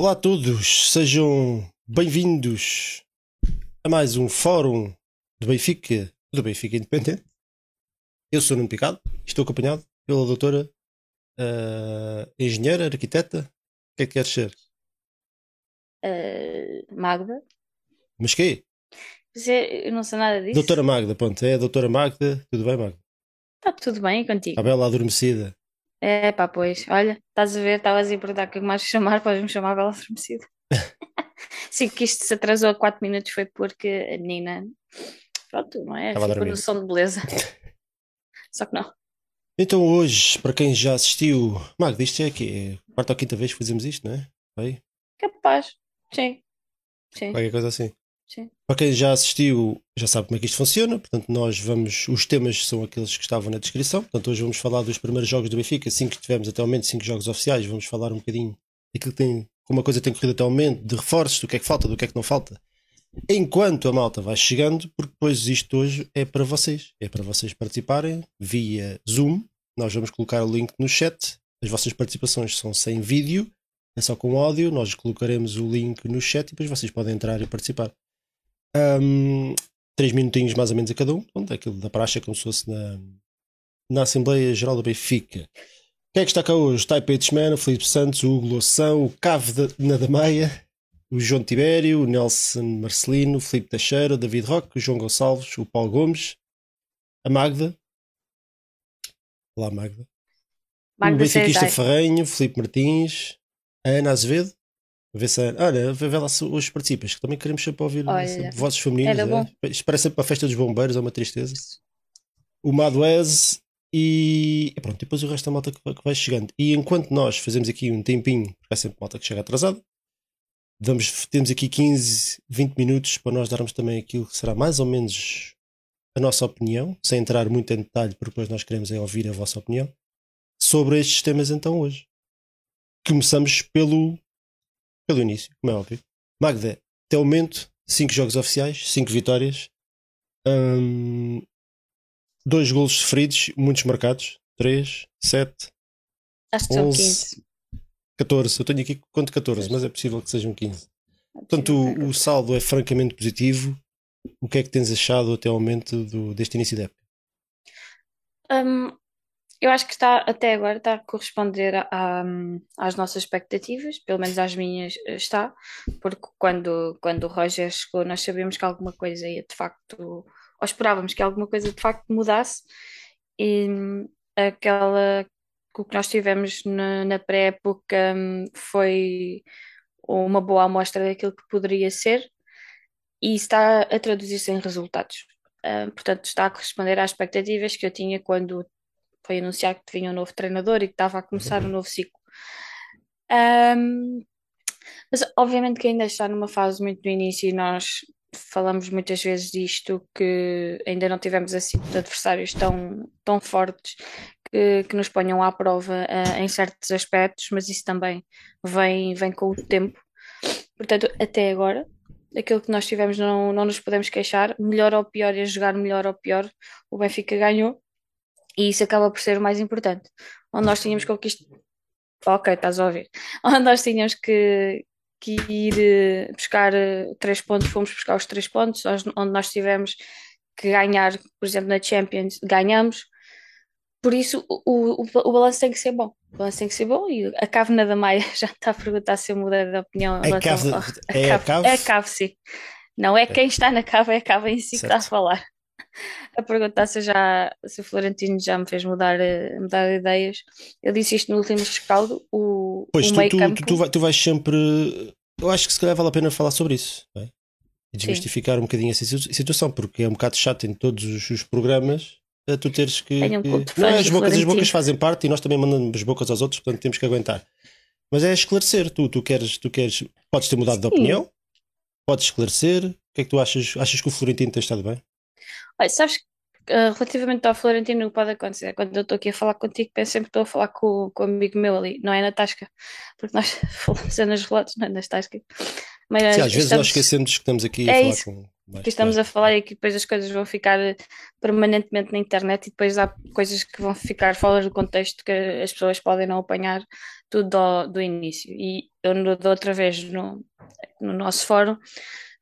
Olá a todos, sejam bem-vindos a mais um fórum do Benfica, do Benfica Independente. Eu sou o Nuno Picado, estou acompanhado pela doutora uh, engenheira, arquiteta. O que é que queres ser? Uh, Magda. Mas quê? É, eu não sei nada disso. Doutora Magda, pronto, é a doutora Magda. Tudo bem, Magda? Está tudo bem contigo? A bela adormecida. É pá, pois. Olha, estás a ver, estavas a perguntar o que mais chamar, podes-me chamar a bela adormecida. Sim, que isto se atrasou a 4 minutos foi porque a menina, pronto, não é? Ficou no som de beleza. Só que não. Então hoje, para quem já assistiu, Magda, isto é aqui, é a quarta ou quinta vez que fazemos isto, não é? Vai? Capaz, sim. Sim. Qualquer coisa assim. Sim. Para quem já assistiu, já sabe como é que isto funciona. Portanto, nós vamos. Os temas são aqueles que estavam na descrição. Portanto, hoje vamos falar dos primeiros jogos do Benfica, cinco que tivemos até o momento, cinco jogos oficiais. Vamos falar um bocadinho daquilo que tem, como a coisa tem corrido até o momento, de reforços, do que é que falta, do que é que não falta. Enquanto a malta vai chegando, porque depois isto hoje é para vocês. É para vocês participarem via Zoom. Nós vamos colocar o link no chat. As vossas participações são sem vídeo, é só com áudio. Nós colocaremos o link no chat e depois vocês podem entrar e participar. Um, três minutinhos mais ou menos a cada um. Pronto, aquilo da praxe é como se fosse na, na Assembleia Geral do Benfica. Quem é que está cá hoje? Type Hitchman, o Felipe Santos, o Hugo Loção, o Cave da, na o João Tibério, o Nelson Marcelino, o Felipe Teixeira, o David Roque, o João Gonçalves, o Paulo Gomes, a Magda. Olá, Magda. Magda o Benfiquista Ferrenho, Felipe Martins, a Ana Azevedo, Vê se, olha, vê lá se hoje participas, que também queremos sempre ouvir olha, vozes femininas. Era bom. É? Isto parece sempre a festa dos bombeiros, é uma tristeza. O Maduez e, e pronto, depois o resto da malta que, que vai chegando. E enquanto nós fazemos aqui um tempinho, porque é sempre malta que chega atrasado, damos, temos aqui 15, 20 minutos para nós darmos também aquilo que será mais ou menos a nossa opinião, sem entrar muito em detalhe, porque depois nós queremos é ouvir a vossa opinião, sobre estes temas então hoje. Começamos pelo pelo início, como é óbvio. Magda, até o momento, 5 jogos oficiais, 5 vitórias, um, dois golos sofridos, muitos marcados. 3, 7, Acho que 11, são 15. 14. Eu tenho aqui quanto 14, mas é possível que sejam 15. Portanto, o, o, saldo é francamente positivo. O que é que tens achado até ao momento do, deste início da época? Um, eu acho que está, até agora, está a corresponder a, às nossas expectativas, pelo menos às minhas eh, está, porque quando, quando o Roger chegou, nós sabíamos que alguma coisa ia de facto, ou esperávamos que alguma coisa de facto mudasse, e aquela o que nós tivemos na, na pré-época hum, foi uma boa amostra daquilo que poderia ser e está a traduzir-se em resultados. Uh, portanto, está a corresponder às expectativas que eu tinha quando foi anunciar que vinha um novo treinador e que estava a começar um novo ciclo. Um, mas obviamente que ainda está numa fase muito no início e nós falamos muitas vezes disto que ainda não tivemos assim adversários tão, tão fortes que, que nos ponham à prova uh, em certos aspectos, mas isso também vem, vem com o tempo. Portanto, até agora, aquilo que nós tivemos não, não nos podemos queixar, melhor ou pior, e a jogar melhor ou pior, o Benfica ganhou e isso acaba por ser o mais importante. Onde nós tínhamos conquistado. Ok, estás a ouvir. Onde nós tínhamos que, que ir eh, buscar eh, três pontos, fomos buscar os três pontos. Onde nós tivemos que ganhar, por exemplo, na Champions, ganhamos. Por isso, o, o, o balanço tem que ser bom. O balanço tem que ser bom e a Cave da Maia já está a perguntar se eu mudei de opinião. A cave, a, é cave, a cave? É a Cave, sim. Não é quem está na Cave, é a Cave em si certo. que está a falar a perguntar se, já, se o Florentino já me fez mudar, eh, mudar de ideias. Eu disse isto no último rescaldo. O, pois o tu, tu, tu, tu, vai, tu vais sempre. Eu acho que se calhar vale a pena falar sobre isso. É? E desmistificar Sim. um bocadinho essa situação, porque é um bocado chato em todos os, os programas a tu teres que. Um que... Não, as bocas, as bocas fazem parte e nós também mandamos as bocas aos outros, portanto temos que aguentar. Mas é esclarecer, tu, tu queres, tu queres, podes ter mudado Sim. de opinião, podes esclarecer. O que é que tu achas? Achas que o Florentino tem estado bem? Olha, sabes que uh, relativamente ao Florentino, pode acontecer quando eu estou aqui a falar contigo, penso sempre que estou a falar com, com um amigo meu ali, não é na Tasca, porque nós falamos nas relatos, não é nas Tascas. Mas Sim, às vezes nós esquecemos que estamos aqui é a falar isso, com. Mais, que estamos a falar e que depois as coisas vão ficar permanentemente na internet e depois há coisas que vão ficar fora do contexto que as pessoas podem não apanhar tudo do, do início. E eu, da outra vez, no, no nosso fórum,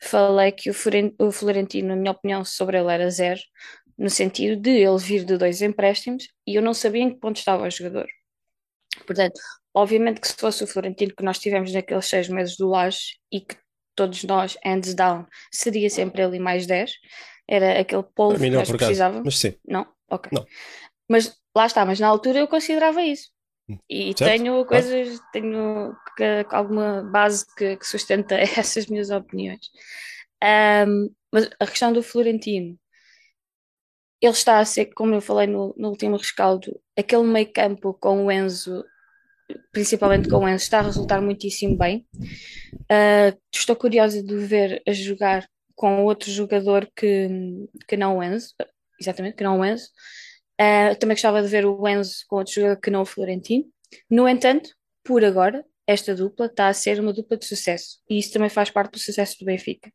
falei que o Florentino, na minha opinião, sobre ele era zero, no sentido de ele vir de dois empréstimos e eu não sabia em que ponto estava o jogador. Portanto, obviamente que se fosse o Florentino que nós tivemos naqueles seis meses do Laje e que todos nós, hands down, seria sempre ele mais 10, era aquele polvo que nós precisávamos. Mas sim. Não? Ok. Não. Mas lá está, mas na altura eu considerava isso. E certo? tenho coisas, tenho alguma base que, que, sustenta essas minhas opiniões. Um, mas a questão do Florentino, ele está a ser, como eu falei no, no último rescaldo, aquele meio campo com o Enzo, principalmente com o Enzo, está a resultar muitíssimo bem. Uh, estou curiosa de ver a jogar com outro jogador que, que não o Enzo, exatamente, que não o Enzo. Uh, também gostava de ver o Enzo com outro jogador que não o Florentino. No entanto, por agora, esta dupla está a ser uma dupla de sucesso e isso também faz parte do sucesso do Benfica.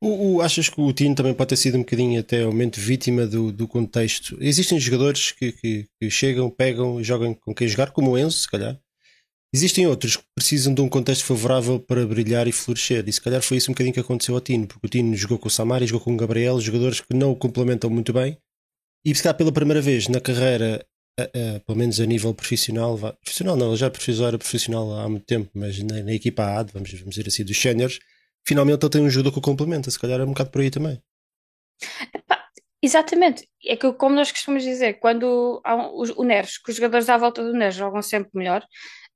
O, o, achas que o Tino também pode ter sido um bocadinho até ao momento vítima do, do contexto? Existem jogadores que, que, que chegam, pegam, jogam com quem jogar, como o Enzo, se calhar. Existem outros que precisam de um contexto favorável para brilhar e florescer. E se calhar foi isso um bocadinho que aconteceu ao Tino, porque o Tino jogou com o Samari, jogou com o Gabriel, jogadores que não o complementam muito bem. E se pela primeira vez na carreira, pelo menos a nível profissional, profissional não, já era profissional há muito tempo, mas na, na equipa A, vamos, vamos dizer assim, dos séniores, finalmente ele tem um jogador que o complementa, se calhar é um bocado por aí também. Exatamente, é que como nós costumamos dizer, quando há um, o, o Neres, que os jogadores à volta do Neres jogam sempre melhor,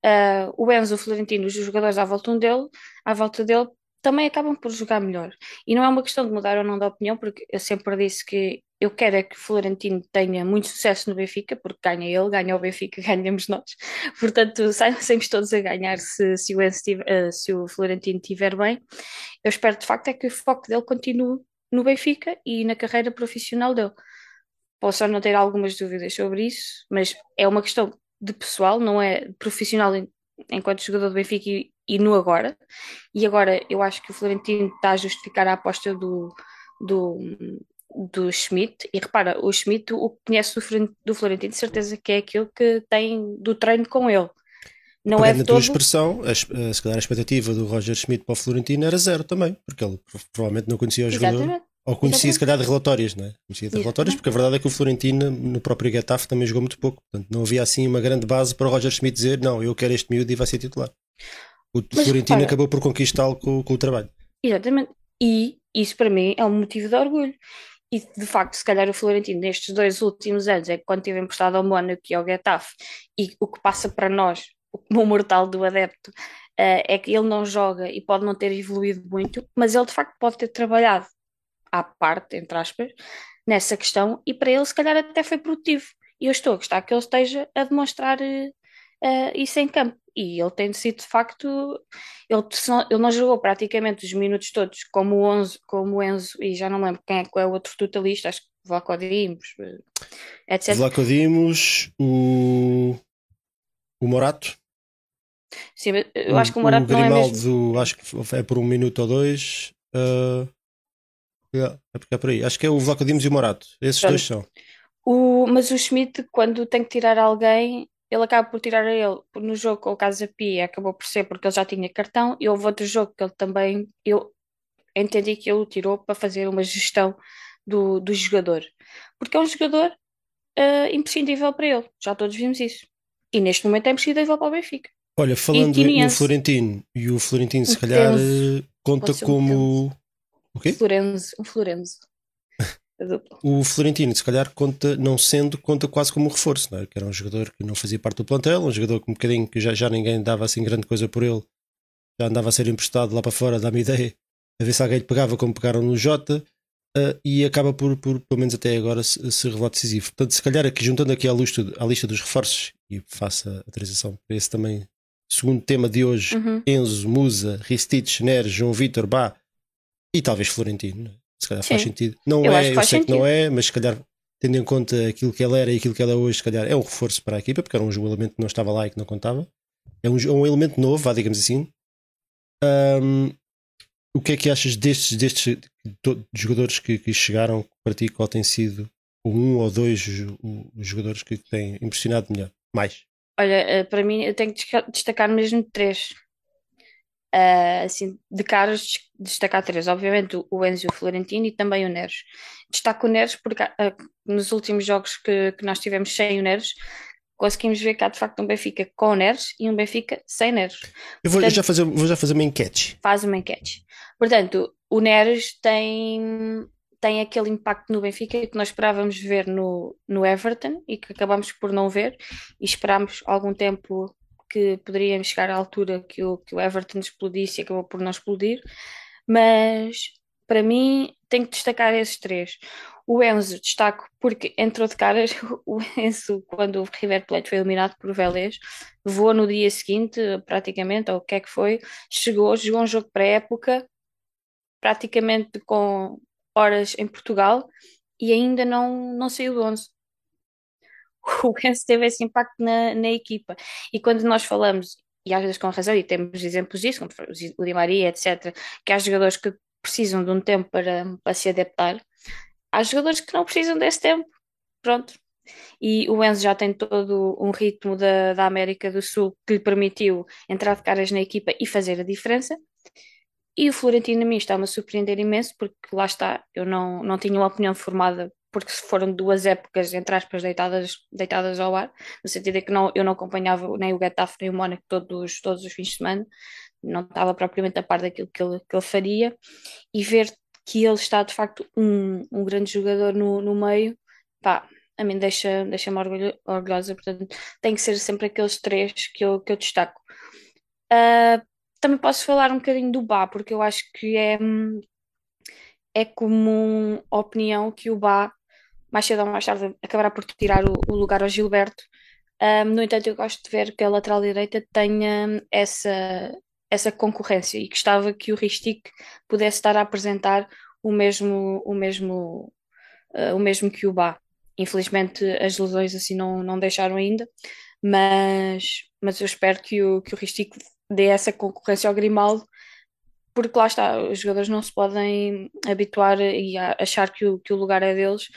uh, o Enzo, o Florentino, os jogadores à volta, dele, à volta dele também acabam por jogar melhor. E não é uma questão de mudar ou não de opinião, porque eu sempre disse que eu quero é que o Florentino tenha muito sucesso no Benfica, porque ganha ele, ganha o Benfica, ganhamos nós. Portanto, saímos todos a ganhar se, se, o, uh, se o Florentino estiver bem. Eu espero de facto é que o foco dele continue no Benfica e na carreira profissional dele. Posso não ter algumas dúvidas sobre isso, mas é uma questão de pessoal, não é profissional enquanto jogador do Benfica e, e no agora. E agora eu acho que o Florentino está a justificar a aposta do, do, do Schmidt, e repara, o Schmidt, o que conhece do, do Florentino, de certeza que é aquilo que tem do treino com ele. Não é todo... tua expressão, a, se calhar a expectativa do Roger Schmidt para o Florentino era zero também, porque ele provavelmente não conhecia o jogador. Exatamente. Ou conhecia Exatamente. se calhar de relatórios, não é? Conhecia de relatórios, porque a verdade é que o Florentino no próprio Getafe também jogou muito pouco. Portanto, não havia assim uma grande base para o Roger Schmidt dizer não, eu quero este miúdo e vai ser titular. O Mas, Florentino olha, acabou por conquistá-lo com, com o trabalho. Exatamente. E isso para mim é um motivo de orgulho. E de facto, se calhar o Florentino nestes dois últimos anos é que quando tive emprestado ao Mónaco e ao Getafe, e o que passa para nós, o mortal do adepto, uh, é que ele não joga e pode não ter evoluído muito, mas ele de facto pode ter trabalhado à parte, entre aspas, nessa questão, e para ele se calhar até foi produtivo. E eu estou a gostar que ele esteja a demonstrar uh, isso em campo. E ele tem sido de facto. Ele, ele não jogou praticamente os minutos todos como o, Enzo, como o Enzo, e já não lembro quem é, qual é o outro totalista, acho que Vlaco Dimos, eh, etc. Vlaco Dimos, o, o Morato. Sim, eu acho que o Morato o não é mesmo... acho que é por um minuto ou dois. Uh, é porque é por aí. Acho que é o Vlaco Dimos e o Morato. Esses Pronto. dois são. O, mas o Schmidt, quando tem que tirar alguém, ele acaba por tirar a ele no jogo com o Casa Pia, acabou por ser porque ele já tinha cartão, e houve outro jogo que ele também, eu entendi que ele o tirou para fazer uma gestão do, do jogador, porque é um jogador uh, imprescindível para ele, já todos vimos isso, e neste momento é imprescindível para o Benfica. Olha, falando no Florentino, e o Florentino se calhar eh, conta como... Um o quê? Florenzo, um Florenzo. O Florentino, se calhar, conta, não sendo, conta quase como um reforço, não é? que era um jogador que não fazia parte do plantel, um jogador que um bocadinho que já, já ninguém dava assim grande coisa por ele, já andava a ser emprestado lá para fora, dá-me ideia, a ver se alguém lhe pegava como pegaram no Jota, uh, e acaba por, por, pelo menos até agora, se, se revelar decisivo. Portanto, se calhar aqui, juntando aqui à lista, à lista dos reforços, e faça a transição para esse também segundo tema de hoje, uhum. Enzo, Musa, Ristich, Neres, João Vitor, Bá e talvez Florentino. Se calhar Sim. faz sentido. Não eu é, eu sei sentido. que não é, mas se calhar tendo em conta aquilo que ele era e aquilo que ele é hoje, se calhar é um reforço para a equipa, porque era um elemento que não estava lá e que não contava. É um, é um elemento novo, vá, digamos assim. Um, o que é que achas destes, destes jogadores que, que, chegaram para ti? Qual tem sido um ou dois os jogadores que têm impressionado melhor? Mais? Olha, eh, para mim eu tenho que destacar mesmo três. Uh, assim, de caras, destacar três. Obviamente o Enzo o Florentino e também o Neres. Destaco o Neres porque uh, nos últimos jogos que, que nós tivemos sem o Neres, conseguimos ver que há de facto um Benfica com o Neres e um Benfica sem Neres. Eu vou, Portanto, já, fazer, vou já fazer uma enquete. Faz uma enquete. Portanto, o Neres tem, tem aquele impacto no Benfica que nós esperávamos ver no, no Everton e que acabamos por não ver e esperámos algum tempo que poderíamos chegar à altura que o, que o Everton explodisse e acabou por não explodir, mas para mim tenho que destacar esses três. O Enzo destaco porque entrou de caras. O Enzo, quando o River Plate foi eliminado por Vélez, voou no dia seguinte, praticamente, ou o que é que foi, chegou, jogou um jogo para época, praticamente com horas em Portugal, e ainda não, não saiu do 11. o Enzo teve esse impacto na, na equipa. E quando nós falamos, e às vezes com razão, e temos exemplos disso, como o Di Maria, etc., que há jogadores que precisam de um tempo para, para se adaptar, há jogadores que não precisam desse tempo. Pronto. E o Enzo já tem todo um ritmo da, da América do Sul que lhe permitiu entrar de caras na equipa e fazer a diferença. E o Florentino a mim está-me a surpreender imenso, porque lá está, eu não, não tinha uma opinião formada porque foram duas épocas, entre aspas, deitadas, deitadas ao ar, no sentido de que não, eu não acompanhava nem o Getafe nem o Mónaco todos, todos os fins de semana, não estava propriamente a par daquilo que ele, que ele faria, e ver que ele está de facto um, um grande jogador no, no meio, pá, a mim deixa, deixa-me orgulho, orgulhosa, portanto tem que ser sempre aqueles três que eu, que eu destaco. Uh, também posso falar um bocadinho do Bá, porque eu acho que é, é comum opinião que o Bá mais cedo ou mais tarde acabará por tirar o, o lugar ao Gilberto. Um, no entanto, eu gosto de ver que a lateral direita tenha essa, essa concorrência e gostava que o Ristic pudesse estar a apresentar o mesmo, o mesmo, uh, o mesmo que o Bá. Infelizmente as lesões assim não, não deixaram ainda, mas, mas eu espero que o, que o Ristic dê essa concorrência ao Grimaldo porque lá está, os jogadores não se podem habituar e achar que o, que o lugar é deles.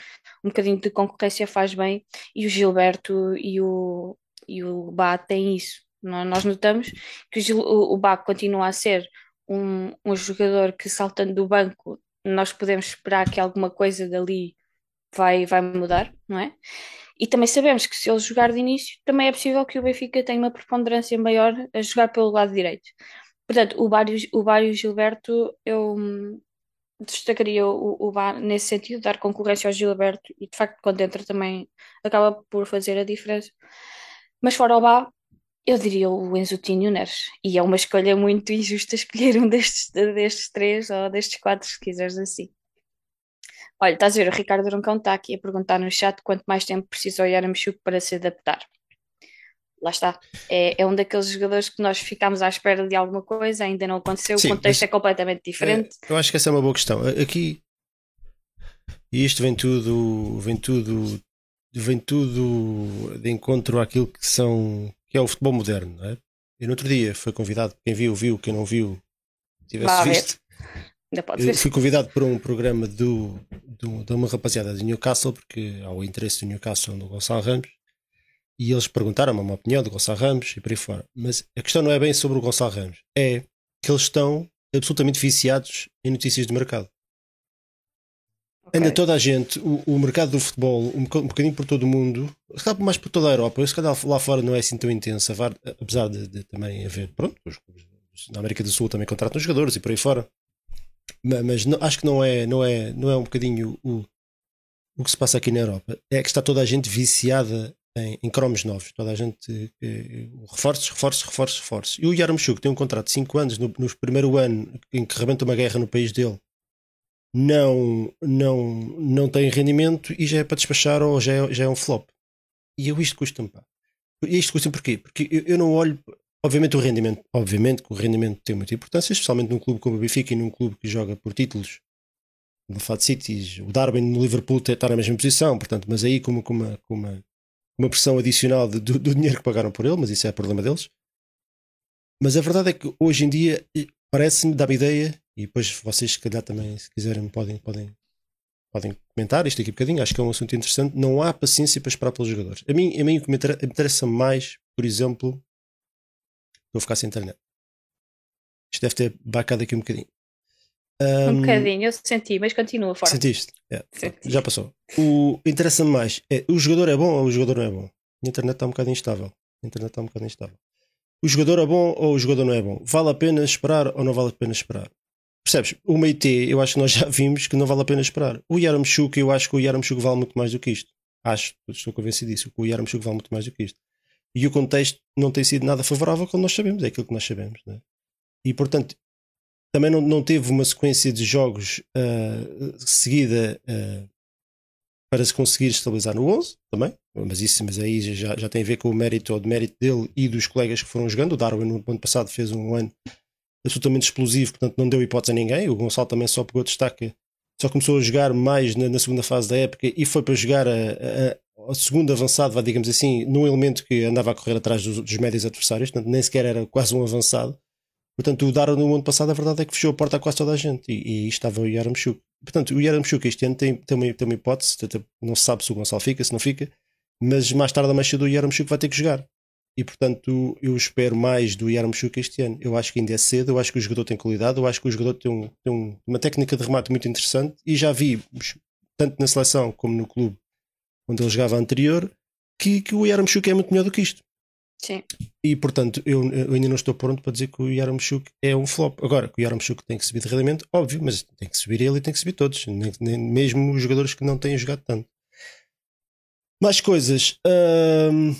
Um bocadinho de concorrência faz bem e o Gilberto e o, e o Bá têm isso. Nós notamos que o, o Bá continua a ser um, um jogador que saltando do banco nós podemos esperar que alguma coisa dali vai, vai mudar, não é? E também sabemos que se ele jogar de início, também é possível que o Benfica tenha uma preponderância maior a jogar pelo lado direito. Portanto, o Bário, o Bário Gilberto, eu hum, destacaria o, o Bar nesse sentido, dar concorrência ao Gilberto e de facto quando entra também acaba por fazer a diferença. Mas fora o Bá, eu diria o Enzo Tinho Neres. E é uma escolha muito injusta escolher um destes, destes três ou destes quatro, se quiseres assim. Olha, estás a ver, o Ricardo Roncão está aqui a perguntar no chat quanto mais tempo precisa o Yaramchuk para se adaptar lá está. É, é um daqueles jogadores que nós ficámos à espera de alguma coisa, ainda não aconteceu, Sim, o contexto é completamente diferente. É, eu acho que essa é uma boa questão. Aqui, e isto vem tudo, vem tudo, vem tudo de encontro àquilo que são, que é o futebol moderno, não é? E no outro dia foi convidado, quem viu, viu, quem não viu, tivesse visto. Eu fui convidado para um programa do, do, de uma rapaziada de Newcastle, porque há o interesse do Newcastle no Gonçalo Ramos, e eles perguntaram-me uma opinião do Gonçalo Ramos e por aí fora. Mas a questão não é bem sobre o Gonçalo Ramos, é que eles estão absolutamente viciados em notícias de mercado. Okay. Anda toda a gente, o, o, mercado do futebol, um, bocadinho por todo o mundo, se calhar mais por toda a Europa, se calhar lá fora não é assim tão intenso, apesar de, de também haver, pronto, os, na América do Sul também contratam jogadores e por aí fora. Mas, mas não, acho que não é, não é, não é um bocadinho o, o que se passa aqui na Europa. É que está toda a gente viciada em, em cromos novos. Toda a gente eh, reforços, reforços, reforços, reforços. E o Yarmouk tem um contrato de 5 anos no, no primeiro ano em que rebenta uma guerra no país dele. Não, não, não tem rendimento e já é para despachar ou já é, já é um flop. E eu isto custa-me. E isto custa-me porquê? Porque eu, eu não olho Obviamente o rendimento, obviamente que o rendimento tem muita importância, especialmente num clube como o Benfica e num clube que joga por títulos. No Fat City, o Darwin no Liverpool está na mesma posição, portanto, mas aí com uma, com uma, com uma, uma pressão adicional de, do, do, dinheiro que pagaram por ele, mas isso é problema deles. Mas a verdade é que hoje em dia parece-me, dá-me ideia, e depois vocês, se calhar, também, se quiserem, podem, podem, podem comentar isto aqui um bocadinho. Acho que é um assunto interessante. Não há paciência para esperar pelos jogadores. A mim, a mim o que me interessa mais por exemplo, a ficar sem internet. Isto deve ter bacado aqui um bocadinho. Um, um bocadinho, eu senti, mas continua fora. Sentiste? É, Senti. Já passou. O interessa-me mais é o jogador é bom ou o jogador não é bom? A internet está um bocado instável. A internet está um bocado instável. O jogador é bom ou o jogador não é bom? Vale a pena esperar ou não vale a pena esperar? Percebes? O Meite, eu acho que nós já vimos que não vale a pena esperar. O Yaramchuk, eu acho que o Yaramchuk vale muito mais do que isto. Acho, estou convencido disso, que o Yaramchuk vale muito mais do que isto. E o contexto não tem sido nada favorável, como nós sabemos, é aquilo que nós sabemos. Né? E portanto, também não, não teve uma sequência de jogos uh, seguida uh, para se conseguir estabilizar no 11 também, mas isso mas aí já, já tem a ver com o mérito ou demérito dele e dos colegas que foram jogando. O Darwin no ano passado fez um ano absolutamente explosivo, portanto não deu hipótese a ninguém. O Gonçalo também só pegou destaque, só começou a jogar mais na, na segunda fase da época e foi para jogar a, a, a segundo avançado, digamos assim, num elemento que andava a correr atrás dos, dos médios adversários, portanto nem sequer era quase um avançado. Portanto, o Darwin no ano passado, a verdade é que fechou a porta a quase toda a gente e, e estava o Yaramchuk. Portanto, o Yaramchuk este ano tem, tem, uma, tem uma hipótese, não se sabe se o Gonçalo fica, se não fica, mas mais tarde ou mais cedo o Yaramchuk vai ter que jogar. E portanto, eu espero mais do Yaramchuk este ano. Eu acho que ainda é cedo, eu acho que o jogador tem qualidade, eu acho que o jogador tem, um, tem um, uma técnica de remate muito interessante e já vi, tanto na seleção como no clube onde ele jogava anterior, que, que o Yaramchuk é muito melhor do que isto. Sim. E portanto, eu, eu, ainda não estou pronto para dizer que o Yaramchuk é um flop. Agora, que o Yaramchuk tem que subir de rendimento, óbvio, mas tem que subir ele e tem que subir todos, nem, nem mesmo os jogadores que não têm jogado tanto. Mais coisas. Hum...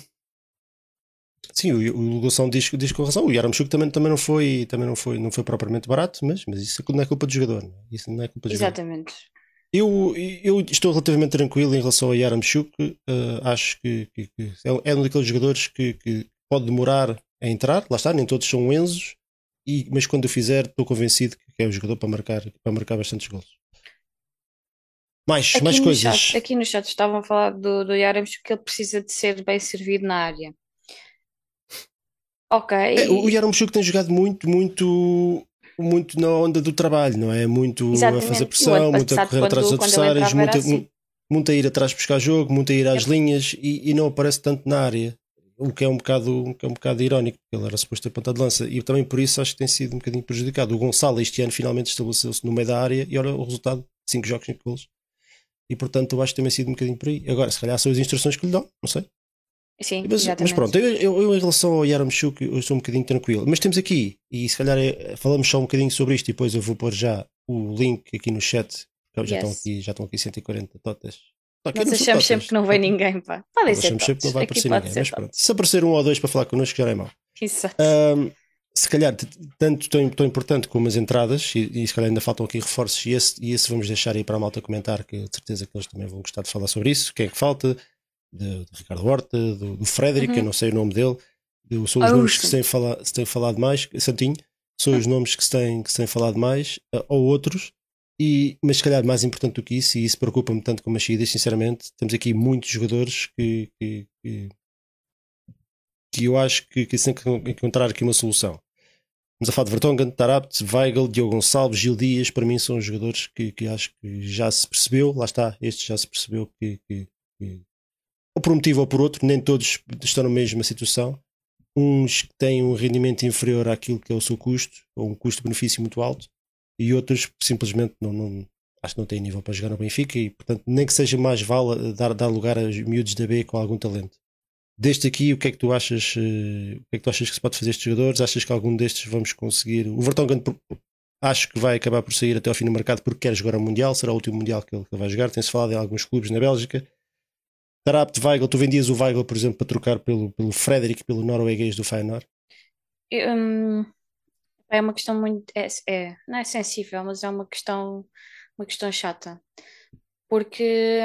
Sim, o, o Gonçalo diz, diz com razão. O Yaramchuk também, também, não foi, também não, foi, não foi propriamente barato, mas, mas isso não é culpa do jogador. Não é? Isso não é culpa do Exatamente. Jogador. Eu, eu estou relativamente tranquilo em relação a Yaramchuk. Uh, acho que, que, que, é, é um daqueles jogadores que, que pode demorar a entrar, lá está, nem todos são Enzos, e, mas quando o fizer estou convencido que é o jogador para marcar, para marcar bastantes gols. Mais, aqui mais coisas. Chat, aqui no chat estavam a falar do, do que ele precisa de ser bem servido na área. Ok. É, o Yaremchuk tem jogado muito, muito, muito na onda do trabalho, não é? Muito Exatamente. a fazer pressão, muito a correr quando, atrás dos adversários, muito, assim. muito a ir atrás buscar jogo, muito a ir às linhas e, e não aparece tanto na área o que é um bocado, que é um bocado irónico, porque ele era suposto ter ponta de lança, e também por isso acho que tem sido um bocadinho prejudicado. O Gonçalo este ano finalmente estabeleceu-se no meio da área e olha o resultado: 5 jogos, 5 gols. E portanto eu acho que tem sido um bocadinho por aí. Agora, se calhar são as instruções que lhe dão, não sei. Sim, mas, mas pronto, eu, eu, eu, em relação ao Yaramchuk eu estou um bocadinho tranquilo. Mas temos aqui, e se calhar é, falamos só um bocadinho sobre isto e depois eu vou pôr já o link aqui no chat. Já, yes. estão, aqui, já estão aqui 140 totas nós achamos sempre que não vem ninguém, pá. Podem ser achamos sempre que não vai aparecer ninguém, mas pronto. Se aparecer um ou dois para falar connosco já é mau. Exato. Um, se calhar, tanto tão, tão importante como as entradas, e, e, se calhar ainda faltam aqui reforços, e esse, e esse vamos deixar aí para a malta comentar, que de certeza que eles também vão gostar de falar sobre isso. Quem é que falta? De, de Ricardo Horta, do, do Frederick, uhum. eu não sei o nome dele, eu, são os oh, nomes que se têm, fala, se falado mais, Santinho, são os nomes que se têm, que se têm falado mais, ou outros, e, mas se calhar mais importante do que isso, e isso preocupa-me tanto como as saídas, sinceramente, temos aqui muitos jogadores que, que, que, que eu acho que, que têm que encontrar aqui uma solução. Vamos a falar de Vertonghen, Tarabt, Weigl, Diogo Gonçalves, Gil Dias, para mim são jogadores que, que acho que já se percebeu, lá está, este já se percebeu que, que, que, ou por um motivo ou por outro, nem todos estão na mesma situação. Uns que têm um rendimento inferior àquilo que é o seu custo, ou um custo-benefício muito alto, e outros simplesmente não, não, acho que não têm nível para jogar no Benfica e, portanto, nem que seja mais vale dar, dar lugar a miúdos da B com algum talento. Deste aqui, o que é que tu achas? Uh, o que é que tu achas que se pode fazer estes jogadores? Achas que algum destes vamos conseguir? O Vertonghen acho que vai acabar por sair até ao fim do mercado porque quer jogar o Mundial, será o último Mundial que ele, vai jogar. Tem-se falado em alguns clubes na Bélgica. Tarapt Weigl, tu vendias o Weigl, por exemplo, para trocar pelo, pelo Frederick, pelo norueguês do Feyenoord? Um, é uma questão muito. É, é, não é sensível, mas é uma questão, uma questão chata. Porque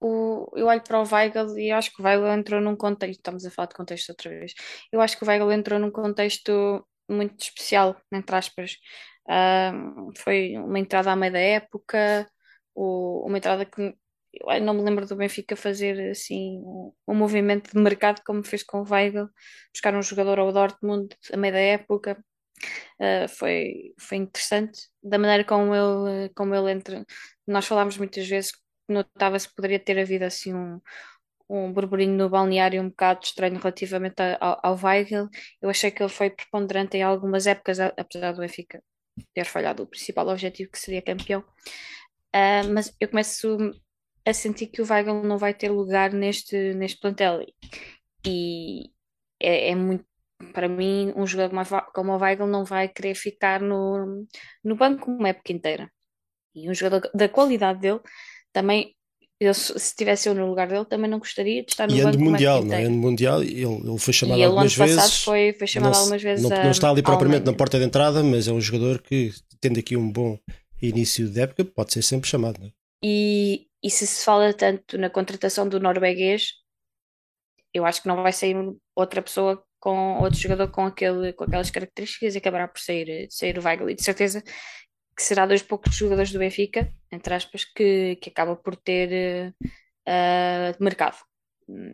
o, eu olho para o Weigl e acho que o Weigl entrou num contexto. Estamos a falar de contexto outra vez. Eu acho que o Weigl entrou num contexto muito especial, entre aspas. foi uma entrada à meia da época, o, uma entrada que eu não me lembro do Benfica fazer assim um, movimento de mercado como fez com o Weigl, buscar um jogador ao Dortmund a meio da época, Uh, foi, foi interessante da maneira como ele, como ele entra. Nós falámos muitas vezes que notava-se que poderia ter havido assim um, um burburinho no balneário um bocado estranho relativamente ao, ao Weigl. Eu achei que ele foi preponderante em algumas épocas, apesar do Benfica ter falhado o principal objetivo, que seria campeão. Uh, mas eu começo a sentir que o Weigl não vai ter lugar neste, neste plantel. E é, é muito, para mim, um jogador como o Weigl não vai querer ficar no, no banco uma época inteira. E um jogador da qualidade dele também eu, se tivesse eu no lugar dele, também não gostaria de estar no e banco. E mundial, não é? Ano mundial, ele, ele foi chamado e algumas vezes. passado foi, foi chamado não, algumas vezes. Não, não está ali propriamente na porta de entrada, mas é um jogador que, tendo aqui um bom início de época, pode ser sempre chamado. Não é? e, e se se fala tanto na contratação do norueguês, eu acho que não vai sair outra pessoa com outro jogador com, aquele, com aquelas características e acabará por sair, sair o Weigl. E de certeza que será dos poucos jogadores do Benfica, entre aspas, que, que acaba por ter uh, mercado.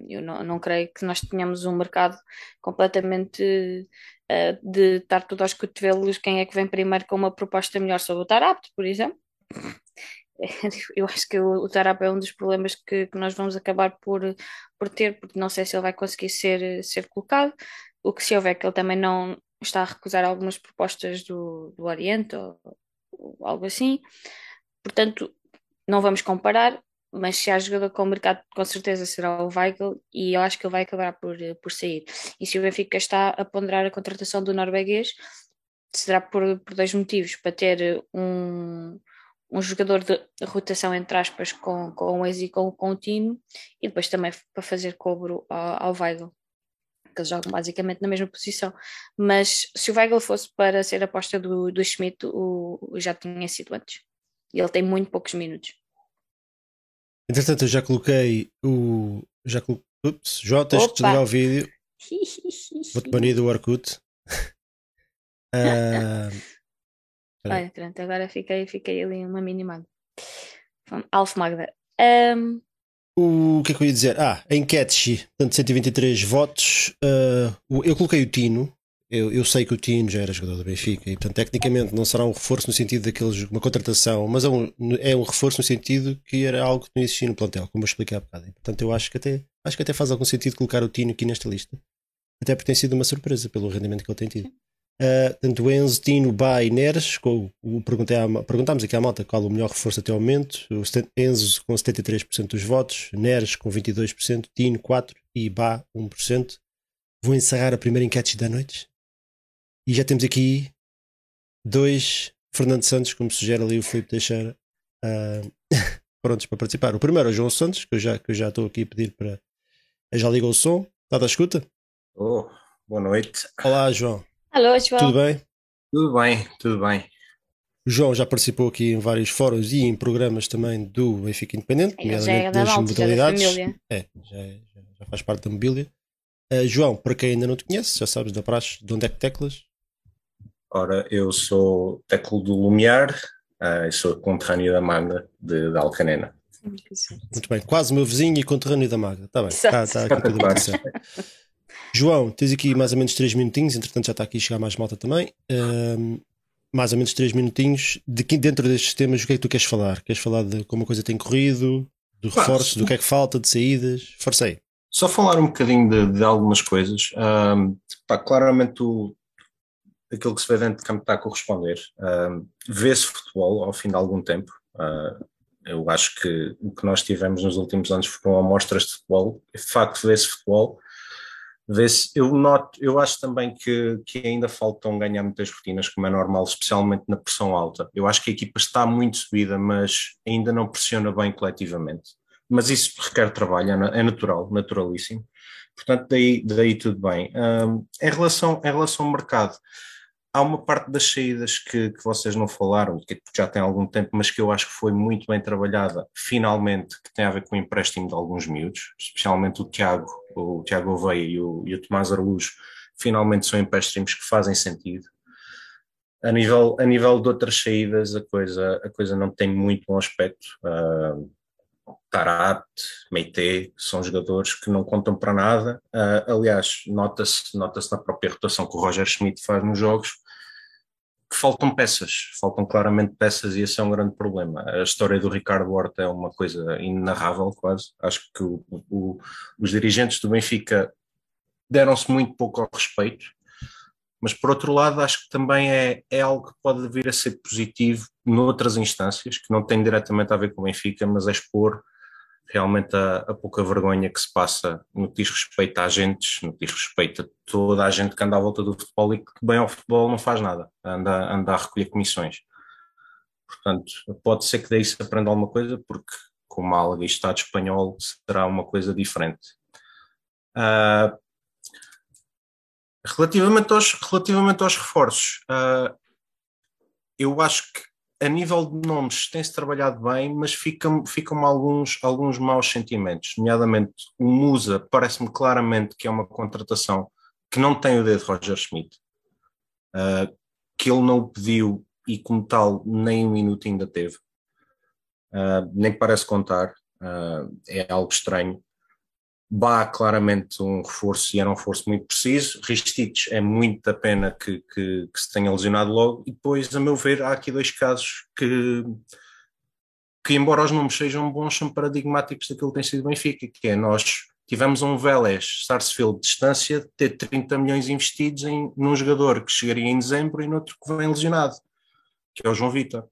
Eu não, não creio que nós tenhamos um mercado completamente uh, de estar tudo aos cotovelos quem é que vem primeiro com uma proposta melhor sobre o Tarapto, por exemplo. Eu acho que o, Tarap é um dos problemas que, que, nós vamos acabar por, por ter, porque não sei se ele vai conseguir ser, ser colocado. O que se houver que ele também não está a recusar algumas propostas do, do Oriente ou, ou algo assim. Portanto, não vamos comparar, mas se há jogador com o mercado, com certeza será o Weigl e eu acho que ele vai acabar por, por sair. E se o Benfica está a ponderar a contratação do norueguês, será por, por dois motivos: para ter um, um jogador de rotação, entre aspas, com, com o Ezi e com, com o Tino, e depois também para fazer cobro ao, ao Weigl. Que eles jogam basicamente na mesma posição. Mas se o Weigl fosse para ser aposta do, do Schmidt, o, o já tinha sido antes. E ele tem muito poucos minutos. Entretanto, eu já coloquei o. Já colo... Ups, João, tens que desligar o vídeo. Vou-te banir do Orkut. uh... Olha, pronto, agora fiquei, fiquei ali uma minimada. Alf Magda. Um... O que é que eu ia dizer? Ah, a enquete, portanto, 123 votos. Uh, eu coloquei o Tino, eu, eu, sei que o Tino já era jogador do Benfica e, portanto, tecnicamente não será um reforço no sentido daqueles, uma contratação, mas é um, é um reforço no sentido que era algo que não existia no plantel, como eu expliquei há bocado. E, portanto, eu acho que, até, acho que até faz algum sentido colocar o Tino aqui nesta lista. Até porque tem sido uma surpresa pelo rendimento que ele tem tido. Uh, portanto, Enzo, Tino, Bá e Neres, com, o, perguntei à, perguntámos aqui à malta qual o melhor reforço até ao momento. O Enzo com 73% dos votos, Neres com 22%, Tino 4% e Bá 1%. Vou encerrar a primeira enquete da noite. E já temos aqui dois Fernando Santos, como sugere ali o Filipe Teixeira, uh, prontos para participar. O primeiro é o João Santos, que eu já, que eu já estou aqui a pedir para. Já ligou o som? Está da escuta? Oh, boa noite. Olá, João. Alô, João. Tudo bem? Tudo bem, tudo bem. O João já participou aqui em vários fóruns e em programas também do Benfica Independente, já é das malta, modalidades. Já é, já, é, já, faz parte da mobília. Uh, João, para quem ainda não te conhece, já sabes da praxe de onde é que teclas? Ora, eu sou Teclo do Lumiar uh, e sou conterrâneo da Magda de, de Alcanena. Muito bem, quase meu vizinho e conterrâneo da Magda. Está bem, está, está aqui tudo bem. João, tens aqui mais ou menos 3 minutinhos, entretanto já está aqui a chegar mais malta também. Uh, mais ou menos 3 minutinhos. De que dentro destes temas, o que é que tu queres falar? Queres falar de como a coisa tem corrido, do reforço, do que é que falta, de saídas? Forcei. Só falar um bocadinho de, de algumas coisas. pá, claramente o, aquilo que se vê dentro de campo está a corresponder. Uh, Vê-se futebol ao fim de algum tempo. Uh, eu acho que o que nós tivemos nos últimos anos foram amostras de futebol. De facto, vê-se futebol. Vê-se, eu noto, eu acho também que, que ainda faltam ganhar muitas rotinas, como é normal, especialmente na pressão alta. Eu acho que a equipa está muito subida, mas ainda não pressiona bem coletivamente. Mas isso requer trabalho, é, é natural, naturalíssimo. Portanto, daí, daí tudo bem. Um, em, relação, em relação ao mercado, há uma parte das saídas que, que vocês não falaram, que já tem algum tempo, mas que eu acho que foi muito bem trabalhada, finalmente, que tem a ver com o empréstimo de alguns miúdos, especialmente o Tiago, o Tiago Oveia e o, e o Tomás Araújo, finalmente são empréstimos que fazem sentido. A nível, a nível de outras saídas, a coisa, a coisa não tem muito bom aspecto. Uh, Tarat, Meite, são jogadores que não contam para nada. Uh, aliás, nota-se nota na própria rotação que o Roger Schmidt faz nos jogos faltam peças, faltam claramente peças e esse é um grande problema. A história do Ricardo Horta é uma coisa inenarrável quase. Acho que o, o, os dirigentes do Benfica deram-se muito pouco ao respeito, mas por outro lado acho que também é, é algo que pode vir a ser positivo noutras instâncias, que não tem diretamente a ver com o Benfica, mas é expor realmente a, a, pouca vergonha que se passa no que diz respeito a agentes, no que diz respeito a toda a gente que anda à volta do futebol e que bem ao futebol não faz nada, anda, anda a recolher comissões. Portanto, pode ser que daí se aprenda alguma coisa, porque com o Málaga e Estado espanhol será uma coisa diferente. Uh, relativamente, aos, relativamente aos reforços, uh, eu acho que a nível de nomes tem-se trabalhado bem, mas ficam, ficam alguns, alguns maus sentimentos, nomeadamente o Musa parece-me claramente que é uma contratação que não tem o dedo de Roger Schmidt, uh, que ele não o pediu e como tal nem um minuto ainda teve, uh, nem parece contar, uh, é algo estranho. Bá claramente um reforço e era um reforço muito preciso. Ristich é muito a pena que, que, que, se tenha lesionado logo. E depois, a meu ver, há aqui dois casos que, que embora os nomes sejam bons, são paradigmáticos daquilo que tem sido Benfica, que é nós tivemos um Vélez Sarsfield de distância de ter 30 milhões investidos em, num jogador que chegaria em dezembro e noutro que vem lesionado, que é o João Vitor.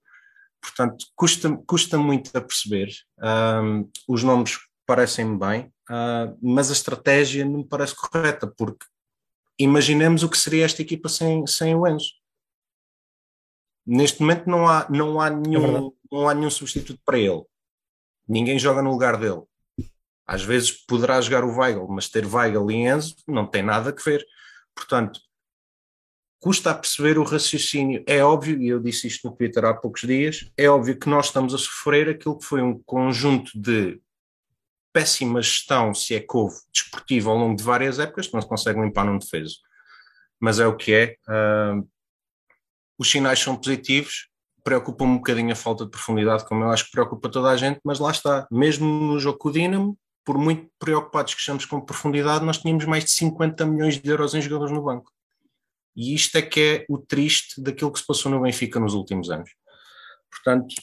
Portanto, custa, custa muito a perceber. Um, os nomes parecem-me bem, uh, mas a estratégia não me parece correta, porque imaginemos o que seria esta equipa sem, sem o Enzo. Neste momento não há, não, há nenhum, é não há nenhum substituto para ele. Ninguém joga no lugar dele. Às vezes poderá jogar o Weigl, mas ter Weigl e Enzo não tem nada a ver. Portanto, custa a perceber o raciocínio. É óbvio, e eu disse isto no Twitter há poucos dias, é óbvio que nós estamos a sofrer aquilo que foi um conjunto de péssima gestão, se é que houve, desportiva ao longo de várias épocas, não se consegue limpar num defeso. Mas é o que é. Uh, os sinais são positivos, preocupa-me um bocadinho a falta de profundidade, como eu acho que preocupa toda a gente, mas lá está. Mesmo no jogo com o Dinamo, por muito preocupados que estamos com profundidade, nós tínhamos mais de 50 milhões de euros em jogadores no banco. E isto é que é o triste daquilo que se passou no Benfica nos últimos anos. Portanto,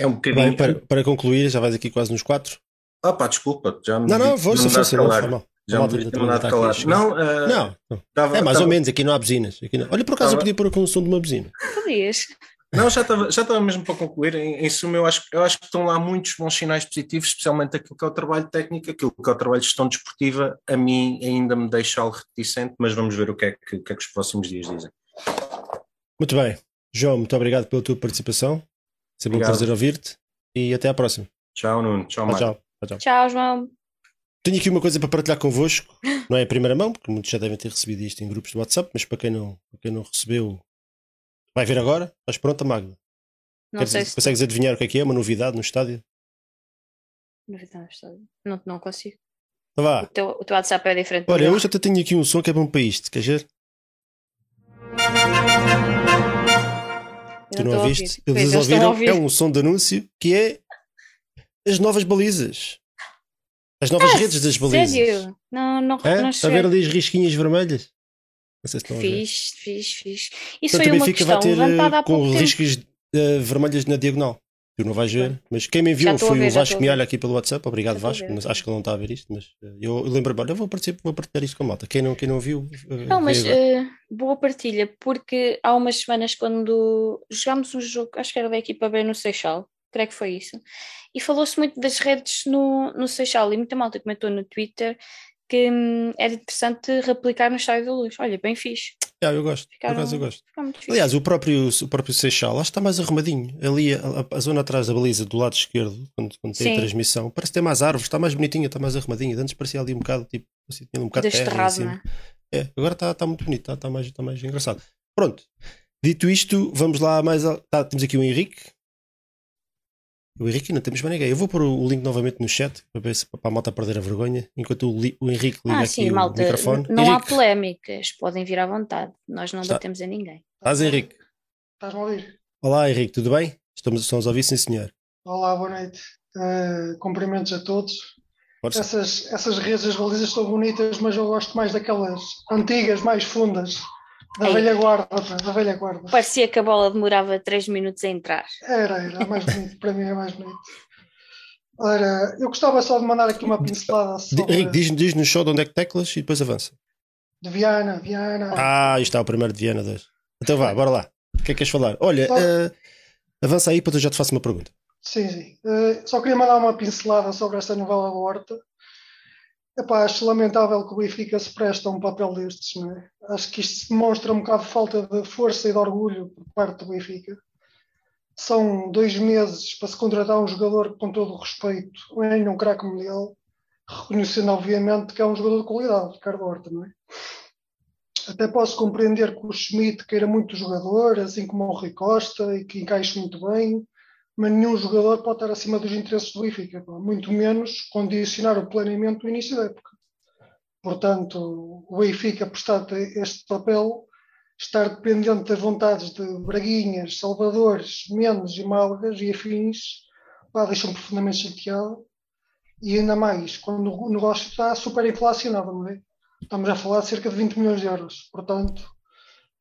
é um bocadinho. Bem, para, para concluir, já vais aqui quase nos quatro. Ah, pá, desculpa. Já me não, não, força, força, não, não, já me devia ter mandado calar. Não, uh, não, Tava, é mais tava... ou menos, aqui não há buzinas. Aqui não. Olha, por acaso tava... eu podia pôr a condução de uma buzina. Podias. Não, já estava já estava mesmo para concluir. Em, em suma, eu acho, eu acho que estão lá muitos bons sinais positivos, especialmente aquilo que é o trabalho técnico, aquilo que é o trabalho de gestão desportiva. A mim ainda me deixa algo reticente, mas vamos ver o que é que, que, é que os próximos dias dizem. Muito bem. João, muito obrigado pela tua participação. Sempre obrigado. um prazer ouvir-te e até à próxima. Tchau, Nuno. Tchau, Mário. Tchau, tchau. Tchau, João. Tenho aqui uma coisa para partilhar convosco. Não é a primeira mão, porque muitos já devem ter recebido isto em grupos de WhatsApp, mas para quem não, para quem não recebeu, vai ver agora. Estás pronta, Magda? Não sei se... Consegues adivinhar o que é que é? Uma novidade no estádio? Novidade no estádio? Não, não consigo. Então vá. O teu, o teu WhatsApp é diferente. Olha, eu já tenho aqui um som que é bom para isto. Queres ver? Tu não ouviste? Eles, Eles ouviram. É um som de anúncio que é as novas balizas. As novas ah, redes das balizas. Sério? Não, não, é? não Está a ver ali as risquinhas vermelhas? Não sei se estão fiz, fiz, fiz. Isso Portanto, foi uma questão vai ter, levantada há pouco com tempo. riscos uh, vermelhas na diagonal. Tu não vais ver, mas quem me enviou foi ver, o Vasco Mialha aqui pelo WhatsApp. Obrigado, Vasco. Acho que ele não está a ver isto, mas uh, eu, eu lembro agora, eu vou participar, vou partilhar isto com a malta. Quem não, quem não viu. Uh, não, mas boa partilha, porque há umas semanas, quando jogámos um jogo, acho que era da equipa B no Seixal, creio que foi isso, e falou-se muito das redes no, no Seixal, e muita malta comentou no Twitter que hum, era interessante replicar no Estádio da Luz. Olha, bem fixe. Ah, eu gosto, Ficaram, por acaso eu gosto. Aliás, o próprio, o próprio Seixal acho que está mais arrumadinho. Ali, a, a, zona atrás da baliza, do lado esquerdo, quando, quando tem Sim. a transmissão, parece ter mais árvores, está mais bonitinha, está mais arrumadinha. Antes parecia ali um bocado, tipo, assim, tinha um bocado de terra. Assim. É, agora está, está muito bonito, está, está, mais, está mais engraçado. Pronto, dito isto, vamos lá mais. Tá, temos aqui o Henrique, o Henrique não temos mais ninguém. Eu vou pôr o link novamente no chat para ver se para a malta perder a vergonha, enquanto o, o Henrique liga ah, aqui sim, o malta, microfone. Não Henrique. há polémicas, podem vir à vontade. Nós não Está. batemos em ninguém. Estás, Henrique? Estás-me a ouvir? Olá, Henrique, tudo bem? Estamos, estamos a ouvir, sim, senhor. Olá, boa noite. Uh, cumprimentos a todos. Essas, essas redes, as balizas estão bonitas, mas eu gosto mais daquelas antigas, mais fundas, Da Ei. velha guarda, da velha guarda. Parecia que a bola demorava 3 minutos a entrar. Era, era mais bonito, para mim é mais bonito. Ora, eu gostava só de mandar aqui uma pincelada sobre Henrique, diz- diz-nos só de onde é que teclas e depois avança. de Viana, Viana. Ah, isto está o primeiro de Viana 2. Então vá, bora lá. O que é que queres falar? Olha, Só- eh, avança aí para eu já te faço uma pergunta. Sim, sim. Eh, só queria mandar uma pincelada sobre esta novela do Horta. Epá, acho lamentável que o Benfica se preste a um papel destes, não é? Acho que isto demonstra um bocado de falta de força e de orgulho por parte do Benfica. São dois meses para se contratar um jogador que, com todo o respeito, é um craque mundial, reconhecendo obviamente que é um jogador de qualidade, Ricardo Horta, não é? Até posso compreender que o Schmidt queira muito jogador, assim como o Rui Costa, e que encaixe muito bem, mas nenhum jogador pode estar acima dos interesses do Benfica, muito menos condicionar o planeamento do início da época. Portanto, o Benfica prestar este papel, estar dependente das vontades de Braguinhas, Salvadores, Mendes e Málagas e afins, pá, deixa-me profundamente chateado. E ainda mais, quando o negócio está super inflacionado, não é? Estamos a falar de cerca de 20 milhões de euros. Portanto,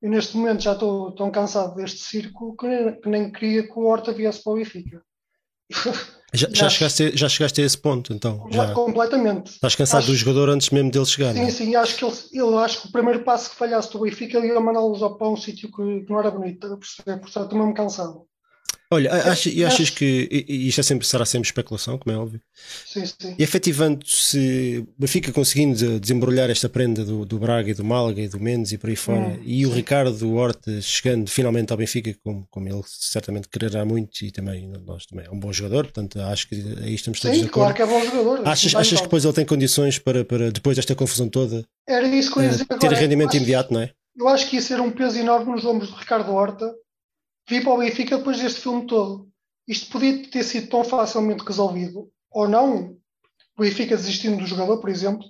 eu neste momento já estou tão cansado deste circo que nem, que nem queria que o Horta viesse para o Benfica. Já, já, chegaste, a, já chegaste a esse ponto, então. Já Já. completamente. Estás cansado Acho- do jogador antes mesmo dele chegar, Sim, é? sim, acho que ele, ele acho que o primeiro passo que falhasse do Benfica ele ia mandá-los pão um sítio que, que não era bonito, a perceber? Portanto, estou mesmo cansado. Olha, a- acha- e achas que e- isto é sempre, será sempre especulação, como é óbvio, Sim, sim. e efetivando-se o Benfica conseguindo de- desembrulhar esta prenda do, do Braga e do Málaga e do Mendes e por aí fora, Hum, e o sim. Ricardo Horta chegando finalmente ao Benfica, como, como ele certamente quererá muito, e também nós também é um bom jogador, portanto acho que aí estamos todos Sim, de claro acordo. que é bom jogador. Achas, achas que depois ele tem condições para, para depois desta confusão toda, Era isso que eu ia eh, dizer ter agora. rendimento Acho- imediato, não é? Eu acho que ia ser um peso enorme nos ombros de Ricardo Horta vir para o Benfica depois deste filme todo. Isto podia ter sido tão facilmente resolvido, ou não, o Benfica desistindo do jogador, por exemplo,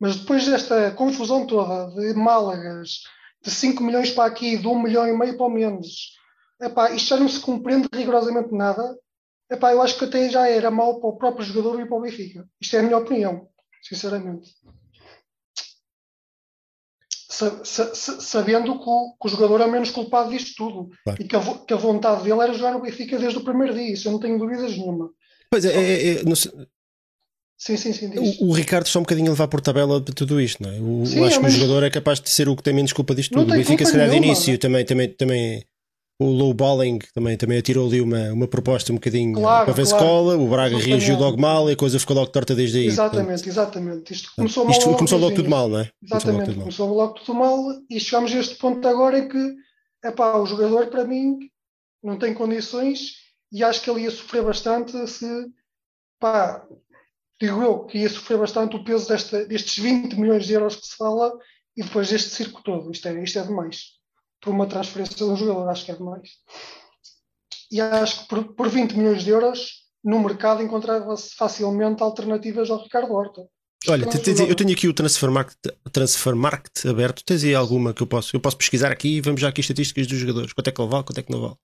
mas depois desta confusão toda de Málagas, de 5 milhões para aqui, de 1 milhão e meio para o Mendes, epá, isto já não se compreende rigorosamente nada. Epá, eu acho que até já era mau para o próprio jogador e para o Benfica. Isto é a minha opinião, sinceramente sabendo que o, que o jogador é o menos culpado disto tudo Claro. e que a, que a vontade dele era jogar no Benfica desde o primeiro dia, isso eu não tenho dúvidas nenhuma. Pois é, é- é- não sei, Sim, sim, sim. O, o Ricardo está um bocadinho a levar por tabela de tudo isto, não é? O, Sim, eu acho é, que mas- o jogador é capaz de ser o que tem menos culpa disto tudo. O Benfica, se calhar, de início, é? também, também, também o low balling também, também atirou ali uma, uma proposta um bocadinho Claro, para ver claro. escola. O Braga Exatamente. reagiu logo mal e a coisa ficou logo torta desde aí. exatamente, exatamente. Isto Portanto, começou mal. isto logo começou logo tudo mal, não é? Começou logo Exatamente, tudo mal. começou logo tudo mal e chegamos a este ponto agora em que epá, o jogador, para mim, não tem condições e acho que ele ia sofrer bastante se, pá, digo eu, que ia sofrer bastante o peso desta, destes 20 milhões de euros que se fala e depois deste circo todo. Isto é, isto é demais. Por uma transferência de um jogador, acho que é demais. E acho que por, por 20 milhões de euros, no mercado encontrava-se facilmente alternativas ao Ricardo Horta. Olha, não. eu tenho aqui o Transfer Market, Transfer Market aberto. Tens aí alguma que eu posso? Eu posso pesquisar aqui e vamos já aqui estatísticas dos jogadores. Quanto é que ele vale, quanto é que não vale?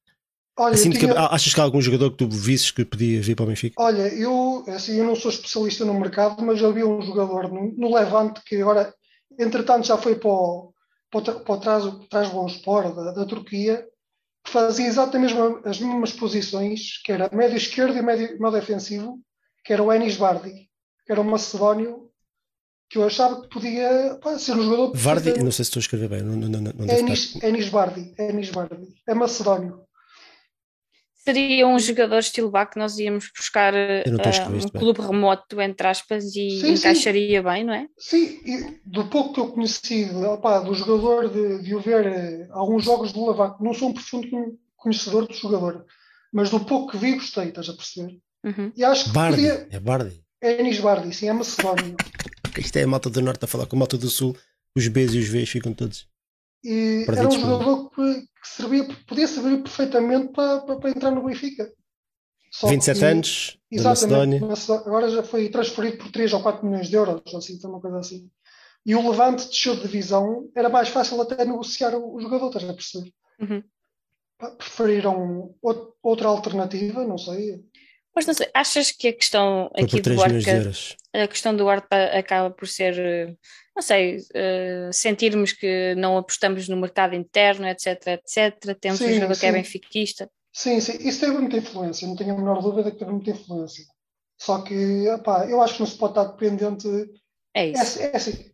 Olha, Assim tinha- cabe- Achas que há algum jogador que tu visses que podia vir para o Benfica? Olha, eu, assim, eu não sou especialista no mercado, mas vi um jogador no, no Levante que agora, entretanto, já foi para o, para o, para o Trás, Trabzonspor da, da Turquia, que fazia exatamente as mesmas, as mesmas posições, que era médio esquerdo e médio, médio defensivo, que era o Enis Vardy, que era um macedónio, que eu achava que podia pá, ser um jogador... Vardy, perfeitamente- não sei se estou a escrever bem, não, não, não, não Enis, estar. Enis Vardy, Enis Vardy, é macedónio. Seria um jogador estilo Bá que nós íamos buscar escrever um bem. clube remoto, entre aspas, e Sim, sim. encaixaria bem, não é? Sim, e do pouco que eu conheci opá, do jogador, de, de o ver eh, alguns jogos do Levante, não sou um profundo con- conhecedor do jogador, mas do pouco que vi, gostei, estás a perceber? Uhum. E acho que Bardi, podia. é Bardi. É Enis Bardi, sim, é macedónio. Isto é a malta do Norte a falar com a malta do Sul, os Bs e os Vs ficam todos. E era um jogador que, que servia, podia servir perfeitamente para, para, para entrar no Benfica. Só 27 que- anos, da Exatamente. Agora já foi transferido por 3 ou 4 milhões de euros, assim, foi uma coisa assim. E o Levante desceu de divisão, era mais fácil até negociar o, o jogador, estás a perceber? Uhum. Preferiram out- outra alternativa, não sei. Mas não sei, achas que a questão Foi aqui por 3 do euros. a questão do Horta acaba por ser, eh, não sei, eh, sentirmos que não apostamos no mercado interno, etc, etc. Temos um Sim, jogador que é benfiquista. Sim, sim, isso teve muita influência, não tenho a menor dúvida que teve muita influência. Só que, epá, eu acho que não se pode estar dependente. É É, isso. assim- é assim,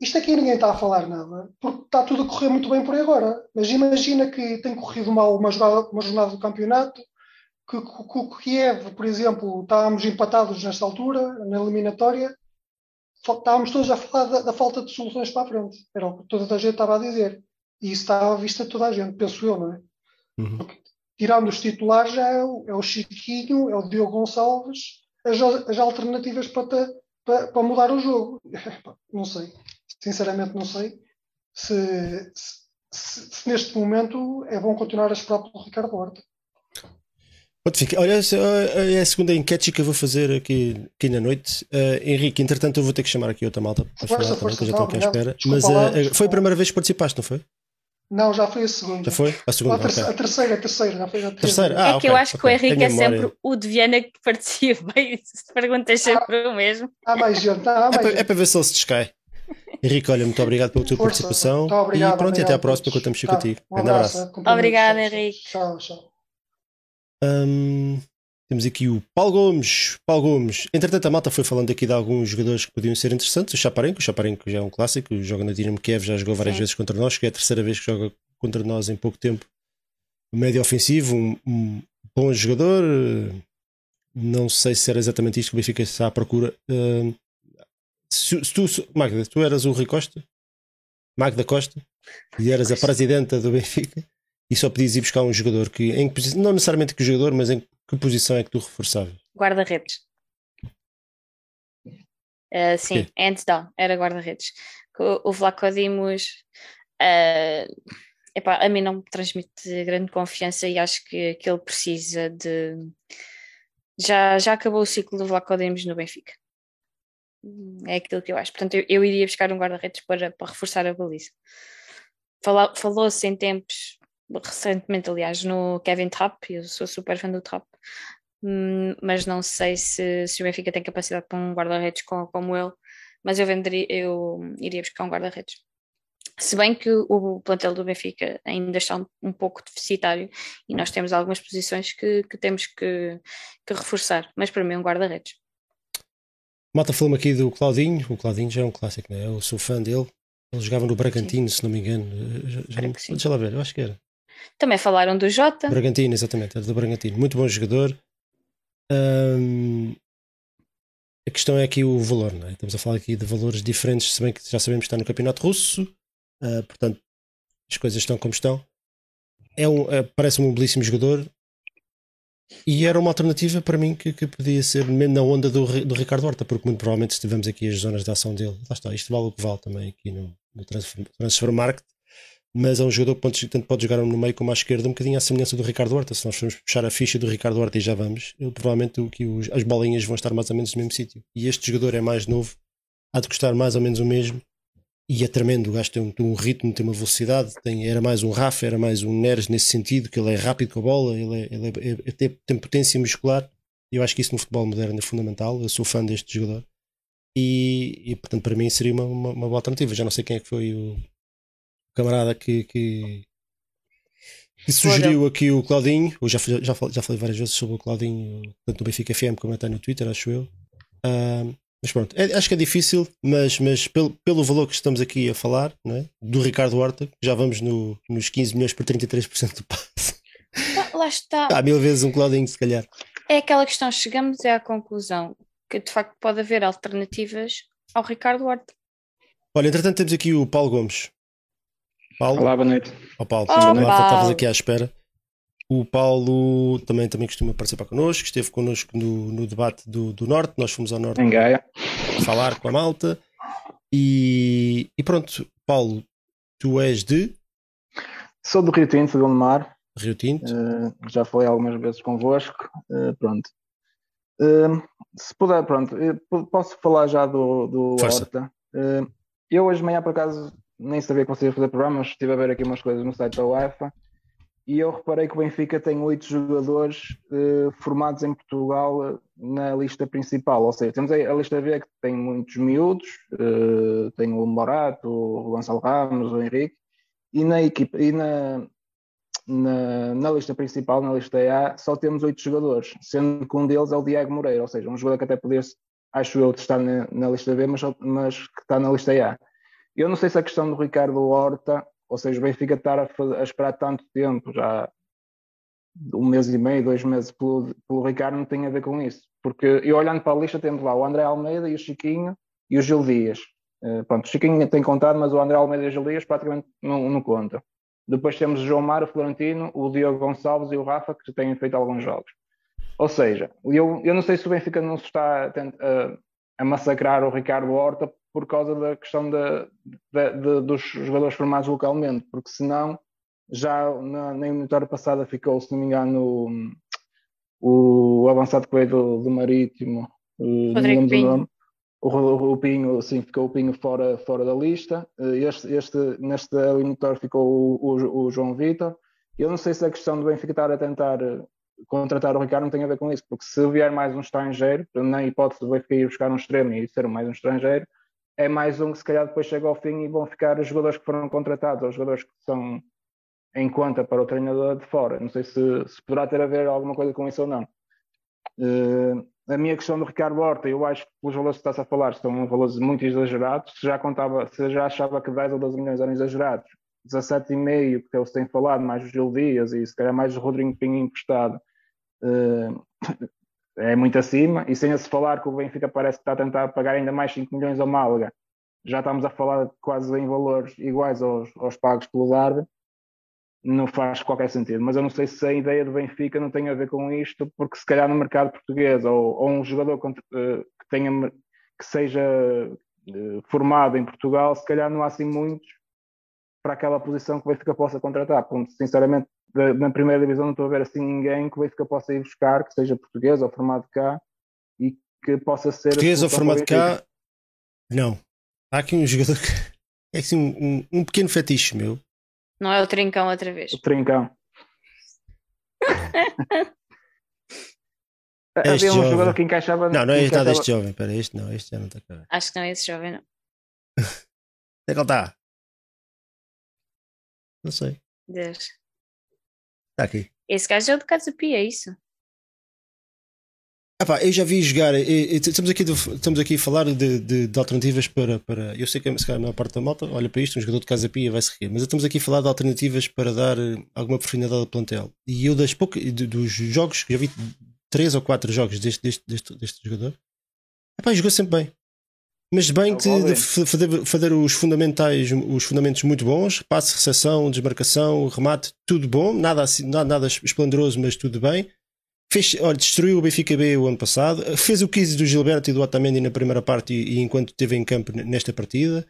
isto aqui ninguém está a falar nada, porque está tudo a correr muito bem por aí agora. Mas imagina que tem corrido mal uma, jogada, uma jornada do campeonato, que o Kiev, por exemplo, estávamos empatados nesta altura, na eliminatória, estávamos todos a falar da, da falta de soluções para a frente. Era o que toda a gente estava a dizer. E isso estava à vista de toda a gente, penso eu, não é? Uhum. tirando os titulares, já é o, é o Chiquinho, é o Diogo Gonçalves, as, as alternativas para, te- para, para mudar o jogo. Não sei, sinceramente não sei se, se- se- se neste momento é bom continuar a esperar pelo Ricardo Horta. Olha, essa é a segunda enquete que eu vou fazer aqui, aqui na noite. Eh, Henrique, entretanto, eu vou ter que chamar aqui outra malta para Força, falar também, força, que eu já tá, estou aqui à obrigado. espera. Desculpa Mas lá, eh, foi a primeira vez que participaste, não foi? Não, já foi a segunda. Já foi? A segunda? a, terceira, ok. a terceira, a terceira, já foi a Terceira? Ah, é que eu acho que o. Henrique é sempre o de Viana que participa e se perguntas sempre o mesmo. Há mais gente, há É mais para, é gente. para ver se ele se descai. Henrique, olha, muito obrigado pela tua Força. participação. Tá, obrigado, e pronto, e até à obrigado próxima, contamos Tá, contigo. um Grande abraço. Obrigada, Henrique. Tchau, tchau. Hum, temos aqui o Paulo Gomes. Paulo Gomes. Entretanto, a malta foi falando aqui de alguns jogadores que podiam ser interessantes. O Chaparenco, o Chaparenco já é um clássico, joga na Dinamo Kiev, já jogou várias Sim. vezes contra nós, que é a terceira vez que joga contra nós em pouco tempo. Um médio ofensivo, um, um bom jogador. Não sei se era exatamente isto que o Benfica está à procura. Hum, se, se tu, se- Magda, tu eras o Rui Costa, Magda Costa, e eras a presidenta do Benfica, e só podias ir buscar um jogador que, em que não necessariamente que jogador, mas em que posição é que tu reforçavas? Guarda-redes. Uh, sim, Quê? hands down, era guarda-redes. O, o Vlaco Dimos, uh, epá, a mim não me transmite grande confiança e acho que, que ele precisa de. Já, já acabou o ciclo do Vlaco Dimos no Benfica. É aquilo que eu acho. Portanto, eu, eu iria buscar um guarda-redes para, para reforçar a baliza. Falou-se em tempos, recentemente, aliás, no Kevin Trapp, eu sou super fã do Trapp, Hum, mas não sei se, se o Benfica tem capacidade para um guarda-redes co- como ele, mas eu, venderia, eu iria buscar um guarda-redes. Se bem que o, plantel do Benfica ainda está um, um pouco deficitário e nós temos algumas posições que, que temos que, que reforçar, mas para mim um guarda-redes. Malta falou-me aqui do Claudinho. O Claudinho já é um clássico, né? Eu sou fã dele. Ele jogava no Bragantino, se não me engano. Eh, Já, já não- sim. lá ver, eu acho que era. Também falaram do Jota, Bragantino, exatamente, era do Bragantino. Muito bom jogador. Hum, a questão é aqui o valor, não é? Estamos a falar aqui de valores diferentes, se bem que já sabemos que está no campeonato russo, ah, portanto as coisas estão como estão. É um, é- Parece-me um belíssimo jogador e era uma alternativa para mim que, que podia ser mesmo na onda do, do Ricardo Horta, porque muito provavelmente se tivermos aqui as zonas de ação dele, lá está, isto vale o que vale também aqui no, no transfer, transfer market mas é um jogador que tanto pode jogar no meio como à esquerda, um bocadinho à semelhança do Ricardo Horta. Se nós formos puxar a ficha do Ricardo Horta e já vamos, ele, provavelmente o, que os- as bolinhas vão estar mais ou menos no mesmo sítio. E este jogador é mais novo, há de custar mais ou menos o mesmo. E é tremendo, o gajo tem um, tem um ritmo, tem uma velocidade, tem, era mais um Rafa, era mais um Neres nesse sentido, que ele é rápido com a bola, ele, é, ele é- é- tem, tem potência muscular. Eu acho que isso no futebol moderno é fundamental. Eu sou fã deste jogador. E, e, portanto, para mim seria uma, uma, uma boa alternativa. Já não sei quem é que foi o, camarada que, que, que sugeriu aqui o Claudinho. Eu já, falei- já, já falei várias vezes sobre o Claudinho, tanto no Benfica FM como até no Twitter, acho eu. Ah, mas pronto, é- acho que é difícil, mas, mas pelo, pelo valor que estamos aqui a falar, não é? do Ricardo Horta, já vamos no, nos 15 milhões por 33% do passe. Tá, lá está. Há mil vezes um Claudinho, se calhar. É aquela questão, chegamos à conclusão que de facto pode haver alternativas ao Ricardo Horta. Olha, entretanto, temos aqui o Paulo Gomes. Paulo, Olá, boa noite. Ó Paulo, lá, Paulo. estavas aqui à espera. O Paulo também, também costuma participar connosco, esteve connosco no, no debate do, do Norte, nós fomos ao Norte Em Gaia. falar com a malta. E, e pronto, Paulo, tu és de Sou do Rio Tinto, de Gondomar. Rio Tinto. Eh, já falei algumas vezes convosco. Eh, pronto. Eh, se puder, pronto. posso falar já do, do. Horta. Eu hoje de manhã, por acaso, nem sabia que você ia fazer programa, mas estive a ver aqui umas coisas no site da UEFA. e eu reparei que o Benfica tem oito jogadores uh, formados em Portugal uh, na lista principal, ou seja, temos a, lista B que tem muitos miúdos, uh, tem o Morato, o Gonçalo Ramos, o Henrique, e na equipa, e na, na, na, lista principal, na lista A, só temos oito jogadores, sendo que um deles é o Diego Moreira, ou seja, um jogador que até podia, acho eu, estar na, na lista B, mas, mas que está na lista A. Eu não sei se a questão do Ricardo Horta ou seja, o Benfica estar a, a, esperar tanto tempo, já um mês e meio, dois meses pelo, pelo Ricardo, não tem a ver com isso. Porque eu olhando para a lista, temos lá o André Almeida e o Chiquinho e o Gil Dias. Uh, pronto, o Chiquinho tem contado, mas o André Almeida e o Gil Dias praticamente não, não conta. Depois temos o João Mário, o Florentino, o Diogo Gonçalves e o Rafa, que têm feito alguns jogos. Ou seja, eu, eu não sei se o Benfica não se está a, a, a massacrar o Ricardo Horta por causa da questão de, de, dos jogadores formados localmente, porque senão já na, na eliminatória passada ficou, se não me engano, o, o avançado que veio do, do Marítimo, Rodrigo Pinho. O, o, o, Pinho, sim, ficou o Pinho fora, fora da lista. Este, este, neste eliminatório ficou o, o, o João Vitor. Eu não sei se a questão do Benfica estar a tentar contratar o Ricardo não tem a ver com isso, porque se vier mais um estrangeiro, na hipótese do Benfica ir buscar um extremo e ser mais um estrangeiro, é mais um que se calhar depois chega ao fim e vão ficar os jogadores que foram contratados, ou os jogadores que são em conta para o treinador de fora. Não sei se, se poderá ter a ver alguma coisa com isso ou não. Uh, a minha questão do Ricardo Horta, eu acho que pelos valores que está-se a falar, são valores muito exagerados. Se já contava, se já achava que 10 ou 12 milhões eram exagerados, 17,5 que eles têm falado, mais os Gil Dias e se calhar mais o Rodrigo Pinho emprestado, uh, é muito acima, e sem se falar que o Benfica parece que está a tentar pagar ainda mais 5 milhões ao Málaga, já estamos a falar quase em valores iguais aos, aos pagos pelo Darby, não faz qualquer sentido. Mas eu não sei se a ideia do Benfica não tem a ver com isto, porque se calhar no mercado português, ou, ou um jogador que, eh, que, tenha, que seja eh, formado em Portugal, se calhar não há assim muitos para aquela posição que o Benfica possa contratar. Ponto, sinceramente, na primeira divisão não estou a ver assim ninguém que o Benfica possa ir buscar, que seja português ou formado cá e que possa ser. Português ou formado cá? Não. Há aqui um jogador que é assim um, um, pequeno fetiche meu. Não é o Trincão outra vez. O Trincão. Havia um jovem. jogador que encaixava. Não, não é este, encaixava... este jovem. Espera, este não, este já não está cá. Acho que não é esse jovem, não. Onde é que ele está? Não sei. Deus. Está aqui. Esse gajo é o de Casa Pia, é isso? Ah pá, eu já vi jogar. estamos, aqui, estamos aqui a falar de, de, de, alternativas para, para. Eu sei que se calhar a maior parte da malta olha para isto, um jogador de Casa Pia vai se rir, mas estamos aqui a falar de alternativas para dar eh, alguma profundidade ao plantel. E eu, das poucas, dos jogos, já vi três ou quatro jogos deste, deste, deste, deste jogador, ah pá, jogou sempre bem mas bem que de fazer, fazer os fundamentais, os fundamentos muito bons, passe, recepção, desmarcação, remate, tudo bom, nada, assim, nada, nada esplendoroso, mas tudo bem. Fez, olha, destruiu o Benfica B o ano passado, fez o 15 do Gilberto e do Otamendi na primeira parte e, e enquanto esteve em campo nesta partida.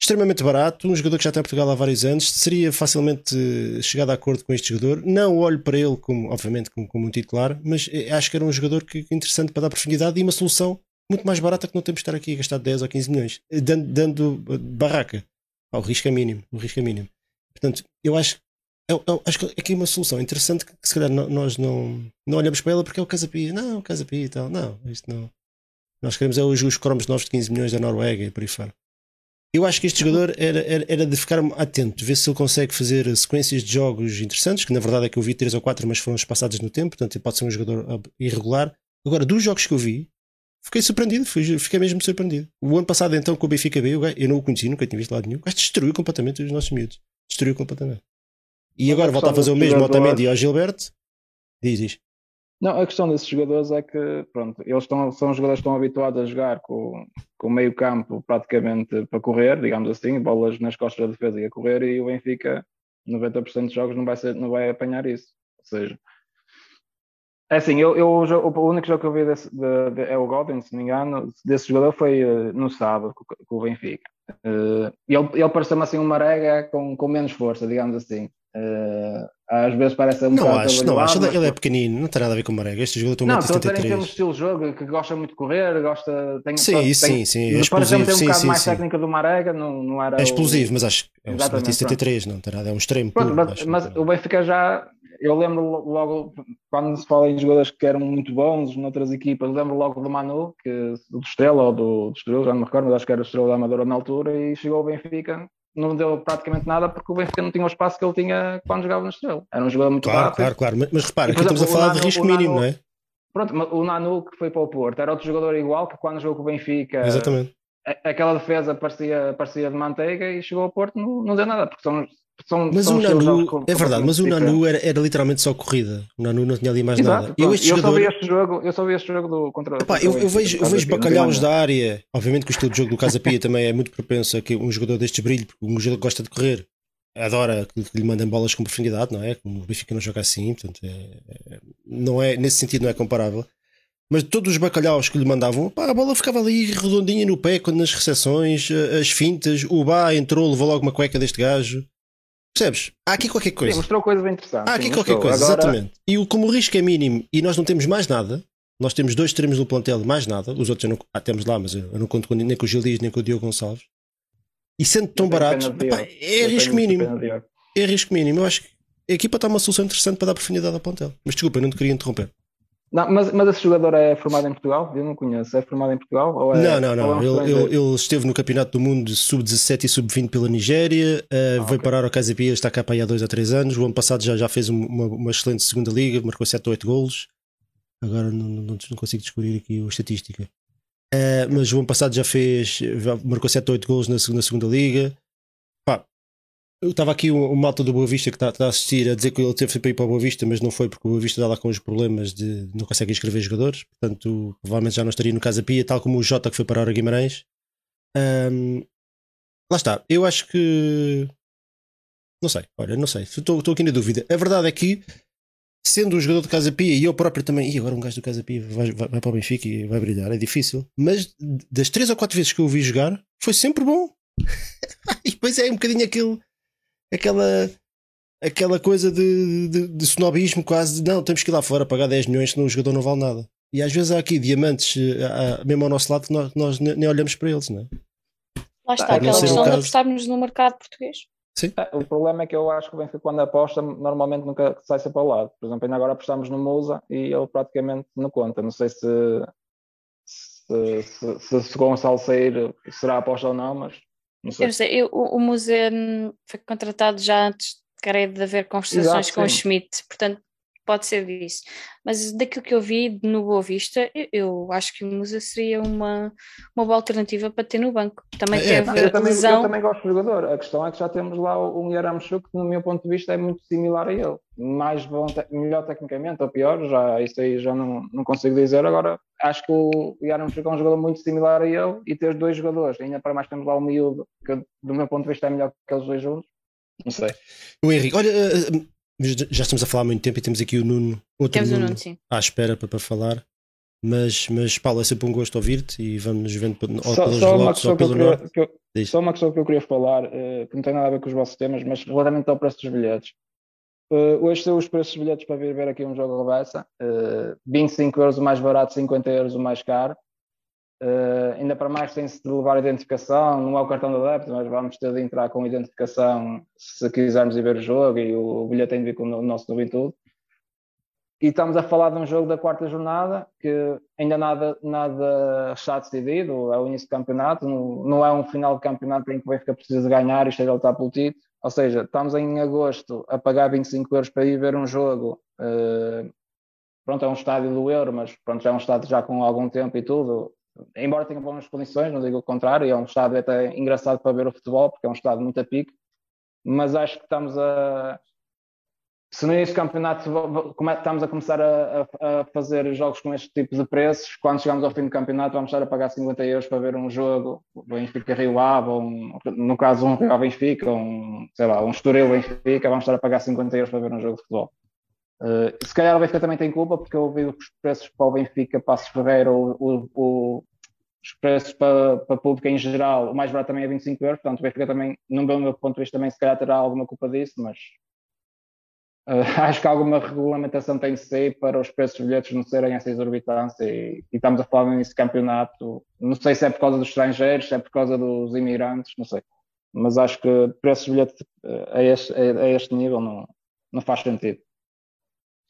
Extremamente barato, um jogador que já está em Portugal há vários anos, seria facilmente chegado a acordo com este jogador. Não olho para ele como, obviamente, como, como um titular, mas eh, acho que era um jogador que, interessante para dar profundidade e uma solução muito mais barata que não temos de estar aqui a gastar 10 ou 15 milhões, eh, dando, dando eh, barraca. o risco é mínimo. O risco é mínimo. Portanto, eu acho, eu, eu acho que aqui é uma solução interessante que, se calhar nós não, não olhamos para ela porque é o Casa Pia. Não, Casa Pia e tal. Não, isto não. Nós queremos é os, os cromos novos de 15 milhões da Noruega e por aí fora. Eu acho que este jogador era, era, era, de ficar atento, ver se ele consegue fazer sequências de jogos interessantes, que na verdade é que eu vi 3 ou 4, mas foram espaçados no tempo, portanto ele pode ser um jogador ah, irregular. Agora, dos jogos que eu vi, Fiquei surpreendido, fiquei mesmo surpreendido. O ano passado, então, com o Benfica B, eu não o conheci, nunca tinha visto lado nenhum. O gajo destruiu completamente os nossos miúdos. Destruiu completamente. E agora volta a fazer o mesmo Otamendi e ao Gilberto. Diz, diz. Não, a questão desses jogadores é que, pronto, eles estão, são jogadores que estão habituados a jogar com, com o meio campo praticamente para correr, digamos assim, bolas nas costas da defesa e a correr, e o Benfica, 90% dos jogos, não vai, ser, não vai apanhar isso. Ou seja, é assim, eu, eu, o único jogo que eu vi desse, de, de, é o Godwin, se não me engano, desse jogador foi uh, no sábado com, com o Benfica. Uh, ele, ele pareceu-me assim uma marega com, com menos força, digamos assim. Uh, Às vezes parece um Não bocado acho, não acho. Ele é pequenino, não tem nada a ver com o Marega. Este jogador tem Não, estou a dizer em 1,73m. termos de estilo de jogo, que gosta muito de correr, gosta. Tem, Sim, tem, sim, sim, é explosivo, ter um sim, bocado sim, mais sim. técnica do Marega, não, não era. É o- explosivo, mas acho que é um Exatamente, 1,73m, não tem nada. É um extremo. Pronto, puro, mas, mas tem o Benfica já. Eu lembro logo, quando se fala em jogadores que eram muito bons noutras equipas, lembro logo do Manu, que, do Estrela ou do, do Estrela, já não me recordo, mas acho que era o Estrela da Amadora na altura, e chegou ao Benfica, não deu praticamente nada porque o Benfica não tinha o espaço que ele tinha quando jogava no Estrela. Era um jogador muito Claro, rápido. claro, claro. Mas, mas repara, E, aqui estamos a falar de risco Nano- mínimo, não é? Pronto, o Nanu que foi para o Porto era outro jogador igual que quando jogou com o Benfica, Exatamente. aquela defesa parecia, parecia de manteiga e chegou ao Porto não, não deu nada, porque são. São Mas são o Nanu, jogos é verdade, mas o Nanu era, era literalmente só corrida. O Nanu não tinha ali mais Exato, nada. pronto. Eu, este eu só vi este jogo, eu só vi este jogo do contra, Epá, eu, eu vejo, eu vejo bacalhaus da área. Obviamente que o estilo de jogo do Casa Pia também é muito propenso a que um jogador destes brilhe, porque um jogador que gosta de correr adora que, que lhe mandem bolas com profundidade, não é? Como o Benfica não joga assim, portanto, é- é- não é, nesse sentido não é comparável. Mas todos os bacalhaus que lhe mandavam, pá, a bola ficava ali redondinha no pé, quando nas recepções, eh, as fintas, o Bá entrou, levou logo uma cueca deste gajo. Percebes? Há aqui qualquer Sim, coisa. mostrou coisas interessantes. Há sim, aqui qualquer coisa, Agora, exatamente. E o, como o risco é mínimo e nós não temos mais nada, nós temos dois extremos no plantel e mais nada, os outros não, ah, temos lá, mas eu, eu não conto com, nem com o Gil Dias nem com o Diogo Gonçalves. E sendo tão baratos, é eu risco mínimo. É risco mínimo. Eu acho que a equipa está uma solução interessante para dar profundidade ao plantel. Mas desculpa, eu não te queria interromper. Não, mas, mas esse jogador é formado em Portugal? Eu não conheço. É formado em Portugal? Ou é, não, não, ou é não. um ele, ele- ele esteve no Campeonato do Mundo sub-17 e sub-20 pela Nigéria, uh, Ah, veio ok. parar ao Casa Pia, está cá para aí há dois ou três anos. O ano passado já, já fez um- uma, uma excelente segunda liga, marcou 7 ou 8 golos. Agora não, não, não consigo descobrir aqui a estatística. Uh, mas o ano passado já fez, marcou 7 ou 8 golos na segunda, segunda liga. Eu estava aqui o, o malta do Boa Vista que está, está a assistir a dizer que ele teve para ir para o Boa Vista, mas não foi porque o Boa Vista está lá com os problemas de não consegue inscrever jogadores. Portanto, provavelmente já não estaria no Casa Pia, tal como o Jota que foi para a Guimarães. Ahm, lá está, eu acho que não sei, olha, não sei, estou, estou aqui na dúvida. A verdade é que, sendo um jogador do Casa Pia e eu próprio também, e agora um gajo do Casa Pia vai, vai, vai para o Benfica e vai brilhar, é difícil, mas das três ou quatro vezes que eu o vi jogar, foi sempre bom. e depois é um bocadinho aquele, aquela, aquela coisa de, de, de snobismo, quase de não, temos que ir lá fora pagar 10 milhões, senão o jogador não vale nada. E às vezes há aqui diamantes, eh, há- mesmo ao nosso lado, que nós, nós ne- nem olhamos para eles, não é? Lá está, Pode aquela o questão de apostarmos no mercado português. É, O problema é que eu acho que o Benfica, quando aposta, normalmente nunca sai sempre ao lado. Por exemplo, ainda agora apostamos no Musa e ele praticamente não conta. Não sei se se, se, se, se o Gonçalo sair será aposta ou não, mas não Eu sei. não sei, eu- o, o museu hum, foi contratado já antes, creio, de haver conversações Exato, com o sim. Schmidt, portanto pode ser disso. Mas daquilo que eu vi no Boa Vista, eu, eu acho que o Musa seria uma, uma boa alternativa para ter no banco. Também É, teve eu, também, eu lesão. também gosto do jogador. A questão é que já temos lá o, o Yaramchuk, que no meu ponto de vista é muito similar a ele. Mais bom, melhor tecnicamente ou pior, já, isso aí já não, não consigo dizer. Agora, acho que o Yaramchuk é um jogador muito similar a ele e ter dois jogadores, ainda para mais temos lá o miúdo, que do meu ponto de vista é melhor que aqueles dois juntos. Não sei. O Henrique, olha, eh, eh, já estamos a falar há muito tempo e temos aqui o Nuno, outro Temos o Nuno, Nuno, sim. à espera para, para falar. Mas, mas Paulo, é sempre um gosto ouvir-te e vamos vendo pe- ou Só, pelos só ou questão que eu pelo queria, norte. que eu- só uma questão que eu queria falar, eh, que não tem nada a ver com os vossos temas, mas relativamente ao preço dos bilhetes. Eh, hoje são os preços dos bilhetes para vir ver aqui um jogo reversa. Uh, 25 euros o mais barato, 50 euros o mais caro. Eh, ainda para mais tem-se de levar identificação, não é o cartão de adepto, mas vamos ter de entrar com identificação se quisermos ir ver o jogo e o bilhete tem de vir com o nosso nome e tudo. E estamos a falar de um jogo da quarta jornada, que ainda nada, nada está decidido, é o início do campeonato, não, não é um final de campeonato em que o Benfica precisa de ganhar e esteja a lutar pelo título. Ou seja, estamos em agosto a pagar 25 euros para ir ver um jogo. eh, pronto, é um estádio do Euro, mas pronto, já é um estádio já com algum tempo e tudo. Embora tenha boas condições, não digo o contrário, é um estádio até engraçado para ver o futebol, porque é um estádio muito a pique, mas acho que estamos a, se no início do campeonato estamos a começar a, a- fazer jogos com este tipo de preços, quando chegamos ao fim do campeonato vamos estar a pagar 50 euros para ver um jogo, Benfica Rio Ave, ou um, no caso um Ave Benfica, um, sei lá, um Estoril Benfica, vamos estar a pagar 50 euros para ver um jogo de futebol. Uh, se calhar o Benfica também tem culpa, porque eu ouvi os preços para o Benfica, Passos Ferreira, o, o- o- os preços para, para público em geral, o mais barato também é 25 euros, portanto o Benfica também, no meu, ponto de vista, também se calhar terá alguma culpa disso, mas Uh, acho que alguma regulamentação tem de ser para os preços dos bilhetes não serem essa exorbitância e, e, estamos a falar nesse campeonato. Não sei se é por causa dos estrangeiros, se é por causa dos imigrantes, não sei. Mas acho que preços de bilhete a este, a este nível não, não faz sentido.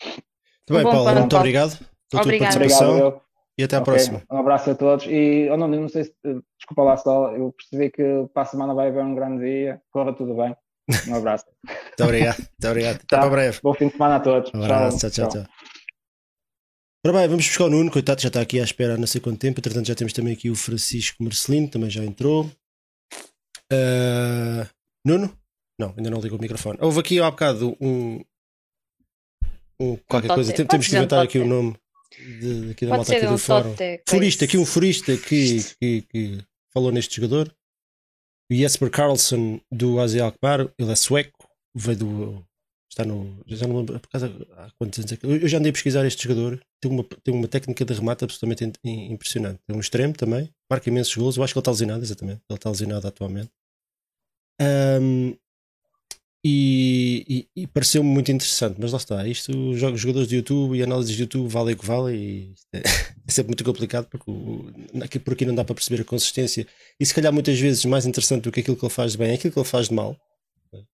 Muito bem, Paulo, muito obrigado pela tua participação obrigado, e até à okay. próxima. Um abraço a todos e oh, não, não sei se, desculpa lá só, eu percebi que para a semana vai haver um grande dia, corra tudo bem. Um abraço. muito obrigado, muito obrigado. Até tá. para breve. Bom fim de semana a todos. Um abraço, tchau, tchau. tchau. tchau. Ora bem, vamos buscar o Nuno, coitado, já está aqui à espera há não sei quanto tempo. Entretanto, já temos também aqui o Francisco Marcelino, também já entrou. Uh, Nuno? Não, ainda não ligou o microfone. Houve aqui há bocado um. Um qualquer coisa. Tem, temos que inventar aqui o nome de, aqui da Pode malta aqui um do fórum. Furista, aqui um furista que, que, que falou neste jogador. O Jesper Carlson do Asia Alkmaar, ele é sueco, veio do. Está no. Já não lembro por causa, há quantos anos é que. Eu já andei a pesquisar este jogador, tem uma, tem uma técnica de remate absolutamente impressionante. É um extremo também, marca imensos gols. Eu acho que ele está lesionado, exatamente. Ele está lesionado atualmente. Um, e, e, e pareceu-me muito interessante, mas lá está. Isto, os jogadores de YouTube e análises de YouTube valem o que valem, e é, é sempre muito complicado porque aqui, por aqui não dá para perceber a consistência. E se calhar muitas vezes mais interessante do que aquilo que ele faz de bem é aquilo que ele faz de mal.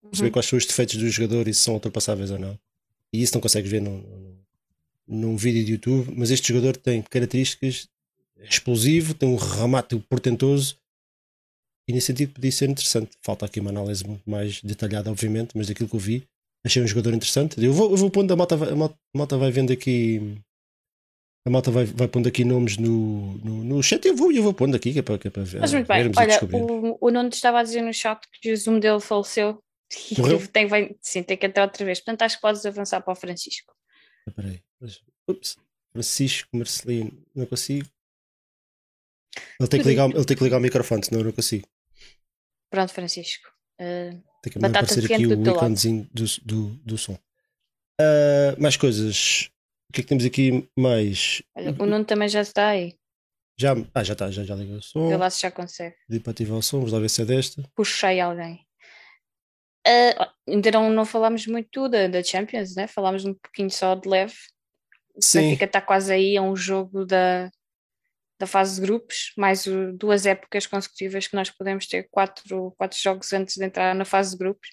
Perceber uhum. quais são os defeitos do jogador e se são ultrapassáveis ou não. E isso não consegues ver num, num vídeo de YouTube. Mas este jogador tem características é explosivo, tem um remate portentoso e nesse sentido podia ser interessante. Falta aqui uma análise muito mais detalhada, obviamente, mas daquilo que eu vi, achei um jogador interessante. Eu vou, eu vou pondo, a malta, vai, a malta vai vendo aqui. A malta vai, vai pondo aqui nomes no, no, no chat e eu vou, eu vou pondo aqui, que é para, que é para ver. Mas muito bem, olha, o, o Nuno estava a dizer no chat que o zoom dele faleceu e tem, vai, sim, tem que entrar outra vez. Portanto, acho que podes avançar para o Francisco. Espera aí. Ups. Francisco Marcelino, não consigo. Ele tem, que ligar, ele tem que ligar o microfone, senão eu não consigo. Pronto, Francisco. Uh, Tem que aparecer aqui o íconezinho do, do, do som. Uh, mais coisas. O que é que temos aqui mais? Olha, o Nuno também já está aí. Já, ah, já está, já, já ligou o som. Vê lá se já consegue. Pedi para ativar o som, vamos lá ver se é desta. Puxei alguém. Uh, ainda não, não falámos muito da, da Champions, né? Falámos um pouquinho só de leve. Sim. Benfica está quase aí, é um jogo da, da fase de grupos, mais duas épocas consecutivas que nós podemos ter quatro, quatro jogos antes de entrar na fase de grupos.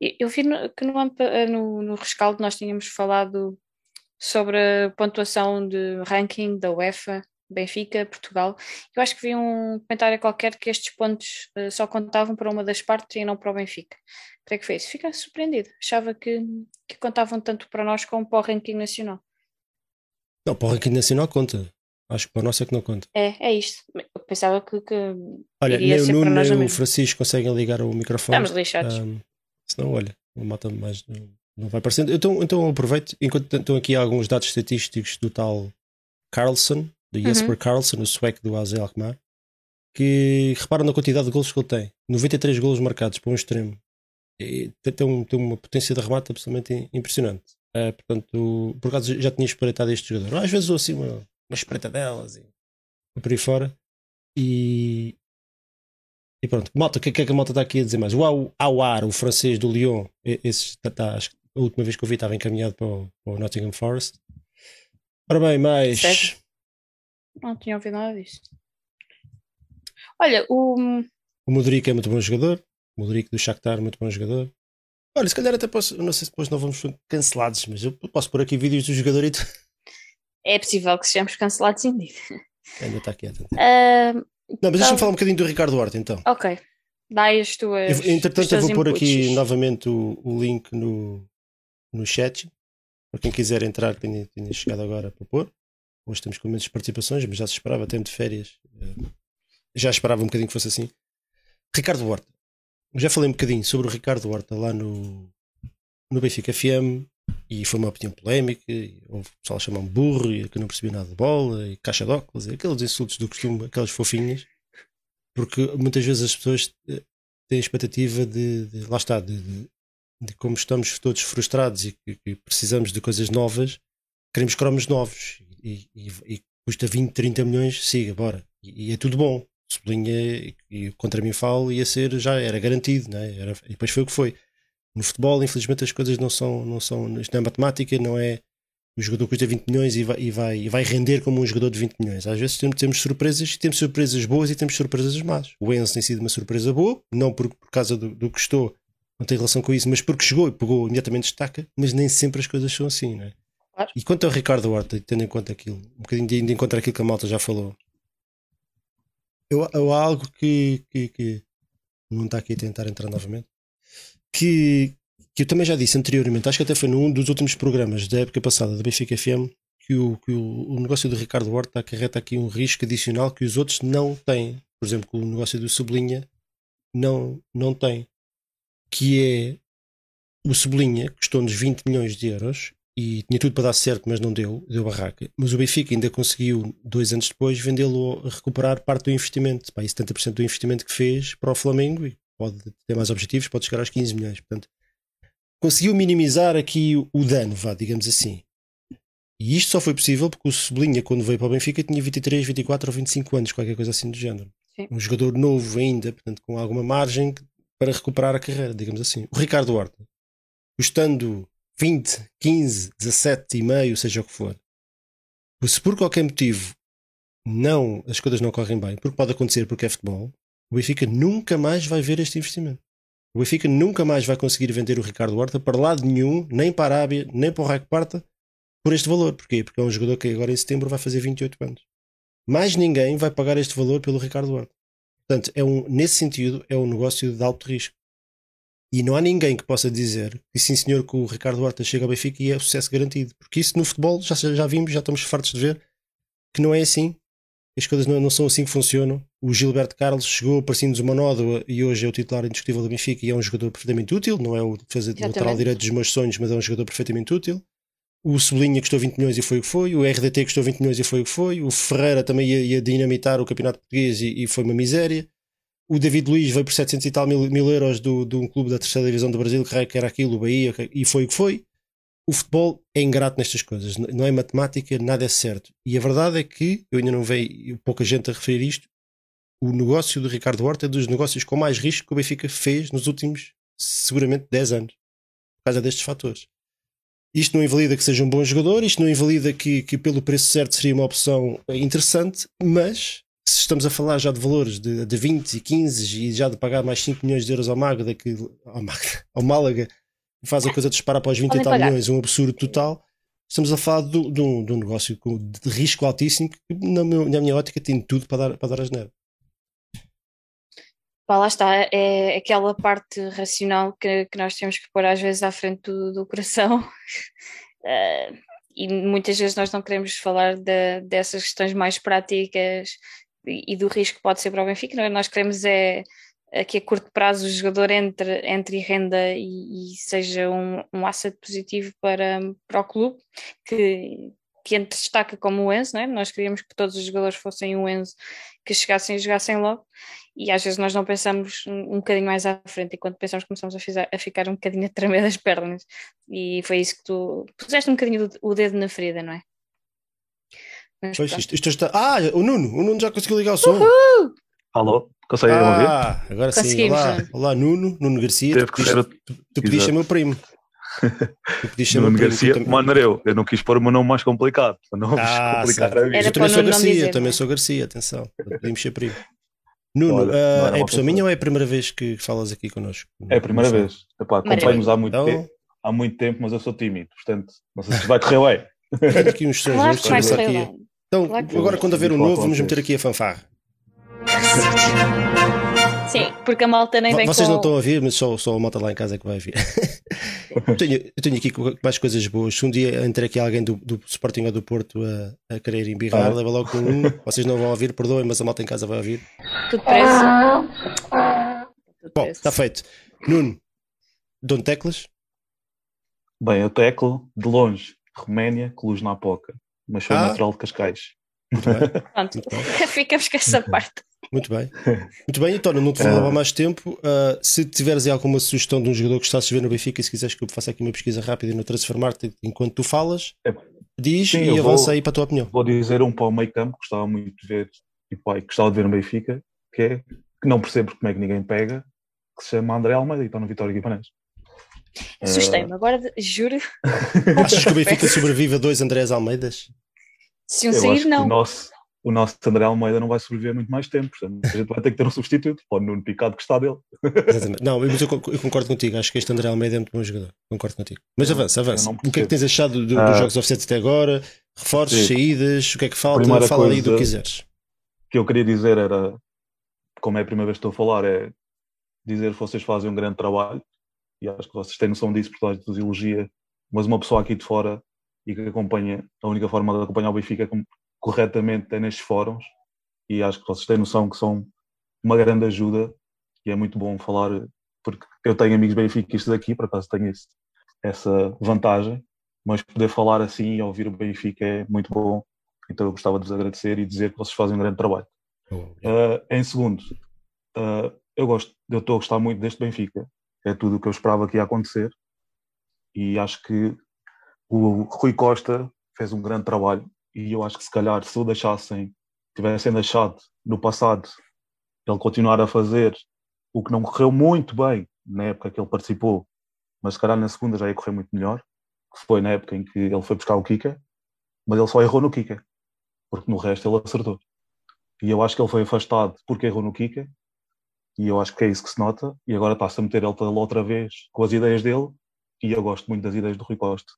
Eu vi no, que no, no, no rescaldo nós tínhamos falado sobre a pontuação de ranking da UEFA, Benfica, Portugal. Eu acho que vi um comentário qualquer que estes pontos uh, só contavam para uma das partes e não para o Benfica. Creio que foi isso. Fiquei surpreendido. Achava que, que contavam tanto para nós como para o ranking nacional. Não, para o ranking nacional conta. Acho que para nós é que não conta. É, é isto. Eu pensava que. que olha, nem o Nuno nem o Francisco conseguem ligar o microfone. Estamos lixados. Um, senão, olha, mata mais. Não vai aparecendo. Então, então aproveito, enquanto estão aqui alguns dados estatísticos do tal Carlson, do Jesper uhum. Carlson, o sueco do AZ Alkmaar, que reparam na quantidade de golos que ele tem. 93 golos marcados para um extremo. E tem, um, tem uma potência de remate absolutamente impressionante. Uh, portanto, por acaso já tinha espreitado este jogador. Às vezes ou assim uma espreita delas e por aí fora. E, e pronto, malta, o que, que é que a malta está aqui a dizer mais? O Awar, o francês do Lyon, esse está, está, acho que a última vez que eu vi estava encaminhado para o, para o Nottingham Forest. Ora bem, mais. Sério? Não tinha ouvido nada disso. Olha, o. O Modric é muito bom jogador. O Modric do Shakhtar, muito bom jogador. Olha, se calhar até posso. Não sei se depois não vamos cancelados, mas eu posso pôr aqui vídeos do jogador e é possível que sejamos cancelados indeed. Ainda está quieto. Uh, não, mas então... deixa-me falar um bocadinho do Ricardo Horta então. Ok. Dá as tuas. Eu, entretanto, eu vou pôr aqui novamente o, o, link no, no chat. Para quem quiser entrar, tenha, tenha chegado agora para pôr. Hoje temos com menos participações, mas já se esperava, tempo de férias. Eh, já esperava um bocadinho que fosse assim. Ricardo Horta. Já falei um bocadinho sobre o Ricardo Horta lá no, no Benfica FM e foi uma opinião polémica, e o pessoal chamam burro e que não percebia nada de bola, e caixa de óculos, e aqueles insultos do costume, aquelas fofinhas, porque muitas vezes as pessoas eh, têm a expectativa de, de lá está, de, de, de, como estamos todos frustrados e que, precisamos de coisas novas, queremos cromos novos e, e, e, custa 20, 30 milhões, siga, bora. E, e é tudo bom. Sublinha e contra mim falo ia ser, já era garantido, né? era, e depois foi o que foi No futebol, infelizmente, as coisas não são, não são. Isto não é matemática, não é. O jogador custa 20 milhões e vai, e vai, e vai render como um jogador de 20 milhões. Às vezes temos, temos surpresas e temos surpresas boas e temos surpresas más. O Enzo tem sido uma surpresa boa, não por, por causa do, do que estou, não tem relação com isso, mas porque chegou e pegou imediatamente destaca, mas nem sempre as coisas são assim, não é? Claro. E quanto ao Ricardo Horta, tendo em conta aquilo, um bocadinho de, de encontrar aquilo que a malta já falou, eu, eu há algo que, que, que, não está aqui a tentar entrar novamente, que, que eu também já disse anteriormente, acho que até foi num dos últimos programas da época passada da Benfica FM, que o, que o, o negócio do Ricardo Horta acarreta aqui um risco adicional que os outros não têm. Por exemplo, o negócio do Sublinha não, não tem. Que é o Sublinha custou-nos 20 milhões de euros e tinha tudo para dar certo, mas não deu, deu barraca. Mas o Benfica ainda conseguiu, dois anos depois, vendê-lo, recuperar parte do investimento, pá, e 70% do investimento que fez para o Flamengo, e pode ter mais objetivos, pode chegar aos 15 milhões. Portanto, conseguiu minimizar aqui o dano, vá, digamos assim. E isto só foi possível porque o Sublinha, quando veio para o Benfica, tinha 23, 24 ou 25 anos, qualquer coisa assim do género. Sim. Um jogador novo ainda, portanto, com alguma margem para recuperar a carreira, digamos assim. O Ricardo Horta, custando 20, 15, 17 e meio, seja o que for. Se por qualquer motivo não, as coisas não correm bem, porque pode acontecer porque é futebol, o Benfica nunca mais vai ver este investimento. O Benfica nunca mais vai conseguir vender o Ricardo Horta para lado nenhum, nem para a Arábia, nem para o Raio Parta, por este valor. Porquê? Porque é um jogador que agora em setembro vai fazer 28 anos. Mais ninguém vai pagar este valor pelo Ricardo Horta. Portanto, é um, nesse sentido, é um negócio de alto risco. E não há ninguém que possa dizer que sim senhor que o Ricardo Horta chega ao Benfica e é sucesso garantido. Porque isso no futebol já, já vimos, já estamos fartos de ver que não é assim. As coisas não, não são assim que funcionam. O Gilberto Carlos chegou, parecendo-nos uma nódoa e hoje é o titular indiscutível do Benfica e é um jogador perfeitamente útil. Não é o defesa de lateral direito dos meus sonhos, mas é um jogador perfeitamente útil. O Sublinha custou 20 milhões e foi o que foi. O RDT custou 20 milhões e foi o que foi. O Ferreira também ia, ia dinamitar o campeonato português e, e foi uma miséria o David Luiz veio por 700 e tal mil, mil euros do, de um clube da terceira divisão do Brasil, que era aquilo, o Bahia, e foi o que foi. O futebol é ingrato nestas coisas, não é matemática, nada é certo. E a verdade é que, eu ainda não vejo pouca gente a referir isto, o negócio do Ricardo Horta é dos negócios com mais risco que o Benfica fez nos últimos, seguramente, 10 anos, por causa destes fatores. Isto não invalida que seja um bom jogador, isto não invalida que, que pelo preço certo seria uma opção interessante, mas se estamos a falar já de valores de, de 20 e 15 e já de pagar mais 5 milhões de euros ao Málaga, ao, Málaga, ao Málaga faz a coisa de disparar para os 20 Podem e tal milhões, um absurdo total. Estamos a falar um, de um, negócio de risco altíssimo que, na, meu, na minha ótica, tem tudo para dar, para dar as neve. lá está, é aquela parte racional que, que nós temos que pôr às vezes à frente do, do coração. Uh, e muitas vezes nós não queremos falar de, dessas questões mais práticas e do risco que pode ser para o Benfica. É? Nós queremos é, que a curto prazo o jogador entre, entre renda e, e seja um, um asset positivo para, para o clube, que, que entre destaca como o Enzo, não é? nós queríamos que todos os jogadores fossem o Enzo, que chegassem e jogassem logo, e às vezes nós não pensamos um, um bocadinho mais à frente, e quando pensamos começamos a, a ficar um bocadinho a tremer das pernas, e foi isso que tu puseste um bocadinho o dedo na ferida, não é? pois, isto, isto, está. Ah, o Nuno, o Nuno já conseguiu ligar o som. Uhul! Alô, consegue ah, ouvir? Agora sim, olá, olá Nuno, Nuno Garcia. tu pediste, tu pediste ser meu primo. Tu pediste ser Nuno meu Garcia, primo, mano, eu, eu não quis pôr o meu nome mais complicado, para não ah, complicar a vida. Eu também sou Garcia, dizer, também sou Garcia, atenção, podemos ser primo. Nuno, Olha, uh, é a pessoa minha ou é a primeira vez que falas aqui connosco? É a primeira vez. Acompanho-nos há muito então... tempo há muito tempo, mas eu sou tímido, portanto, não sei se vai correr bem. Aqui uns claro que vai correr bem. Então, claro agora quando haver um novo, vamos meter aqui a fanfarra. Sim, porque a malta nem vem Vocês com... não estão a ouvir, mas só, só a malta lá em casa é que vai ouvir. eu, tenho, eu tenho aqui mais coisas boas. Se um dia entrar aqui alguém do, do Sporting ou do Porto a, a querer embirrar, ah. leva logo com um. Vocês não vão ouvir, perdoem, mas a malta em casa vai ouvir. Tudo preço. Bom, está feito. Nuno, Dom Teclas? Bem, eu teclo de longe. Roménia, Cluj na Poca mas sou ah. natural de Cascais. Muito bem. Pronto, ficamos com essa parte. Muito bem. Muito bem, então não te falava uh, mais tempo. Uh, se tiveres alguma sugestão de um jogador que estás a ver no Benfica, se quiseres que eu faça aqui uma pesquisa rápida no Transformar-te enquanto tu falas, é, diz sim, e avança vou, aí para a tua opinião. Vou dizer um para o meio campo, gostava muito de ver, e pai, gostava de ver no Benfica, que é que não percebo como é que ninguém pega, que se chama André Almeida e está no Vitória Guimarães. Assustei-me, agora juro. Achas que o Benfica sobrevive a dois Andrés Almeidas? Se um sair, não. O nosso, o nosso André Almeida não vai sobreviver muito mais tempo, portanto, a gente vai ter que ter um substituto para o Nuno Picado que está dele. Exatamente. Não, mas eu, eu, concordo contigo, acho que este André Almeida é muito bom jogador. Concordo contigo. Mas avança, avança. O que é que tens achado do, dos jogos offsets até agora? Reforços, sim. saídas, o que é que falta? Primeira Fala aí do que quiseres. O que eu queria dizer era, como é a primeira vez que estou a falar, é dizer que vocês fazem um grande trabalho e acho que vocês têm noção disso, porque toda vos elogia, mas uma pessoa aqui de fora e que acompanha, a única forma de acompanhar o Benfica é corretamente é nestes fóruns e acho que vocês têm noção que são uma grande ajuda e é muito bom falar, porque eu tenho amigos benfiquistas aqui, por acaso tenho esse, essa vantagem, mas poder falar assim e ouvir o Benfica é muito bom, então eu gostava de vos agradecer e dizer que vocês fazem um grande trabalho. Uh, em segundo, uh, eu gosto, eu estou a gostar muito deste Benfica, é tudo o que eu esperava que ia acontecer e acho que o Rui Costa fez um grande trabalho e eu acho que se calhar se o deixassem, tivessem deixado no passado ele continuar a fazer o que não correu muito bem na época que ele participou, mas se calhar na segunda já ia correr muito melhor, que foi na época em que ele foi buscar o Kika, mas ele só errou no Kika, porque no resto ele acertou. E eu acho que ele foi afastado porque errou no Kika, e eu acho que é isso que se nota, e agora está-se a meter ele outra vez com as ideias dele, e eu gosto muito das ideias do Rui Costa,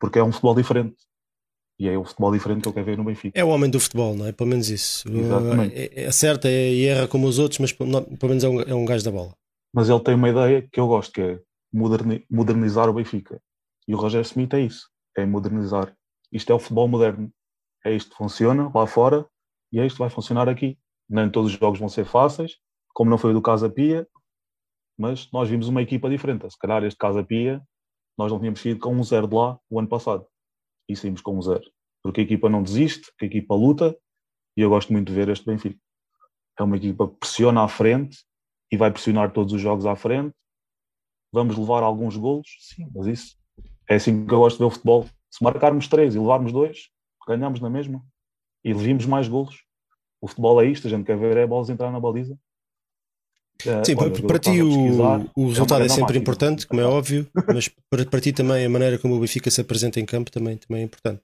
porque é um futebol diferente. E é o futebol diferente que eu quero ver no Benfica. É o homem do futebol, não é? Pelo menos isso. Exatamente. É, acerta é, e erra como os outros, mas pelo menos é um, é um gajo da bola. Mas ele tem uma ideia que eu gosto, que é modernizar o Benfica. E o Roger Smith é isso, é modernizar. Isto é o futebol moderno. É isto que funciona lá fora e é isto que vai funcionar aqui. Nem todos os jogos vão ser fáceis, como não foi o do Casa Pia, mas nós vimos uma equipa diferente. Se calhar este Casa Pia, nós não tínhamos sido com um zero de lá o ano passado e saímos com um zero. Porque a equipa não desiste, a equipa luta e eu gosto muito de ver este Benfica. É uma equipa que pressiona à frente e vai pressionar todos os jogos à frente. Vamos levar alguns golos? Sim, mas isso é assim que eu gosto de ver o futebol. Se marcarmos três e levarmos dois, ganhamos na mesma e levimos mais golos. O futebol é isto, a gente quer ver é bolas entrar na baliza. É, Sim, Olha, para ti o, o resultado é, é sempre máquina. importante, como é óbvio, mas para, para ti também a maneira como o Benfica se apresenta em campo também, também é importante.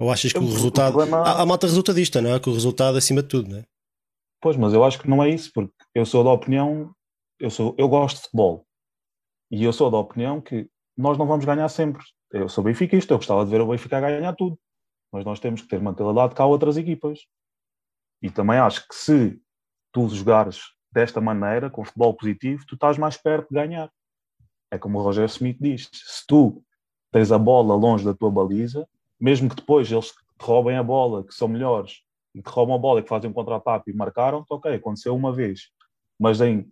Ou achas que o, o resultado. Problema... Há, há malta resultadista, não é? Que o resultado é acima de tudo, não é? Pois, mas eu acho que não é isso, porque eu sou da opinião, eu, sou, eu gosto de futebol e eu sou da opinião que nós não vamos ganhar sempre. Eu sou benfiquista, eu gostava de ver o Benfica ganhar tudo, mas nós temos que ter mentalidade cá outras equipas. E também acho que se tu jogares desta maneira, com futebol positivo, tu estás mais perto de ganhar. É como o Roger Smith diz: se tu tens a bola longe da tua baliza, mesmo que depois eles te roubem a bola, que são melhores, e te roubam a bola e que fazem um contra-ataque e marcaram, ok, aconteceu uma vez. Mas em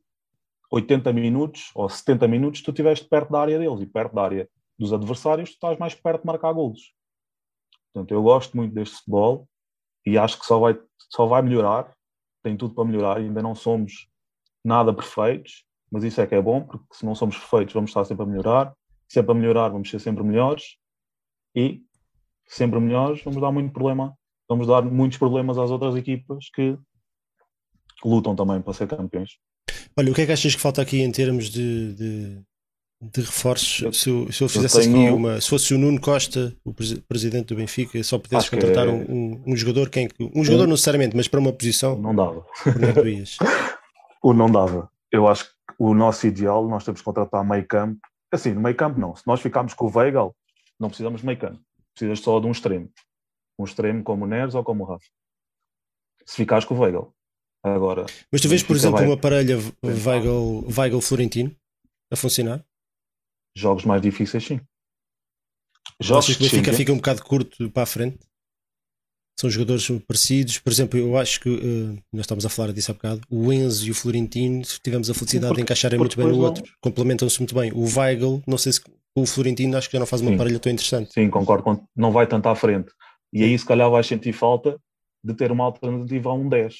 80 minutos ou 70 minutos, tu estiveste perto da área deles e perto da área dos adversários, tu estás mais perto de marcar golos. Portanto, eu gosto muito deste futebol e acho que só vai, só vai melhorar tem tudo para melhorar, ainda não somos nada perfeitos, mas isso é que é bom, porque se não somos perfeitos, vamos estar sempre a melhorar, sempre a melhorar, vamos ser sempre melhores e sempre melhores, vamos dar muito problema, vamos dar muitos problemas às outras equipas que lutam também para ser campeões. Olha, o que é que achas que falta aqui em termos de, de, de reforços? Eu, se, eu, se eu fizesse eu tenho... aqui uma. Se fosse o Nuno Costa, o presidente do Benfica, só pudesse contratar é... um, um, jogador, quem, um jogador um... necessariamente, mas para uma posição. Não dava. o não dava. Eu acho que o nosso ideal, nós temos que contratar meio campo. Assim, no meio campo não. Se nós ficarmos com o Weigl, não precisamos de meio campo. Precisas só de um extremo. Um extremo como o Neres ou como o Rafa. Se ficares com o Weigl. Agora. Mas tu vês, por exemplo, uma parelha Weigl-Florentino a funcionar? jogos mais difíceis, sim. Jogos que fica, fica um bocado curto para a frente? São jogadores parecidos. Por exemplo, eu acho que uh, nós estamos a falar disso há bocado. O Enzo e o Florentino tivemos a felicidade porque, de encaixarem muito bem no outro. Complementam-se muito bem. O Weigl, não sei se o Florentino acho que já não faz uma sim. parelha tão interessante. Sim, concordo. Não vai tanto à frente. E aí, se calhar, vais sentir falta de ter uma alternativa a um 10.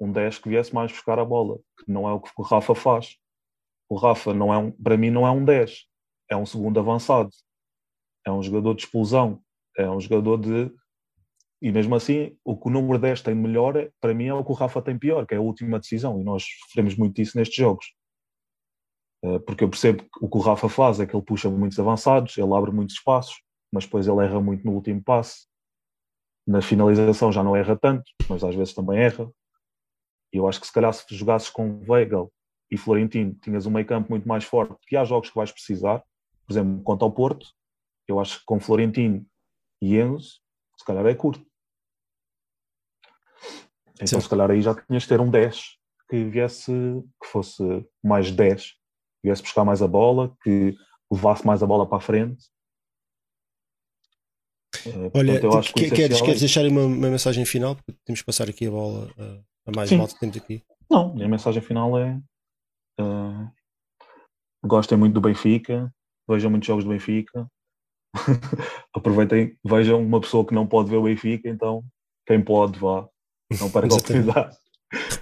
Um 10 que viesse mais buscar a bola, que não é o que o Rafa faz. O Rafa não é um, para mim não é um 10, é um segundo avançado, é um jogador de explosão, é um jogador de e mesmo assim, o que o número 10 tem de melhor, para mim, é o que o Rafa tem pior, que é a última decisão, e nós sofremos muito isso nestes jogos. Uh, porque eu percebo que o que o Rafa faz é que ele puxa muitos avançados, ele abre muitos espaços, mas depois ele erra muito no último passe. Na finalização já não erra tanto, mas às vezes também erra. E eu acho que se calhar se jogasses com Weigl e Florentino, tinhas um meio campo muito mais forte, que há jogos que vais precisar, por exemplo, quanto ao Porto, eu acho que com Florentino e Enzo, se calhar é curto. Então Sim. se calhar aí já tinhas de ter um 10 que viesse, que fosse mais 10, que viesse buscar mais a bola, que levasse mais a bola para a frente. Eh, Olha, Portanto, que, queres, queres deixar uma, uma, mensagem final? Porque temos que passar aqui a bola uh, a mais volta que temos aqui. Não, a mensagem final é uh, gostem muito do Benfica, vejam muitos jogos do Benfica, aproveitem, vejam uma pessoa que não pode ver o Benfica, então quem pode vá, não perca a oportunidade.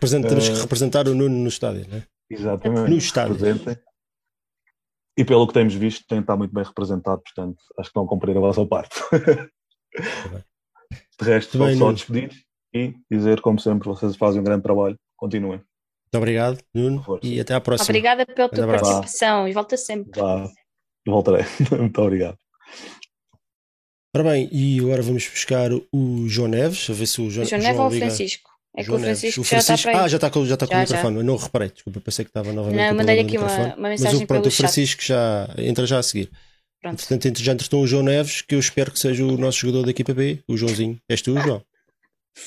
Temos que representar o Nuno no estádio, não é? Exatamente. No estádio. Representem. E pelo que temos visto, tem estar muito bem representado, portanto, acho que vão cumprir a vossa parte. De resto, vou só despedir e dizer, como sempre, vocês fazem um grande trabalho. Continuem. Muito obrigado, Nuno, e até à próxima. Obrigada pela tua participação e volta sempre. Vá. Voltarei. Muito obrigado. Ora bem, e agora vamos buscar o João Neves, a ver se o João, João Neves ou o Francisco. É que o Francisco, o Francisco, já está para Ah, já está com, já está com já, o microfone, já. não reparei, desculpa, pensei que estava novamente Não, mandei aqui uma, uma, mensagem Mas o, pronto, o Francisco chat. já entra já a seguir. Pronto. Portanto, já entretou o João Neves, que eu espero que seja o nosso jogador da equipa B, o Joãozinho. És tu, João?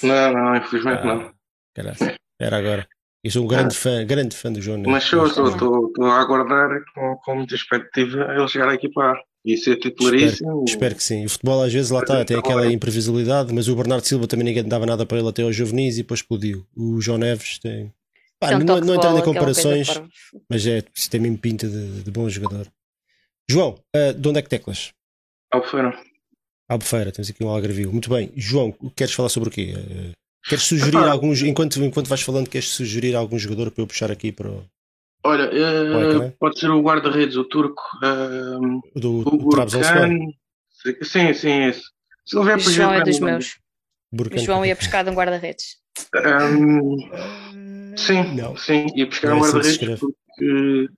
Não, não, infelizmente ah, não. Caralho, era agora. Eu sou um grande ah. fã, grande fã do João Neves. Mas eu estou a aguardar com, com muita expectativa ele chegar à equipa A e ser titularíssimo. Espero, espero, que sim. O futebol às vezes lá está, tem aquela imprevisibilidade, mas o Bernardo Silva também ninguém dava nada para ele até aos juvenis e depois explodiu. O João Neves tem. Pá, não, não entrando em comparações, mas é, tem mesmo pinta de, de bom jogador. João, uh, de onde é que teclas? Albufeira. Albufeira, temos aqui um algarvio. Muito bem. João, queres falar sobre o quê? Uh, queres sugerir ah, alguns, enquanto, enquanto vais falando, queres sugerir algum jogador para eu puxar aqui para o. Olha, uh, pode ser o guarda-redes, o turco. Uh, do o Trabzonspor? Sim, sim, esse. Se ele vier para João é dos meus. Burkan. O João ia pescar de um guarda-redes. Um, sim, não. sim, ia pescar um guarda-redes porque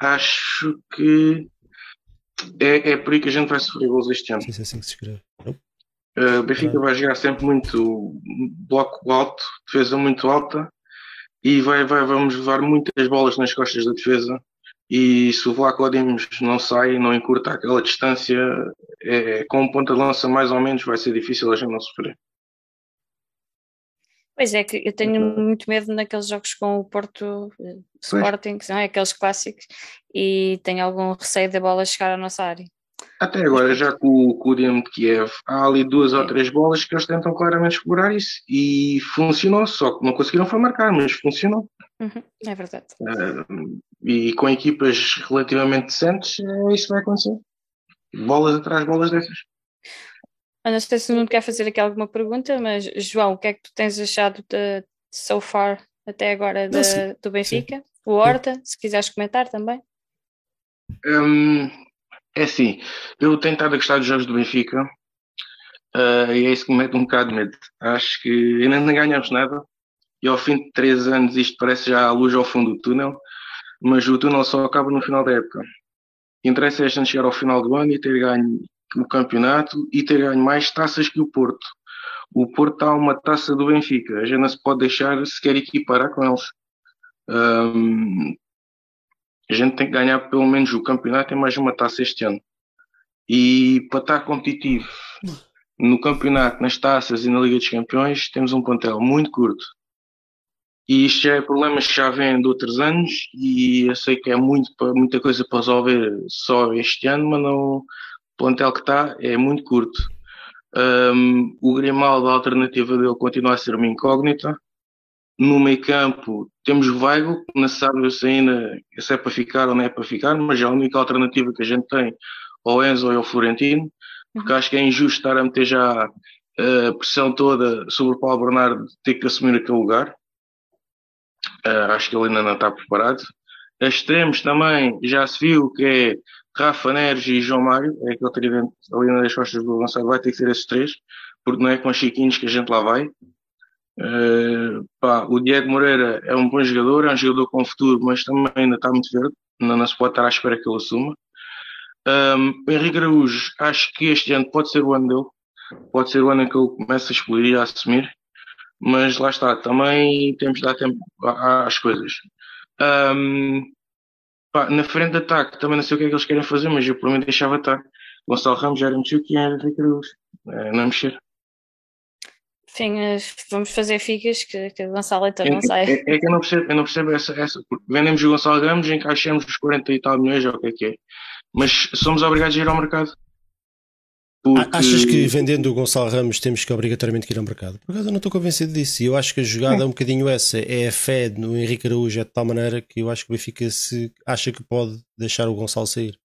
acho que é, é por aí que a gente vai sofrer gols este ano. Sim, é assim que se escreve. Uh, Benfica vai jogar sempre muito bloco alto, defesa muito alta e vai, vai, vamos levar muitas bolas nas costas da defesa. E se o Vlaco Dimos não sai, não encurta aquela distância, é, com um ponta de lança mais ou menos vai ser difícil a gente não sofrer. Pois é, que eu tenho muito medo naqueles jogos com o Porto eh, Sporting, que são aqueles clássicos, e tenho algum receio da bola chegar à nossa área. Até agora, já com, com o Dinamo de Kiev, há ali duas ou três bolas que eles tentam claramente explorar isso e funcionou, só que não conseguiram foi marcar, mas funcionou. Uhum, é verdade. Uh, e com equipas relativamente decentes, é isso vai acontecer. Bolas atrás, bolas dessas. Eu não sei se não quer fazer aqui alguma pergunta, mas João, o que é que tu tens achado de so far até agora de, não, do Benfica? Sim. O Horta, sim. se quiseres comentar também. Um, é assim, eu tenho estado a gostar dos jogos do Benfica uh, e é isso que me mete um bocado de medo. Acho que ainda não ganhamos nada e ao fim de três anos isto parece já a luz ao fundo do túnel, mas o túnel só acaba no final da época. Interessa é a gente chegar ao final do ano e ter ganho o campeonato e ter ganho mais taças que o Porto. O Porto está uma taça do Benfica, a gente não se pode deixar sequer equiparar com eles. Um, a gente tem que ganhar pelo menos o campeonato e mais uma taça este ano. E para estar competitivo no campeonato, nas taças e na Liga dos Campeões, temos um plantel muito curto. E isto já é problemas que já vêm de outros anos e eu sei que é muito, muita coisa para resolver só este ano, mas não, o plantel que está é muito curto. Um, o Grimaldo, a alternativa dele continua a ser uma incógnita. No meio campo temos o Weigl, que não sabe se ainda se é para ficar ou não é para ficar, mas é a única alternativa que a gente tem ao Enzo ou ao Florentino, porque acho que é injusto estar a meter já a pressão toda sobre o Paulo Bernardo ter que assumir aquele lugar. Uh, acho que ele ainda não está preparado. Extremos também, já se viu que é Rafa Neres e João Mário, é aquele tridente ali nas costas do avançado, vai ter que ser esses três, porque não é com Chiquinhos que a gente lá vai. Uh, pá, o Diego Moreira é um bom jogador, é um jogador com futuro, mas também ainda está muito verde. não, não se pode estar à espera que ele assuma. Um, Henrique Araújo, acho que este ano pode ser o ano dele, pode ser o ano em que ele começa a explodir e a assumir, mas lá está, também temos de dar tempo às coisas. Um, pá, na frente de ataque, também não sei o que é que eles querem fazer, mas eu por mim deixava estar. Gonçalo Ramos, Jeremy Tchuki e Henrique Araújo. É, não mexer. Sim, vamos fazer ficas que, que o Gonçalo então não sai. É, é, que eu não percebo, eu não percebo essa, essa. Vendemos o Gonçalo Ramos, encaixamos os 40 e tal milhões, ou o que é que é. Mas somos obrigados a ir ao mercado. Porque... Achas que vendendo o Gonçalo Ramos temos que obrigatoriamente ir ao mercado? Por acaso eu não estou convencido disso. E eu acho que a jogada é um bocadinho essa. É a fé no Henrique Araújo é de tal maneira que eu acho que o Benfica se acha que pode deixar o Gonçalo sair.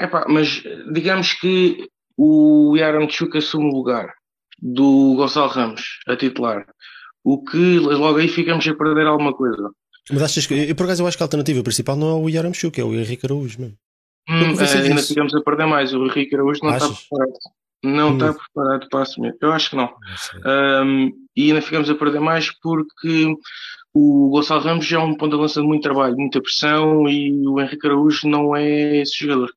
Epá, mas digamos que o Yaramchuk assume o lugar do Gonçalo Ramos a titular. O que logo aí ficamos a perder alguma coisa. Mas achas que, eu por acaso eu acho que a alternativa principal não é o Yaramchuk, é o Henrique Araújo mesmo. Hum, é, ainda ficamos a perder mais. O Henrique Araújo não Achas? está preparado. Não hum. está preparado para assumir. Eu acho que não. Um, e ainda ficamos a perder mais porque o Gonçalo Ramos é um ponto de lança de muito trabalho, muita pressão e o Henrique Araújo não é esse jogador.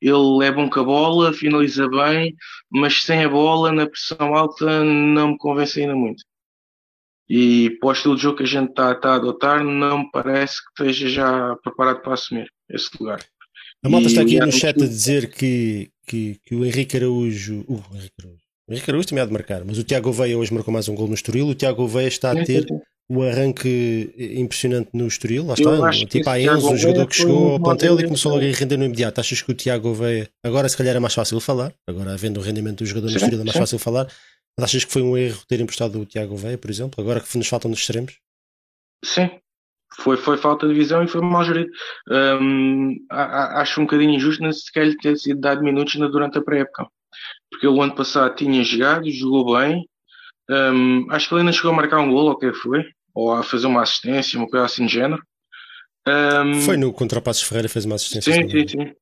Ele é bom com a bola, finaliza bem, mas sem a bola, na pressão alta, não me convence ainda muito. E para o estilo de jogo que a gente está, tá a adotar, não me parece que esteja já preparado para assumir esse lugar. A malta está aqui no chat a dizer que, que, que o Henrique Araújo. Uh, o Henrique Araújo. O Henrique Araújo também há de marcar, mas o Tiago Veia hoje marcou mais um gol no Estoril. O Tiago Veia está a ter o arranque impressionante no Estoril. Lá está, tipo a Enzo, o jogador que chegou ao plantel e começou logo a render no imediato. Achas que o Tiago Veia. Agora, se calhar, é mais fácil falar. Agora, havendo o rendimento do jogador no Estoril, é mais fácil falar. Mas achas que foi um erro ter emprestado o Tiago Veia, por exemplo? Agora que nos faltam nos extremos? Sim, foi, foi falta de visão e foi mal gerido. Um, acho um bocadinho injusto nem sequer lhe ter sido dado minutos durante a pré-época. Porque ele o ano passado tinha jogado, jogou bem. Um, acho que ele ainda chegou a marcar um gol, ou o que foi, ou a fazer uma assistência, uma coisa assim de género. Um, foi no contra Passos Ferreira fez uma assistência. Sim, sim, sim.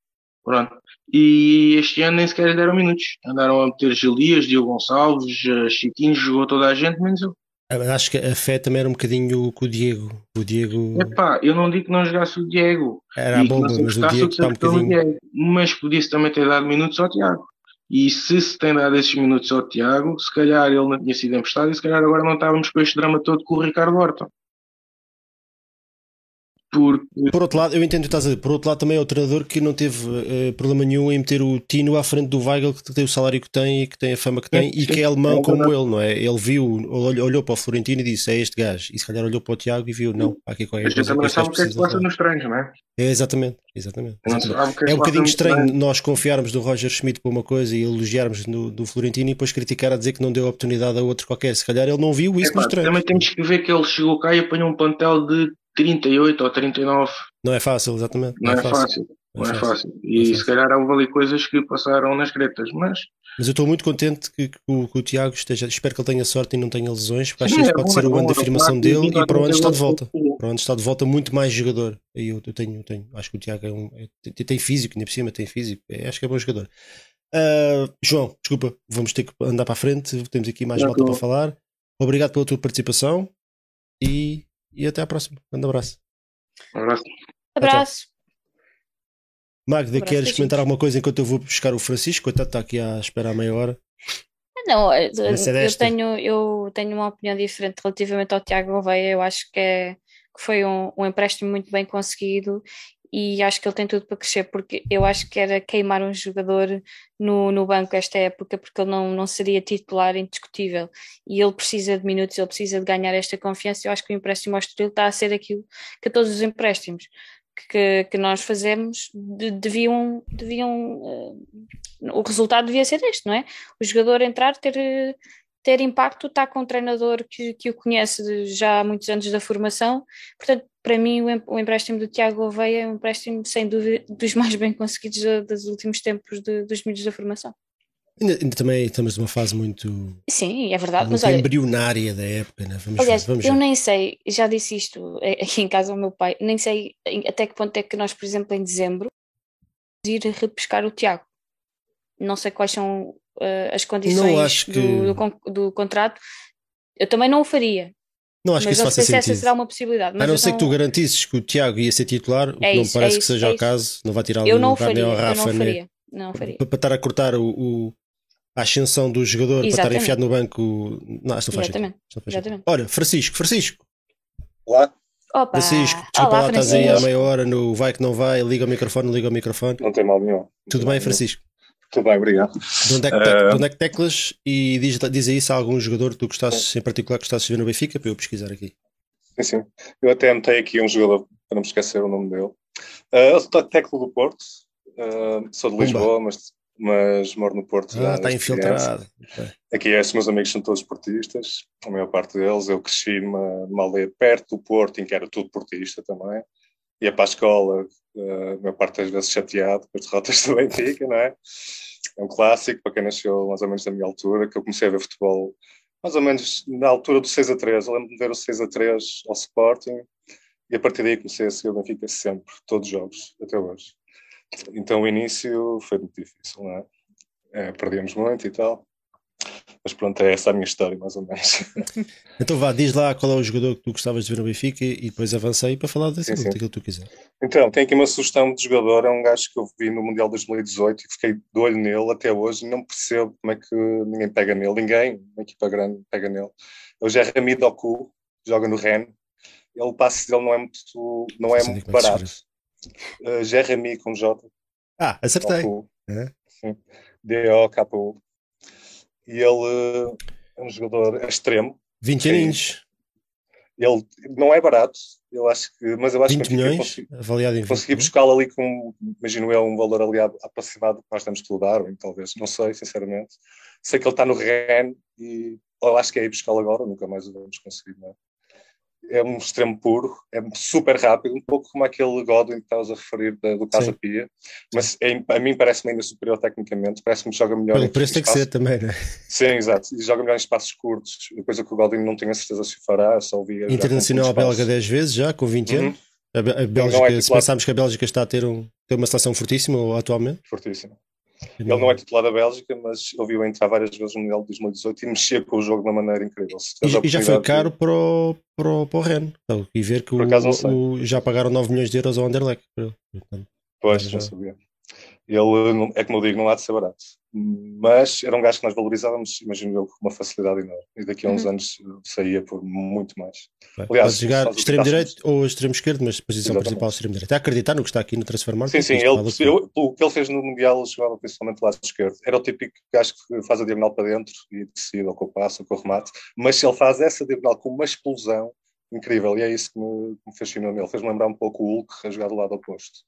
Pronto. E este ano nem sequer deram minutos. Andaram a meter Gilias, Diogo Gonçalves, Chiquinho, jogou toda a gente, menos eu. Acho que a fé também era um bocadinho com o Diego. O Diego. Epá, eu não digo que não jogasse o Diego. Era a bomba, mas o Diego um bocadinho. Mas podia-se também ter dado minutos ao Tiago. E se se tem dado esses minutos ao Tiago, se calhar ele não tinha sido emprestado e se calhar agora não estávamos com este drama todo com o Ricardo Horta. Porque... Por outro lado, eu entendo o que estás a dizer. Por outro lado, também é o treinador que não teve uh, problema nenhum em meter o Tino à frente do Weigl, que tem o salário que tem e que tem a fama que tem, sim, e que é alemão é como ele, não é? Ele viu, olhou, olhou para o Florentino e disse: É este gajo. E se calhar olhou para o Tiago e viu: Não, há aqui qualquer coisa. A gente também sabe o que é que passa nos treinos, não é? É, exatamente. exatamente, exatamente. É, é um bocadinho estranho nós confiarmos do Roger Schmidt para uma coisa e elogiarmos do, do Florentino e depois criticar a dizer que não deu oportunidade a outro qualquer. Se calhar ele não viu isso é, nos treinos. Também temos que ver que ele chegou cá e apanhou um plantel de 38 ou 39. Não é fácil, exatamente. Não, não é, é, fácil. fácil. Não, não é, fácil. E é fácil. se calhar houve ali coisas que passaram nas gretas, mas. Mas eu estou muito contente que, que, o, que, o, Tiago esteja. Espero que ele tenha sorte e não tenha lesões, porque acho que este é pode bom, ser o ano da afirmação dele e para o ano está de volta. Para o ano está de volta muito mais jogador. E eu, eu tenho, tenho, acho que o Tiago é um, é, tem, tem físico, ainda por cima tem físico. É, acho que é bom jogador. Uh, João, desculpa, vamos ter que andar para a frente. Temos aqui mais volta para falar. Obrigado pela tua participação e, e até à próxima. Um abraço. Um abraço. Abraço. Magda, abraço, queres comentar alguma coisa enquanto eu vou buscar o Francisco? Coitado, está aqui à espera há meia hora. Não, eh, eu tenho, eu tenho uma opinião diferente relativamente ao Tiago Gouveia. Eu acho que, é, que foi um, um empréstimo muito bem conseguido e acho que ele tem tudo para crescer, porque eu acho que era queimar um jogador no, no banco esta época, porque ele não, não seria titular indiscutível e ele precisa de minutos, ele precisa de ganhar esta confiança. Eu acho que o empréstimo ao Estoril está a ser aquilo que todos os empréstimos que, que nós fazemos de, deviam, deviam uh, o resultado devia ser este, não é? O jogador entrar, ter ter impacto está com um treinador que, que o conhece já há muitos anos da formação. Portanto, para mim, o empréstimo do Tiago Gouveia é um empréstimo, sem dúvida, dos mais bem conseguidos dos últimos tempos de, dos miúdos da formação. Ainda, também estamos numa fase muito. Sim, é verdade. Muito mas olha, embrionária da época, né? vamos, aliás, vamos eu nem sei, já disse isto aqui em casa ao meu pai, nem sei até que ponto é que nós, por exemplo, em dezembro, ir repescar o Tiago. Não sei quais são uh, as condições que... do, do, do, contrato, eu também não o faria. Não acho que mas isso não faça sei se essa sentido. será uma possibilidade. A Mas não eu ser que tu garantisses que o Tiago ia ser titular, o que É não isso, parece é que isso, seja é o isso. caso, não vai tirar eu o não lugar nem faria, ao eu Rafa, não nem- faria. Não faria. para, para estar a cortar o, o- a ascensão do jogador, para estar Exatamente. enfiado no banco. Não, isto não faz sentido. Exatamente. Não Exatamente. sentido. Olha, Francisco, Francisco, Lá, Opa! Francisco, desculpa Olá, lá, estás aí há Francisco. meia hora no vai que não vai, liga o microfone, liga o microfone. não tem mal nenhum. Tudo bem, Francisco? Tudo bem, obrigado. De onde é que, te- Eh, de onde é que teclas e diz, diz aí se há algum jogador que tu gostasses em particular que gostasses de ver no Benfica para eu pesquisar aqui. Sim, sim. Eu até anotei aqui um jogador, para não me esquecer o nome dele. Uh, eu sou técnico do Porto, uh, sou de Pumba. Lisboa, mas, mas moro no Porto. Ah, está infiltrado. Ok. Aqui estes meus amigos são todos portistas, a maior parte deles. Eu cresci numa, numa aldeia perto do Porto, em que era tudo portista também. Ia para a escola, uh, a parte das vezes chateado com as derrotas do Benfica, não é? É um clássico para quem nasceu mais ou menos da minha altura, que eu comecei a ver futebol mais ou menos na altura do 6 a 3. Eu lembro de ver o 6 a 3 ao Sporting e a partir daí comecei a seguir o Benfica sempre, todos os jogos, até hoje. Então o início foi muito difícil, não é? É, perdíamos muito e tal. Mas pronto, é essa a minha história, mais ou menos. Então vá, diz lá qual é o jogador que tu gostavas de ver no Benfica e depois avancei para falar desse Sim, daquilo que tu quiser. Então, tenho aqui uma sugestão de jogador, é um gajo que eu vi no Mundial 2018 e fiquei de olho nele até hoje, não percebo como é que ninguém pega nele, ninguém, uma equipa grande pega nele. É o Jeremy Doku, joga no Rennes, ele, o passe dele não é muito, não é muito é barato. Uh, Jeremy com J, Ah, acertei. É. sim, D-O-K-U. E ele uh, é um jogador extremo, 20 Sim. aninhos, ele não é barato, eu acho que, mas eu acho 20 que milhões, consegui- avaliado em 20 consegui milhões. buscá-lo ali com, imagino eu, um valor ali aproximado que nós temos que Darwin, talvez, não sei, sinceramente. Sei que ele está no Rennes e eu acho que é ir buscá-lo agora, nunca mais o vamos conseguir, não é? É um extremo puro, é super rápido, um pouco como aquele Godwin que estavas a referir da- do Casa. Pia, mas é- a mim parece-me ainda superior tecnicamente, parece-me que joga melhor Pelo preço tem que ser também, né? Sim, exato, e joga melhor em espaços curtos, coisa que o Godwin não tenho a certeza se fará, só ouvi Internacional belga espaços. 10 vezes já, com 20 Uhum. anos. A, a Não é Bélgica, se pensarmos que a Bélgica está a ter, um, ter uma seleção fortíssima atualmente. Fortíssimo. Ele não é titular da Bélgica, mas ele viu entrar várias vezes no Mundial de 2018 e mexer com o jogo de uma maneira incrível. E, e já foi caro para o, para o, para o Ren. Então, e ver que o, o- já pagaram 9 milhões de euros ao Anderlecht. Portanto. Pois, já- não sabia. Ele, é como eu digo, não há de ser barato. Mas era um gajo que nós valorizávamos, imagino eu, com uma facilidade enorme. E daqui a uns Uhum. anos saía por muito mais. Aliás, Pode jogar só os extremo habitantes- direito ou extremo esquerdo, mas posição Exatamente. principal extremo direito. É acreditar no que está aqui no Transfer Market. Sim, sim, ele, vale o que eu, o que ele fez no Mundial, ele jogava principalmente lá esquerdo. Era o típico gajo que faz a diagonal para dentro e decide ou com o passo ou com o remate, mas se ele faz essa diagonal com uma explosão incrível, e é isso que me, que me fascinou nele. Fez-me lembrar um pouco o Hulk a jogar do lado oposto.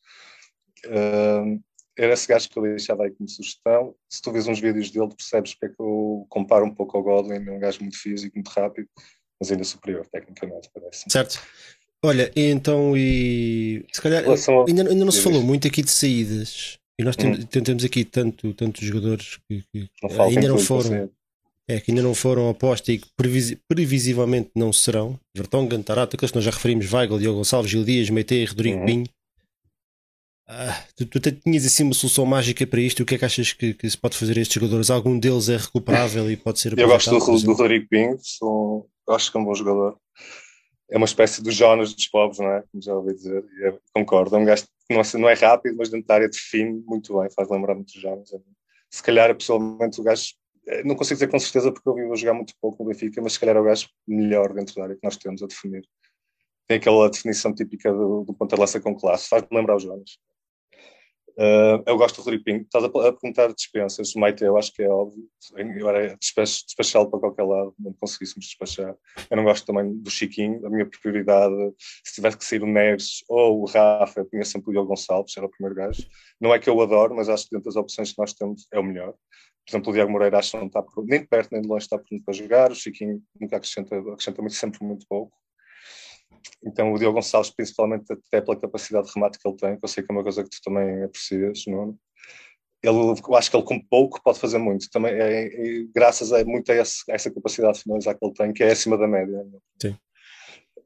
Ahm, era esse gajo que eu deixava aí como sugestão. Se tu vês uns vídeos dele, percebes porque é que eu comparo um pouco ao Godwin. É um gajo muito físico, muito rápido, mas ainda superior tecnicamente, parece. Certo. Olha, então, e se calhar ao- ainda, ainda não se falou muito aqui de saídas. E nós temos, temos aqui tanto, tantos jogadores que, que Não ainda não foram. É, que ainda não foram aposta e que previsi- previsivelmente não serão. Vertonghen, Tarata, aqueles que nós já referimos, Weigl, Diogo Gonçalves, Gil Dias, Meite, Rodrigo Uhum. Pinho. Ah, tu, tu te- tinhas assim uma solução mágica para isto? O que é que achas que, que se pode fazer a estes jogadores? Algum deles é recuperável e pode ser Eu gosto do, do? Rodrigo Pinho, sou, acho que é um bom jogador. É uma espécie do Jonas dos pobres, não é? Como já ouvi dizer, concordo. É um gajo que não, é- não é rápido, mas dentro da área define muito bem, faz lembrar muito do Jonas. Se calhar, pessoalmente, o gajo, eh, não consigo dizer com certeza porque eu vi-o jogar muito pouco no Benfica, mas se calhar é o gajo melhor dentro da área que nós temos a definir. Tem aquela definição típica do, do ponta-lança com classe, faz-me lembrar o Jonas. Uh, eu gosto do Rodrigo Pinho. Estás a, a perguntar dispensas. O Maite, eu acho que é óbvio. Eu era despach- despachá-lo para qualquer lado, não conseguíssemos despachar. Eu não gosto também do Chiquinho. A minha prioridade, se tivesse que sair o Neres ou o Rafa, eu tinha sempre o Diogo Gonçalves, era o primeiro gajo. Não é que eu o adoro, mas acho que dentro das opções que nós temos é o melhor. Por exemplo, o Diego Moreira acho que não está por- nem de perto nem de longe está pronto para jogar. O Chiquinho nunca acrescenta, acrescenta muito, sempre muito pouco. Então, o Diogo Gonçalves, principalmente até pela capacidade de remate que ele tem, que eu sei que é uma coisa que tu também aprecias, Nuno. Ele, eu acho que ele, com pouco, pode fazer muito. Também é, é- graças a, muito a, esse- a essa capacidade de finalizar que ele tem, que é acima da média. Sim.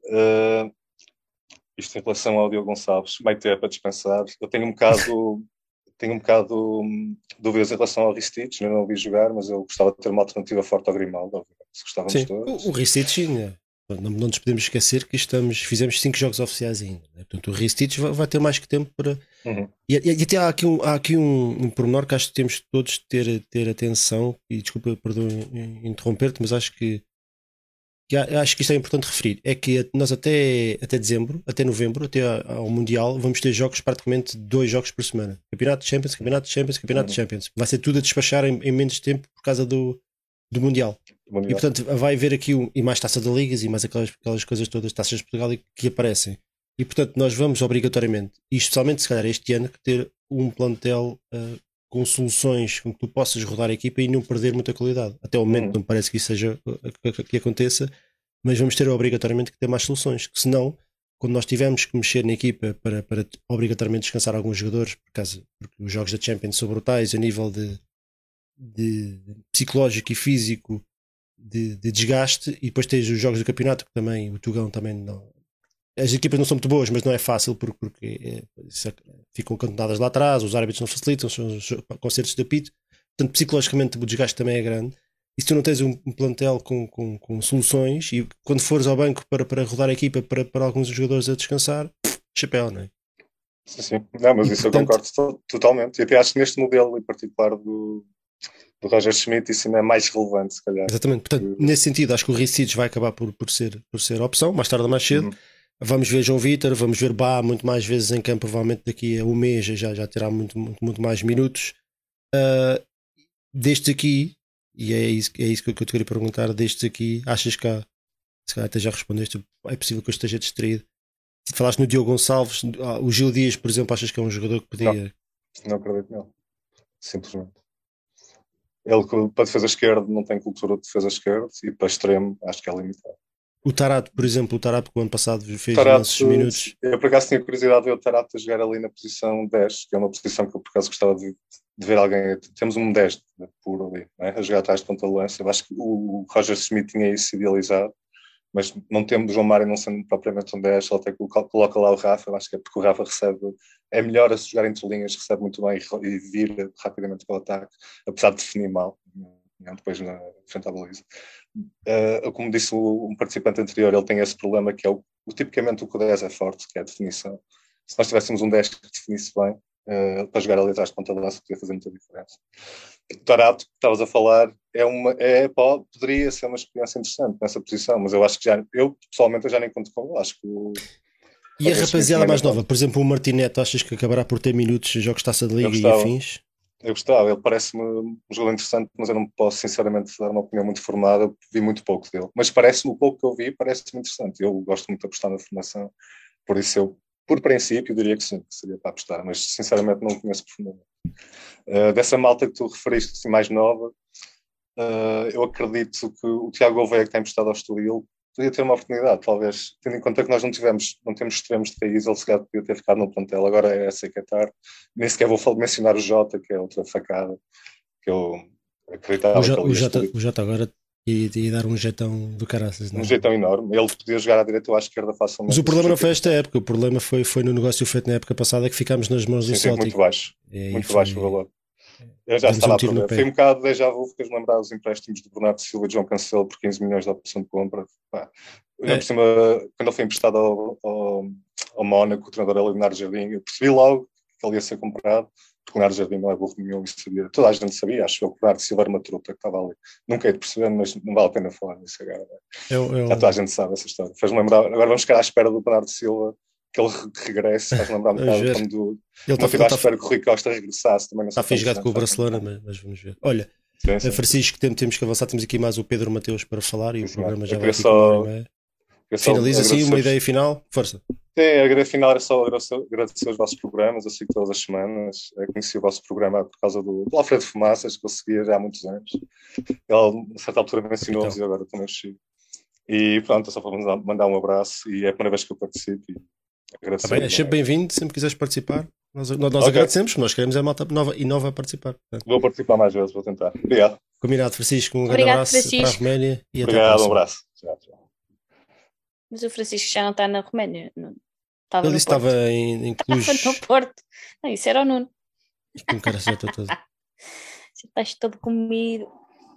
Uh, isto em relação ao Diogo Gonçalves, vai ter para dispensar. Eu tenho um bocado, tenho um bocado hum, dúvidas em relação ao Ristich, não o vi jogar, mas eu gostava de ter uma alternativa forte ao Grimaldo, obviamente, se gostávamos Sim, todos. o, o Ristich, sim, é. Não, não nos podemos esquecer que estamos, fizemos cinco jogos oficiais ainda. Né? Portanto, o Ristich vai, vai, ter mais que tempo para. Uhum. E, e, e, até há aqui, um, há aqui um, um pormenor que acho que temos todos de ter, ter atenção. E desculpa, perdão interromper-te, mas acho que, que acho que isto é importante referir. É que nós até, até dezembro, até novembro, até ao Mundial, vamos ter jogos praticamente dois jogos por semana: Campeonato de Champions, Campeonato de Champions, Campeonato de uhum. Champions. Vai ser tudo a despachar em, em menos tempo por causa do, do Mundial. E portanto vai haver aqui um, e mais taça de ligas e mais aquelas, aquelas coisas todas, taças de Portugal que aparecem. E portanto nós vamos obrigatoriamente, e especialmente se calhar este ano, ter um plantel uh, com soluções com que tu possas rodar a equipa e não perder muita qualidade. Até o momento hum. não parece que isso seja que, que aconteça, mas vamos ter obrigatoriamente que ter mais soluções, que senão quando nós tivermos que mexer na equipa para, para obrigatoriamente descansar alguns jogadores, por causa, porque os jogos da Champions são brutais a nível de, de, psicológico e físico de, de, desgaste e depois tens os jogos do campeonato que também o Tugão também não as equipas não são muito boas mas não é fácil porque, porque é, é, ficam cantonadas lá atrás os árbitros não facilitam são os concertos de apito portanto psicologicamente o desgaste também é grande e se tu não tens um, plantel com, com, com, soluções e quando fores ao banco para, para rodar a equipa para, para alguns jogadores a descansar chapéu, não é? Sim, sim. Não, mas e, isso portanto, eu concordo totalmente. E até acho que neste modelo em particular do, do Roger Schmidt isso ainda é mais relevante, se calhar. Exatamente, portanto, nesse sentido, acho que o Ricic vai acabar por, por, ser, por ser a opção, mais tarde ou mais cedo. Uhum. Vamos ver João Vitor, vamos ver Bá muito mais vezes em campo, provavelmente daqui a um mês já, já terá muito, muito, muito mais minutos. Uh, desde aqui, e é isso, é isso que eu te queria perguntar, desde aqui, achas que há, se calhar até já respondeste, é possível que eu esteja distraído. Falaste no Diogo Gonçalves, ah, o Gil Dias, por exemplo, achas que é um jogador que podia. Não, não acredito, não. Simplesmente. Ele, para defesa esquerda, não tem cultura de defesa esquerda e para extremo, acho que é limitado. O Tarato, por exemplo, o Tarato que o ano passado fez Tarato, minutos. Eu por acaso tinha curiosidade de ver o Tarato a jogar ali na posição 10, que é uma posição que eu por acaso gostava de, de ver alguém. Temos um 10 puro ali, né, a jogar atrás de ponta lança. Eu acho que o Roger Smith tinha isso idealizado mas não temos João Mário não sendo propriamente um 10, ele até coloca lá o Rafa, acho que é porque o Rafa recebe, é melhor a jogar entre linhas, recebe muito bem e, vira rapidamente para o ataque, apesar de definir mal, depois na frente à baliza. Uh, como disse um participante anterior, ele tem esse problema que é o, o tipicamente o que o 10 é forte, que é a definição. Se nós tivéssemos um 10 que definisse bem, uh, para jogar ali atrás de ponta de laço, podia fazer muita diferença. Tarato, que estavas a falar, é uma, é, poderia ser uma experiência interessante nessa posição, mas eu acho que já, eu pessoalmente eu já nem conto com ele, acho que o, e a rapaziada mais nova, por exemplo, o Martinete, achas que acabará por ter minutos jogos de taça de liga e afins? Eu gostava, ele parece-me um jogador interessante, mas eu não posso sinceramente dar uma opinião muito formada, vi muito pouco dele. Mas parece-me, o pouco que eu vi, parece-me interessante. Eu gosto muito de apostar na formação, por isso eu, por princípio, diria que sim, que seria para apostar, mas sinceramente não conheço profundamente. Uh, dessa malta que tu referiste, assim, mais nova, uh, eu acredito que o Tiago Gouveia, que tem emprestado ao Estoril, podia ter uma oportunidade, talvez, tendo em conta que nós não tivemos, não temos extremos de país, ele se calhar podia ter ficado no plantel, agora é essa que é tarde. Nem sequer vou mencionar o Jota, que é outra facada, que eu acreditava o, J, o, Jota, o Jota agora e, e, dar um jetão do caraças. Não? É? Um jetão enorme. Ele podia jogar à direita ou à esquerda facilmente. Mas o problema não foi esta época, o problema foi, foi no negócio feito na época passada que ficámos nas mãos do Celtic. muito baixo. É, muito foi... baixo o valor. Eu já estava um a perder. Foi um bocado déjà vu, fez lembrar os empréstimos de Bernardo Silva e João Cancelo por 15 milhões de opção de compra. Pá. É. Cima, quando ele foi emprestado ao, ao, ao Mónaco, o treinador era Leonardo Jardim, eu percebi logo que ele ia ser comprado porque o Leonardo Jardim não é burro nenhum e sabia. Toda a gente sabia, acho que o Leonardo Silva era uma truta que estava ali. Nunca hei de perceber, mas não vale a pena falar nisso agora. Né? Eu, eu... Já toda a gente sabe essa história. Faz lembrar, agora vamos ficar à espera do Bernardo Silva que ele regresse, faz lembrar um bocado quando ele está à espera que o Rui Costa regressasse também. Está fisgado com o Barcelona, mas, mas, vamos ver. Olha, sim, sim. Francisco, temos que avançar, temos aqui mais o Pedro Mateus para falar e sim, o programa já vai só... Finaliza assim uma ideia final, força. Sim, a ideia final era só agradecer os vossos programas, eu sigo todas as semanas, eu conheci o vosso programa por causa do, do Alfredo Fumaças, que eu seguia já há muitos anos. Ele, a certa altura, mencionou-vos então. e agora também sigo. E pronto, é só para mandar um abraço e é a primeira vez que eu participo. E agradecer. Tá bem, é sempre bem-vindo, sempre quiseres participar. Nós, nós okay. agradecemos, nós queremos a malta nova e nova a participar. Vou participar mais vezes, vou tentar. Obrigado. Combinado, Francisco. Um grande abraço Francisco. para a Roménia e Obrigado, até a próxima. um abraço. Tchau, tchau. Mas o Francisco já não está na Roménia. Não. Estava Ele estava em, em Cluj. Estava no Porto. Não, isso era o Nuno. Com cara já estou todo. Já estás todo comido.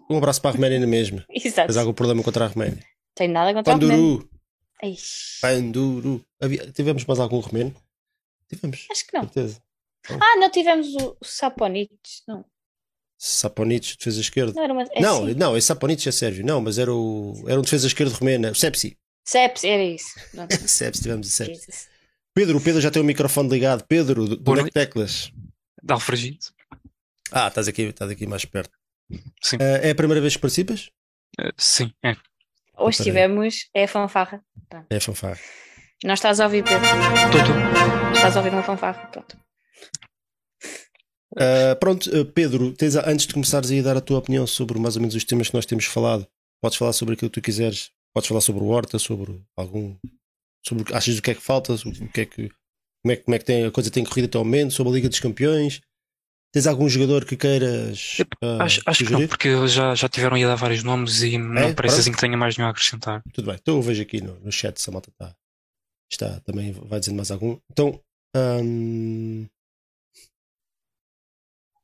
Um abraço para a Roménia na mesma. Exato. Tens algum problema contra a Roménia? Tem nada contra o Romeno. Panduru. Eish, Panduru. Havia- tivemos mais algum romeno? Tivemos. Acho que não. Certeza. Ah, não tivemos o, o Saponic. Não, Saponic, defesa esquerda. não era uma. É não, sim. não, esse Saponic é Sérvio. Não, mas era, o, era um defesa esquerda romena. O Sepsi. Seps, era isso. Pronto. Sepsi, tivemos o Sepsi. Jesus. Pedro, o Pedro já tem o microfone ligado. Pedro, do- Boa onde é que teclas? De Alfragide. Ah, estás aqui, estás aqui mais perto. Sim. Ah, é a primeira vez que participas? Eh, sim, é. Hoje tivemos. É a fanfarra. É fanfarra. Não estás a ouvir, Pedro. Tô, tô. Estás a ouvir uma fanfarra. Pronto. Ah, pronto, Pedro, tens a- antes de começares a dar a tua opinião sobre mais ou menos os temas que nós temos falado, podes falar sobre aquilo que tu quiseres. Podes falar sobre o Horta, sobre algum. Sobre o que achas do que é que falta, o que é que. Como é, que- como é que tem, a coisa tem corrido até ao momento, sobre a Liga dos Campeões. Tens algum jogador que queiras. ah, Acho, acho que não, porque eles já, já tiveram aí a vários nomes e não parece assim que tenha mais nenhum a acrescentar. Tudo bem, então eu vejo aqui no, no chat se a malta está, está também vai dizendo mais algum. Então, hum,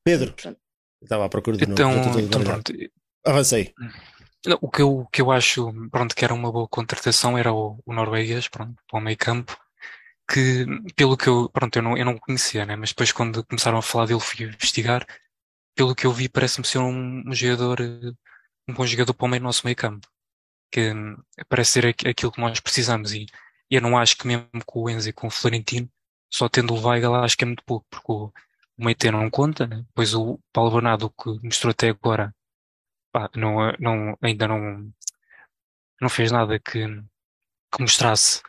Pedro, estava à procura de novo. Então, todo então pronto. Avancei. O que eu, o que eu acho, pronto, que era uma boa contratação era o, o norueguês, pronto, para o meio campo, que pelo que eu, pronto, eu não, eu não conhecia, né, mas depois quando começaram a falar dele fui investigar, pelo que eu vi parece-me ser um, um jogador, eh, um bom jogador para o meio nosso meio campo, que hum, parece ser aqu- aquilo que nós precisamos. E, eu não acho que mesmo com o Enzo e com o Florentino, só tendo o Weigl acho que é muito pouco, porque o, o meio termo não conta, né, depois o Paulo Bernardo que mostrou até agora pá, não, não, ainda não, não fez nada que, que mostrasse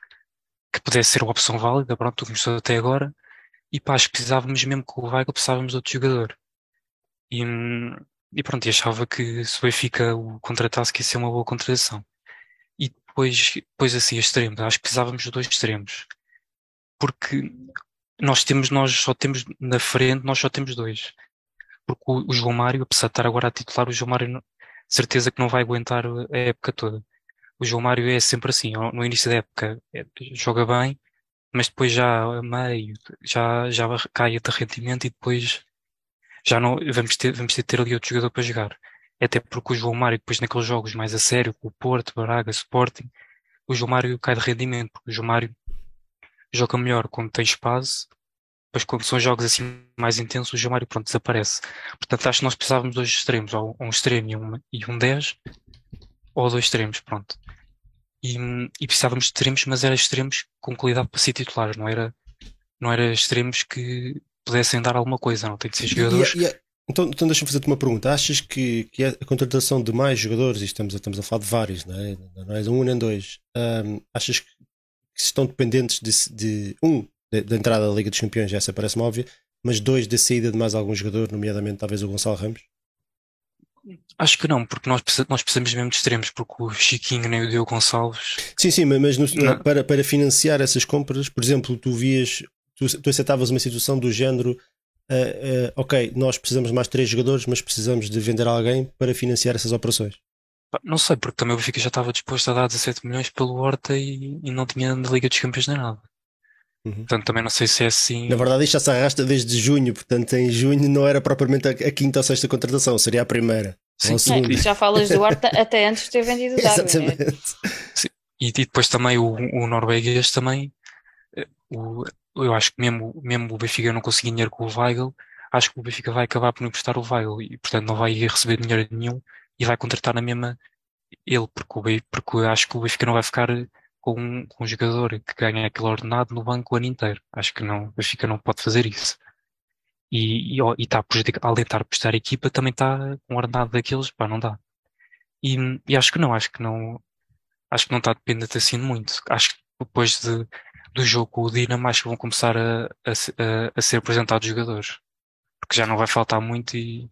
que pudesse ser uma opção válida, pronto, o que até agora, e pá, acho que precisávamos mesmo que o Weigl, precisávamos de outro jogador. E, e pronto, e achava que se o Benfica o contratasse que ia ser uma boa contratação. E depois, depois assim, extremos, acho que precisávamos de dois extremos. Porque nós temos, nós só temos na frente, nós só temos dois. Porque o, o João Mário, apesar de estar agora a titular, o João Mário certeza que não vai aguentar a época toda. O João Mário é sempre assim, no início da época é, joga bem, mas depois já a meio, já, já cai de rendimento e depois já não, vamos ter, vamos ter ter ali outro jogador para jogar. Até porque o João Mário, depois naqueles jogos mais a sério, com o Porto, Braga, Sporting, o João Mário cai de rendimento, porque o João Mário joga melhor quando tem espaço, depois quando são jogos assim mais intensos, o João Mário pronto, desaparece. Portanto, acho que nós precisávamos de dois extremos, ou um extremo e um, e um 10, ou dois extremos, pronto. E, e precisávamos de extremos, mas eram extremos com qualidade para ser titulares, não era, não era extremos que pudessem dar alguma coisa, não tem de ser jogadores. E- e- então, então deixa-me fazer-te uma pergunta. Achas que, que a contratação de mais jogadores, e estamos, a- estamos a falar de vários, não é, não é um nem dois, hum, achas que, que estão dependentes de, de um, da da entrada da Liga dos Campeões, essa parece-me óbvia, mas dois da saída de mais algum jogador, nomeadamente talvez o Gonçalo Ramos? Acho que não, porque nós, nós precisamos mesmo de extremos, porque o Chiquinho nem o Diogo Gonçalves Sim, sim, mas no- para, para financiar essas compras, por exemplo, tu vias, tu, tu aceitavas uma situação do género, ah, ah, ok, nós precisamos de mais três jogadores, mas precisamos de vender alguém para financiar essas operações. Não sei, porque também o Benfica já estava disposto a dar 17 milhões pelo Horta e, e não tinha na Liga dos Campeões nem nada. Uhum. Portanto, também não sei se é assim. Na verdade, isto já se arrasta desde junho, portanto, em junho não era propriamente a, a quinta ou sexta contratação, seria a primeira. Sim, ou a Não, segunda. e já falas do Horta até antes de ter vendido o Darwin. né? Exatamente. E, e depois também o, o norueguês também, o, eu acho que mesmo, mesmo o Benfica não conseguir dinheiro com o Weigl, acho que o Benfica vai acabar por não emprestar o Weigl e portanto não vai receber dinheiro nenhum e vai contratar na mesma ele, porque, o, porque acho que o Benfica não vai ficar com um, com um jogador que ganha aquele ordenado no banco o ano inteiro. Acho que não, o Benfica não pode fazer isso. E, e, e está a prejudicar, além de estar a prestar a equipa, também está com um ordenado daqueles, pá, não dá. E, e acho que não, acho que não, acho que não está dependente assim muito. Acho que depois de, do jogo com o Dinamo, acho que vão começar a, a, a, ser apresentados jogadores. Porque já não vai faltar muito e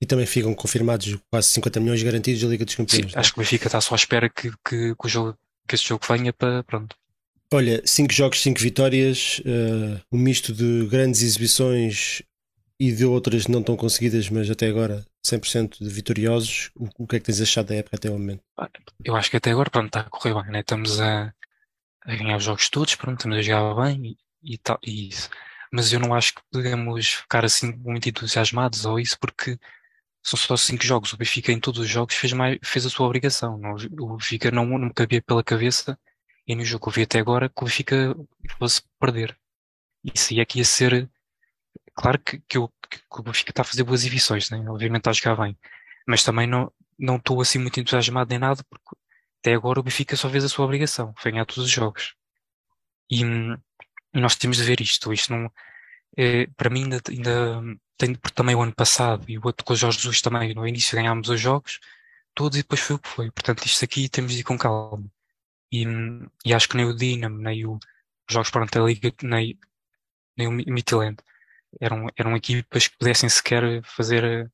E também ficam confirmados quase 50 milhões garantidos da Liga dos sim, Campeões. não é? acho que o Benfica está só à espera que, que, que o jogo, que esse jogo venha para, pronto. Olha, 5 jogos, 5 vitórias, eh, um misto de grandes exibições e de outras não tão conseguidas, mas até agora 100% de vitoriosos. O, o que é que tens achado da época até o momento? Eu acho que até agora, pronto, está a correr bem, né? Estamos a, a ganhar os jogos todos, pronto, estamos a jogar bem e, e, tal, e isso. Mas eu não acho que podemos ficar assim muito entusiasmados ou isso, porque são só cinco jogos. O Benfica em todos os jogos fez, mais, fez a sua obrigação. Não, o Benfica não, não me cabia pela cabeça e no jogo que eu vi até agora que o Benfica fosse perder. Isso é ia ser. Claro que, que, eu, que o Benfica está a fazer boas exibições, né? obviamente está a jogar bem, mas também não não estou assim muito entusiasmado nem nada, porque até agora o Benfica só fez a sua obrigação, foi ganhar todos os jogos. E, e nós temos de ver isto. Isto não, é, para mim ainda, ainda tem, porque também o ano passado e o outro com o Jorge Jesus também, no início ganhámos os jogos, todos e depois foi o que foi. Portanto, isto aqui temos de ir com calma. E, e acho que nem o Dinamo, nem o, os jogos para a Liga, nem, nem o Midland eram, eram equipas que pudessem sequer fazer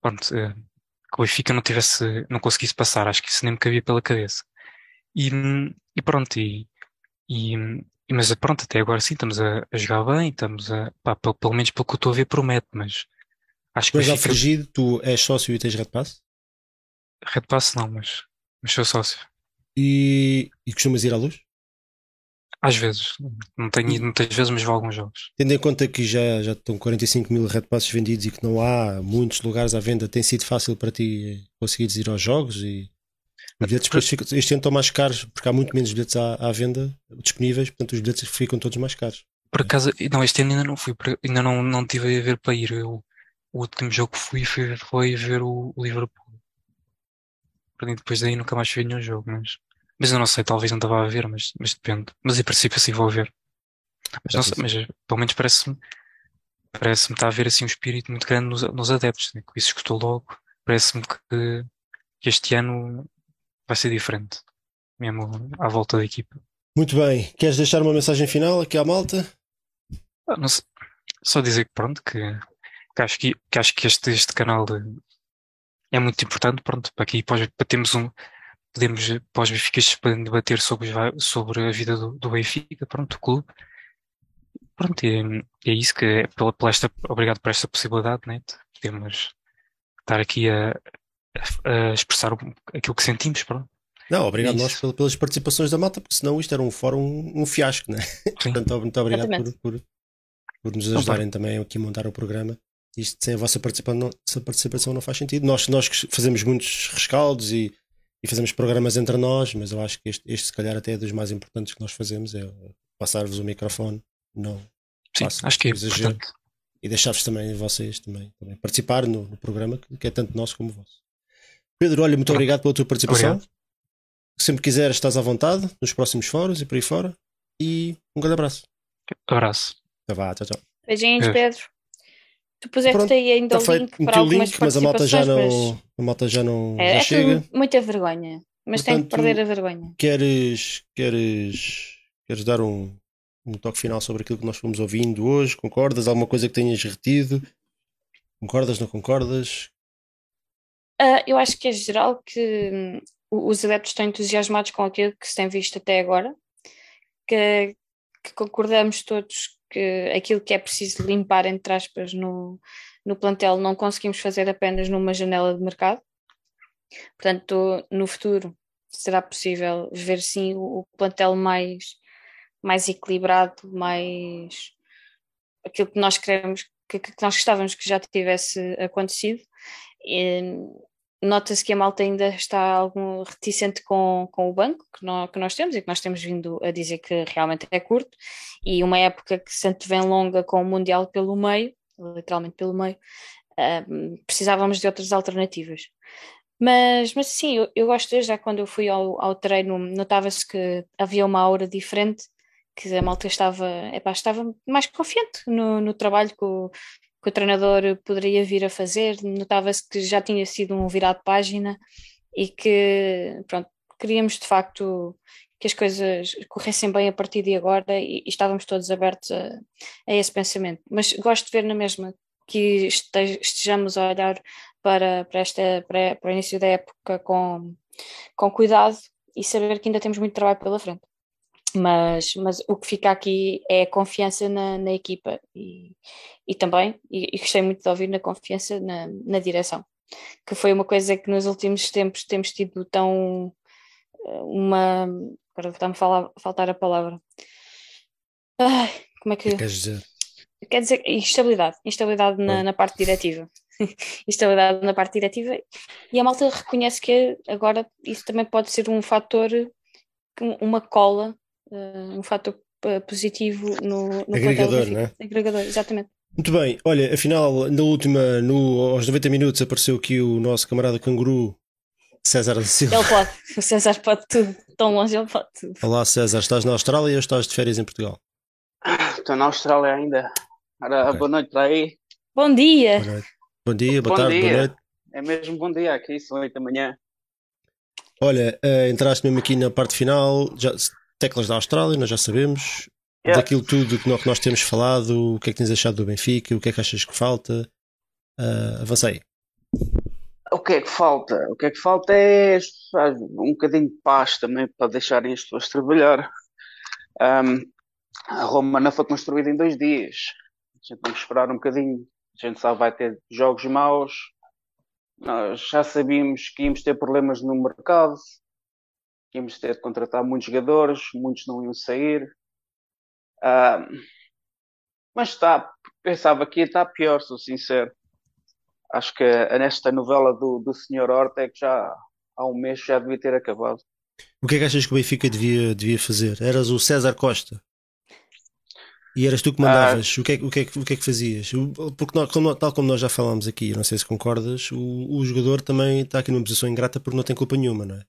pronto, eh, que o Benfica não tivesse, não conseguisse passar, acho que isso nem me cabia pela cabeça. E, e pronto, e, e, mas pronto, até agora sim, estamos a, a jogar bem, estamos a, pá, pelo, pelo, menos pelo que eu estou a ver, promete, mas acho que. Benfica... Frigido, tu és sócio e tens Red Pass? Red Pass não, mas, mas sou sócio. E, e costumas ir à luz? Às vezes, não tenho ido muitas vezes, mas vou a alguns jogos. Tendo em conta que já, já estão 45 mil Red Passes vendidos e que não há muitos lugares à venda, tem sido fácil para ti conseguires ir aos jogos e bilhetes depois ficam, este ano estão mais caros porque há muito menos bilhetes à, à, venda disponíveis, portanto os bilhetes ficam todos mais caros. Por acaso, não, este ano ainda não fui, ainda não, não tive a ver para ir. Eu, o último jogo que fui foi, foi ver o, o Liverpool. Depois daí nunca mais vi nenhum jogo, mas mas eu não sei, talvez não estava a ver, mas, mas depende. Mas em princípio assim vou ver. Mas, não sei, mas pelo menos parece-me parece-me estar a haver assim um espírito muito grande nos, nos adeptos, né? isso escutou logo. Parece-me que, que este ano vai ser diferente, mesmo à volta da equipa. Muito bem. Queres deixar uma mensagem final aqui à malta? Ah, sei, só dizer que pronto, que, que, acho, que, que acho que este, este canal é muito importante, pronto, para aqui para termos um, podemos, para os benfiquistas, podem debater sobre, sobre a vida do, do Benfica, pronto, do clube. Pronto, é, é isso que é pela, pela esta, obrigado por esta possibilidade, né, de podemos estar aqui a, expressar aquilo que sentimos, pronto. Não, obrigado é nós pelas participações da malta, porque senão isto era um fórum, um fiasco, né? Portanto, muito obrigado por, por, por, nos ajudarem também aqui a montar o programa. Isto sem a vossa participação não, participação não faz sentido. Nós, nós fazemos muitos rescaldos e e fazemos programas entre nós, mas eu acho que este, este se calhar até é dos mais importantes que nós fazemos, é passar-vos o microfone, não Sim, acho que é exagero, e deixar-vos também vocês também, também participar no, no, programa que é tanto nosso como vosso. Pedro, olha, muito obrigado pela tua participação. Obrigado. Sempre quiseres, estás à vontade nos próximos fóruns e por aí fora. E um grande abraço. Abraço. Então vá, tchau, tchau. Beijinhos, Pedro. Tu puseste Pronto, aí ainda tá o link para algumas link, mas a malta já não, a malta já não é, já é chega. Muita vergonha, mas Portanto, tem que perder a vergonha. Queres, queres, queres dar um, um toque final sobre aquilo que nós fomos ouvindo hoje? Concordas? Alguma coisa que tenhas retido? Concordas, não concordas? Uh, eu acho que é geral que hum, os adeptos estão entusiasmados com aquilo que se tem visto até agora, que, que concordamos todos que aquilo que é preciso limpar, entre aspas, no, no plantel não conseguimos fazer apenas numa janela de mercado. Portanto, no futuro será possível ver sim o, plantel mais, mais equilibrado, mais aquilo que nós queremos, que, que nós gostávamos que já tivesse acontecido. E, nota-se que a malta ainda está algo reticente com, com o banco que nós, que nós temos e que nós temos vindo a dizer que realmente é curto e uma época que se antevém longa com o Mundial pelo meio, literalmente pelo meio, uh, precisávamos de outras alternativas. Mas, mas sim, eu, eu gosto desde já quando eu fui ao, ao treino, notava-se que havia uma aura diferente, que a malta estava, epá, estava mais confiante no, no trabalho que o, que o treinador poderia vir a fazer, notava-se que já tinha sido um virado de página e que, pronto, queríamos de facto que as coisas corressem bem a partir de agora e, e estávamos todos abertos a, a, esse pensamento. Mas gosto de ver na mesma que estejamos a olhar para, para, esta, para, para o início da época com, com cuidado e saber que ainda temos muito trabalho pela frente mas, mas o que fica aqui é a confiança na, na equipa. E, e também, e, e, gostei muito de ouvir na confiança na, na direção, que foi uma coisa que nos últimos tempos temos tido tão eh, uma agora está-me a faltar a palavra. Ai, como é que queres dizer? quer dizer instabilidade, instabilidade na, na parte diretiva. Instabilidade na parte diretiva. E a malta reconhece que agora isso também pode ser um fator, uma cola, um fator uh, positivo no, no agregador, não é? Agregador, exatamente. Muito bem, olha, afinal, na última, no, aos 90 minutos apareceu aqui o nosso camarada canguru César da Silva. Ele pode, o César pode tudo, tão longe ele pode tudo. Olá César, estás na Austrália ou estás de férias em Portugal? Estou na Austrália ainda. Ora, okay. boa noite para aí. Bom dia. Boa noite. Bom dia, boa bom tarde, dia. boa noite. É mesmo bom dia aqui, são 8 da manhã. Olha, uh, entraste mesmo aqui na parte final, já, teclas da Austrália, nós já sabemos. Yeah. Daquilo tudo que nós temos falado, o que é que tens achado do Benfica, o que é que achas que falta? Uh, avança aí. O que é que falta? O que é que falta é um bocadinho de paz também para deixarem as pessoas trabalhar. Um, a Roma não foi construída em dois dias. A gente tem que esperar um bocadinho. A gente sabe vai ter jogos maus. Nós já sabíamos que íamos ter problemas no mercado, que íamos ter de contratar muitos jogadores, muitos não iam sair. Uh, mas está, pensava que ia estar pior, sou sincero. Acho que nesta novela do, do Sr. Horta é que já há um mês já devia ter acabado. O que é que achas que o Benfica devia, devia fazer? Eras o César Costa? E eras tu que mandavas. Ah. O, que é, o, que é, o que é que fazias? Porque, nós, como, tal como nós já falámos aqui, não sei se concordas, o, o jogador também está aqui numa posição ingrata porque não tem culpa nenhuma, não é?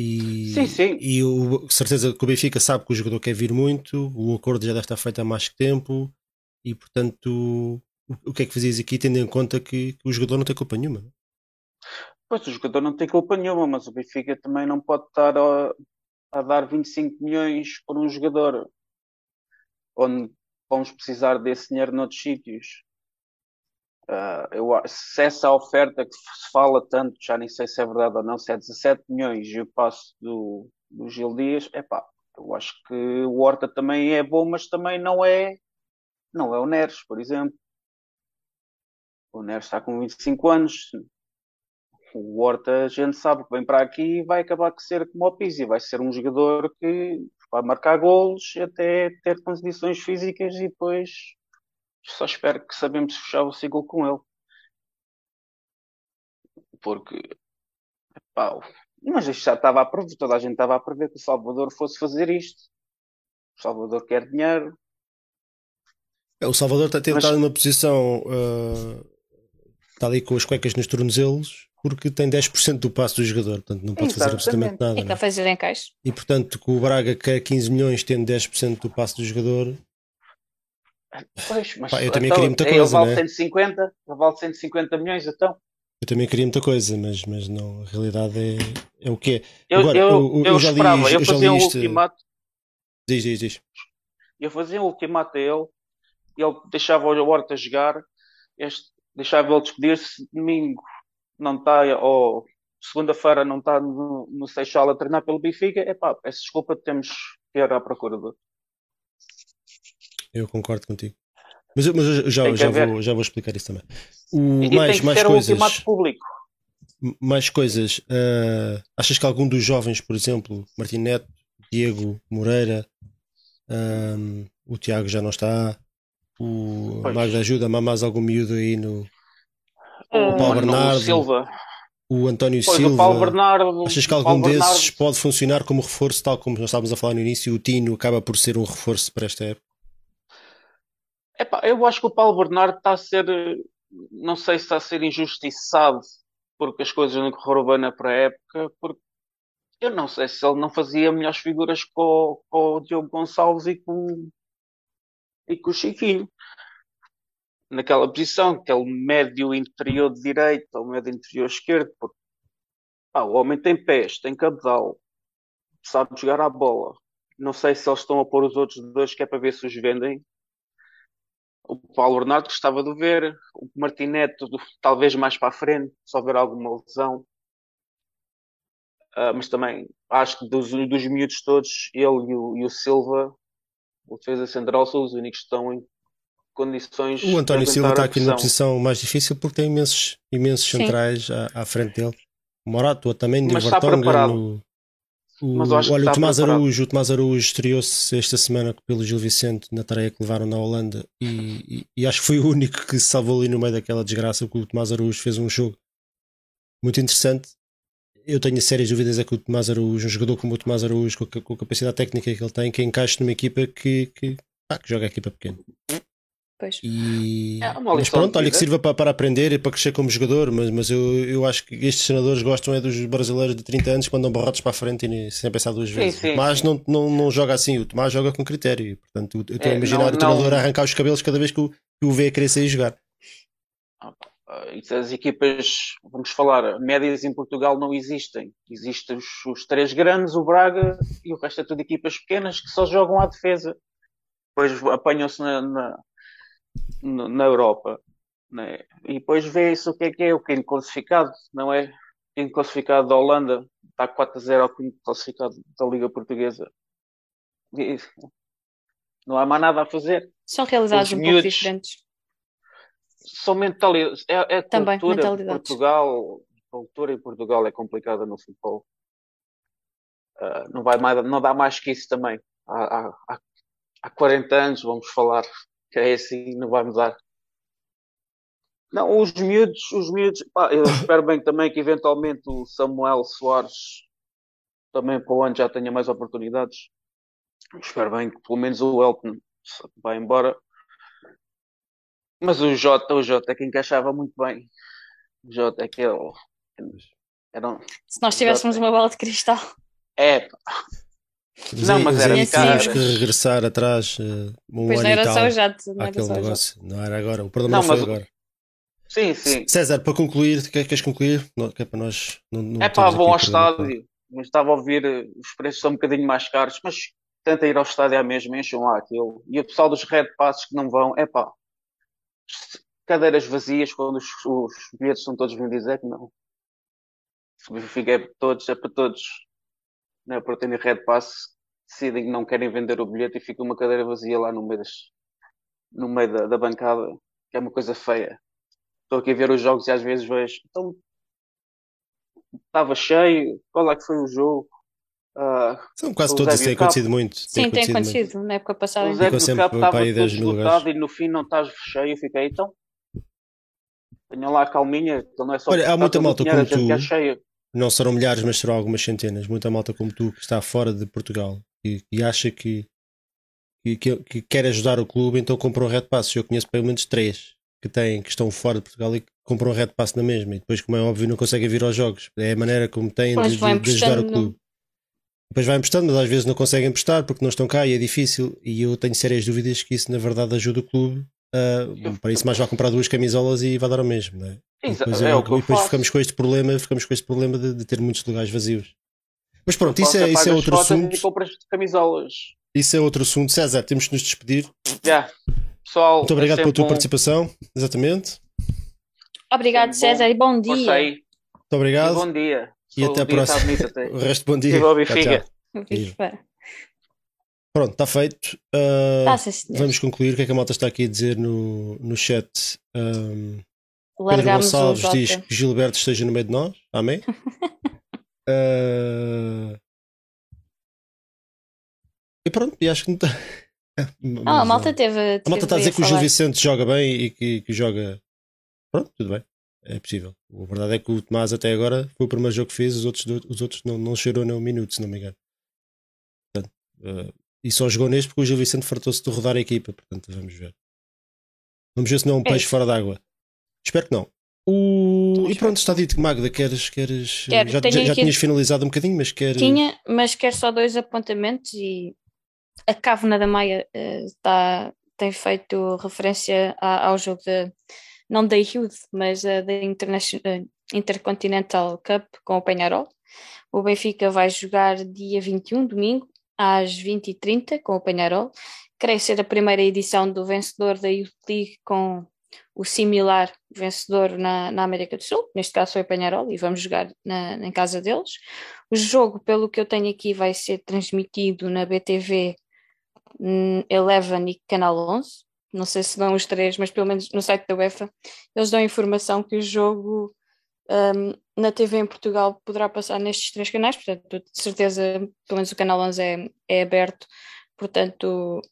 E, sim, sim. E o, certeza que o Benfica sabe que o jogador quer vir muito, o acordo já deve estar feito há mais tempo, e portanto, o, o que é que fazias aqui, tendo em conta que, que o jogador não tem culpa nenhuma? Pois, o jogador não tem culpa nenhuma, mas o Benfica também não pode estar a, a dar 25 milhões por um jogador onde vamos precisar desse dinheiro noutros sítios. Uh, eu, se essa oferta que se fala tanto, já nem sei se é verdade ou não, se é 17 milhões e o passo do, do Gil Dias, é pá, eu acho que o Horta também é bom, mas também não é, não é o Neres, por exemplo. O Neres está com 25 anos. O Horta, a gente sabe que vem para aqui e vai acabar de ser como o Pizzi, vai ser um jogador que vai marcar golos até ter condições físicas e depois só espero que sabemos fechar o ciclo com ele. Porque, pá, mas isto já estava a prever, toda a gente estava a prever que o Salvador fosse fazer isto. O Salvador quer dinheiro. É, o Salvador está a tentar mas... numa posição. Uh, está ali com as cuecas nos tornozelos porque tem 10% do passo do jogador, portanto não pode Exatamente. fazer absolutamente nada. É que fazer em caixa. E portanto, que o Braga quer 15 milhões tendo 10% do passo do jogador. Pois, mas Pá, eu também então, queria muita coisa. Ele vale, né? 150, ele vale 150 milhões, então. Eu também queria muita coisa, mas, mas não, a realidade é, é o que é. Eu, Agora, eu, eu, eu, já esperava, li, eu fazia um ultimato. Diz, diz, diz. Eu fazia um ultimato a ele, ele deixava o Horta jogar, este, deixava ele despedir-se domingo não está, ou segunda-feira não está no, no Seixal a treinar pelo Benfica, é pá, peço desculpa, temos que ir à procura do. Eu concordo contigo. Mas, mas eu já, já, vou, já vou explicar isso também. O, e mais, mais coisas. público. Mais coisas. Uh, achas que algum dos jovens, por exemplo, Martim Neto, Diego Moreira, um, o Tiago já não está, o Magda ajuda, há mais algum miúdo aí no, o Paulo Bernardo, Silva. o António pois, Silva. O Paulo Bernardo, Achas que algum desses Bernardo... pode funcionar como reforço, tal como nós estávamos a falar no início? O Tino acaba por ser um reforço para esta época? Epá, eu acho que o Paulo Bernardo está a ser, não sei se está a ser injustiçado porque as coisas não correram bem na pré-época, porque eu não sei se ele não fazia melhores figuras com, com o Diogo Gonçalves e com, e com o Chiquinho naquela posição, aquele médio interior de direita ou médio interior esquerdo, porque ah, o homem tem pés, tem cabedal, sabe jogar a bola. Não sei se eles estão a pôr os outros dois que é para ver se os vendem. O Paulo Bernardo gostava de ver, o Martineto talvez mais para a frente, se houver alguma lesão. Uh, mas também acho que dos, dos miúdos todos, ele e o, e o Silva, o defesa central, são os únicos que estão em condições. O António Silva está aqui numa posição mais difícil porque tem imensos, imensos centrais à, à, frente dele. O Morato também, de Vertonghen, no... O, Mas acho que olha, o está Tomás preparado. Araújo, o Tomás Araújo estreou-se esta semana pelo Gil Vicente na tarefa que levaram na Holanda e, e- e acho que foi o único que se salvou ali no meio daquela desgraça porque o Tomás Araújo fez um jogo muito interessante. Eu tenho sérias dúvidas é que o Tomás Araújo, um jogador como o Tomás Araújo, com a, com a capacidade técnica que ele tem, que encaixe numa equipa que, que, que joga a equipa pequena. Pois. E... É mas pronto, olha que sirva para, para aprender e para crescer como jogador, mas, mas eu, eu acho que estes treinadores gostam é dos brasileiros de 30 anos que mandam barrotes para a frente e nem- sem pensar duas Sim, vezes. sim, o Tomás sim. não, não, não joga assim, o Tomás joga com critério. Portanto, eu estou a É, imaginar não- o treinador não- a arrancar os cabelos cada vez que o, que o vê querer sair jogar. Ah, isso As equipas, vamos falar, médias em Portugal não existem. Existem os, os três grandes, o Braga e o resto é tudo equipas pequenas que só jogam à defesa. Depois apanham-se na, na, na- na Europa. né? E depois vê-se o que é que é o quinto classificado, não é? O quinto classificado da Holanda está 4 a 0 ao quinto classificado da Liga Portuguesa. E não há mais nada a fazer. São realidades um pouco diferentes. são mentalidades. É, é Também, cultura. mentalidades. Portugal, a cultura em Portugal é complicada no futebol. Ah, não, vai mais, não dá mais que isso também. Há, há- há 40 anos, vamos falar, que é assim, não vai mudar. Não, os miúdos, os miúdos, pá, eu espero bem também que eventualmente o Samuel Soares também para o ano já tenha mais oportunidades. Espero bem que pelo menos o Elton vai embora. Mas o Jota, o Jota é que encaixava muito bem. O Jota é que ele. Era um, Se nós tivéssemos uma bola de cristal. é, pá, Mas Não, aí- mas era aí tínhamos que regressar atrás uh, um Pois ano não e era tal só o jato. Não era só o jato. negócio. Não era agora. O problema Não, não, foi agora. sim, sim. César, para concluir, quer- queres concluir? Não, que é para nós. Não, não É pá, vão ao estádio. Mas estava a ouvir, eh, os preços são um bocadinho mais caros, mas tenta ir ao estádio à mesma, enchem lá aquilo. E o pessoal dos Red Passes que não vão, é pá, cadeiras vazias quando os, os bilhetes são todos vendidos, é que não. O Benfica é para todos, é para todos. Não é para terem Red Pass, decidem que não querem vender o bilhete e fica uma cadeira vazia lá no meio, das, no meio da, da bancada, que é uma coisa feia. Estou aqui a ver os jogos e às vezes vejo. Então, estava cheio. Qual é que foi o jogo? Ah, São quase todos, isso tem acontecido muito. Sim, tem muito. acontecido. Na época passada. o. Zé Ficou do sempre Campo estava para aí todo 10 mil lugares. esgotado e no fim não estás cheio. Eu fiquei, então. Tenham lá a calminha, então não é só Olha, há muita malta como tu. cheio. Não serão milhares, mas serão algumas centenas. Muita malta como tu que está fora de Portugal e, e acha que, que, que, que quer ajudar o clube, então compra um Red Pass. Eu conheço pelo menos três que têm, que estão fora de Portugal e que compram um Red Pass na mesma. E depois, como é óbvio, não conseguem vir aos jogos. É a maneira como têm de, de- ajudar o clube. Depois vai emprestando, mas às vezes não conseguem emprestar porque não estão cá e é difícil. E eu tenho sérias dúvidas que isso, na verdade, ajuda o clube. A- para isso, mais vai comprar duas camisolas e vai dar o mesmo. Não é? E depois, é eu- e depois faço. ficamos com este problema, ficamos com este problema de, de ter muitos lugares vazios. Mas pronto, isso é, isso é outro assunto. E. Isso é outro assunto. César, temos que nos despedir. Já. Pessoal, Muito obrigado é pela tua bom. participação. Exatamente. Obrigado, Sempre bom. César, e bom dia. Muito E obrigado. bom dia. E Só até a próxima. até. O resto, bom dia. Viva o Tchau, tchau. Pronto, está feito. Uh, Tá, vamos concluir. O que é que a malta está aqui a dizer no, no chat? Um, Pedro Largámos o Gonçalves diz que Gilberto esteja no meio de nós. Amém? Uh, E pronto, e acho que não está. Ah, a malta teve. A malta está a dizer que o Gil. Vicente joga bem e que, que joga. Pronto, tudo bem. É possível. A verdade é que o Tomás até agora foi o primeiro jogo que fez, os outros, os outros não, não cheirou nem um minuto, se não me engano. Portanto, eh, e só jogou neste porque o Gil Vicente fartou-se de rodar a equipa. Portanto, vamos ver. Vamos ver se não é um É peixe isso. fora d'água. Espero que não. O... Também E pronto, está dito. Magda, queres. queres Quero, já, já, já aqui- tinhas finalizado um bocadinho, mas queres. Tinha, mas quero só dois apontamentos e a Cávena da Maia eh, está, tem feito referência a- ao jogo de, não da Youth, mas eh, da eh, Intercontinental Cup com o Penharol. O Benfica vai jogar dia 21, domingo, às 20h30 com o Penharol. Creio ser a primeira edição do vencedor da Youth League com o similar vencedor na, na América do Sul, neste caso foi o Penharol, e vamos jogar na, em casa deles. O jogo, pelo que eu tenho aqui, vai ser transmitido na BTV hum, Eleven e Canal 11. Não sei se dão os três, mas pelo menos no site da UEFA eles dão informação que o jogo um, na TV em Portugal poderá passar nestes três canais, portanto, de certeza, pelo menos o canal 11 é, é aberto, portanto,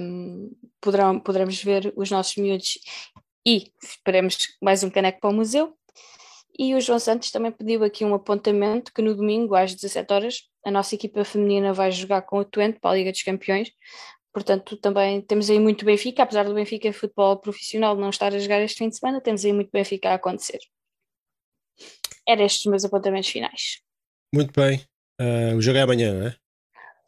um, poderão, poderemos ver os nossos miúdos e esperemos mais um caneco para o museu. E o João Santos também pediu aqui um apontamento que no domingo, às 17 horas, a nossa equipa feminina vai jogar com o Twente para a Liga dos Campeões. Portanto, também temos aí muito Benfica, apesar do Benfica futebol profissional não estar a jogar este fim de semana, temos aí muito Benfica a acontecer. Eram estes os meus apontamentos finais. Muito bem. Uh, o jogo é amanhã, não é?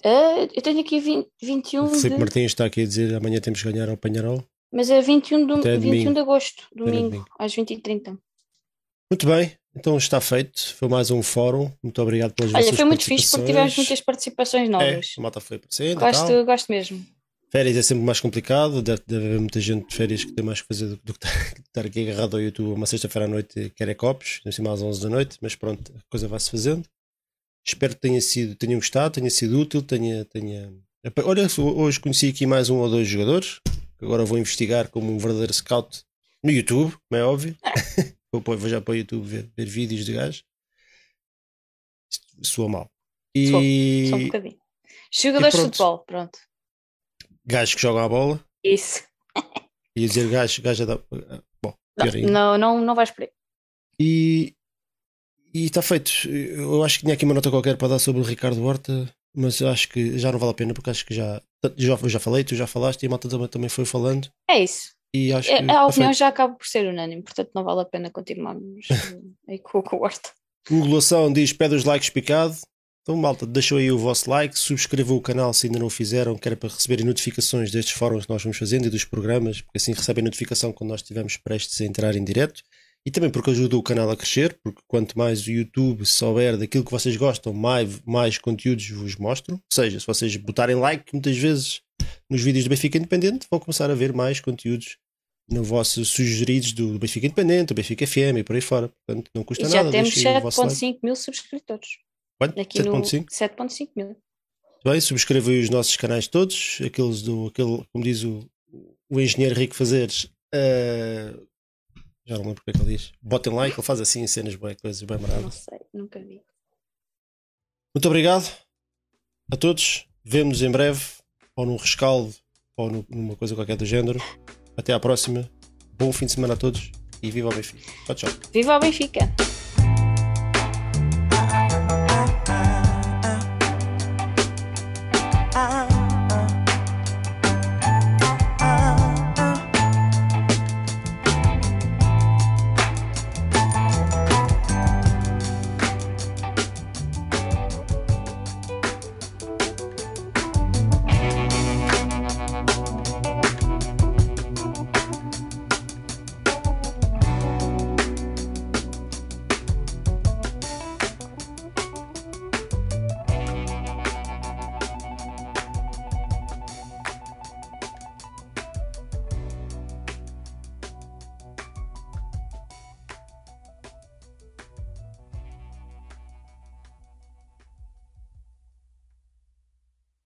Uh, eu tenho aqui 20, 21 O Filipe de... Martins está aqui a dizer amanhã temos que ganhar ao Panharol. Mas é 21 de, Até 21 domingo. de agosto, domingo, domingo. às 20h30. Muito bem, então está feito. Foi mais um fórum. Muito obrigado pelas Olha, vossas foi muito fixe porque tivemos muitas participações É, novas. a malta foi tal. gosto, gosto mesmo. Férias é sempre mais complicado, deve, deve haver muita gente de férias que tem mais que fazer do, do que estar aqui agarrado ao YouTube uma sexta-feira à noite, quer é copos, em cima às 11 da noite, mas pronto, a coisa vai-se fazendo. Espero que tenha sido, tenham gostado, tenha sido útil, tenha, tenha... Olha, hoje conheci aqui mais um ou dois jogadores, que agora vou investigar como um verdadeiro scout no YouTube, como é óbvio. vou, pôr- vou já para o YouTube ver, ver vídeos de gajos. Soa mal. E Só um bocadinho. Jogadores de futebol, pronto. Gajos que jogam a bola. Isso. Ia dizer gajo, gajo a dar. Bom, ainda. Não, não, não vais por aí. E e está feito. Eu acho que tinha aqui uma nota qualquer para dar sobre o Ricardo Horta, mas acho que já não vale a pena porque acho que já. Já, eu já falei, tu já falaste e a malta também, também foi falando. É isso. E acho que. É- a está opinião feito. já acaba por ser unânime, portanto não vale a pena continuarmos aí com, com o Horta. Angulação diz pede os likes picado. Então, malta, deixou aí o vosso like, subscrevam o canal se ainda não o fizeram, que era para receberem notificações destes fóruns que nós vamos fazendo e dos programas, porque assim recebem notificação quando nós estivermos prestes a entrar em direto. E também porque ajuda o canal a crescer, porque quanto mais o YouTube souber daquilo que vocês gostam, mais, mais conteúdos vos mostram. Ou seja, se vocês botarem like, muitas vezes nos vídeos do Benfica Independente, vão começar a ver mais conteúdos no vosso sugeridos do Benfica Independente, do Benfica FM e por aí fora. Portanto, não custa E já nada. temos deixem o vosso like. 7.5 mil subscritores. Quanto? Aqui no 7.5? 7.5 mil. Muito Bem, subscrevam os nossos canais todos, aqueles do, aquele, como diz o, o engenheiro Rico Fazeres, eh, já não lembro porque é que ele diz, botem like, ele faz assim cenas bem, coisas bem Não maravilhosas. sei, nunca vi. Muito obrigado a todos, vemo-nos em breve, ou num rescaldo, ou nu- numa coisa qualquer do género. Até à próxima, bom fim de semana a todos e viva o Benfica. Tchau, tchau. Viva o Benfica!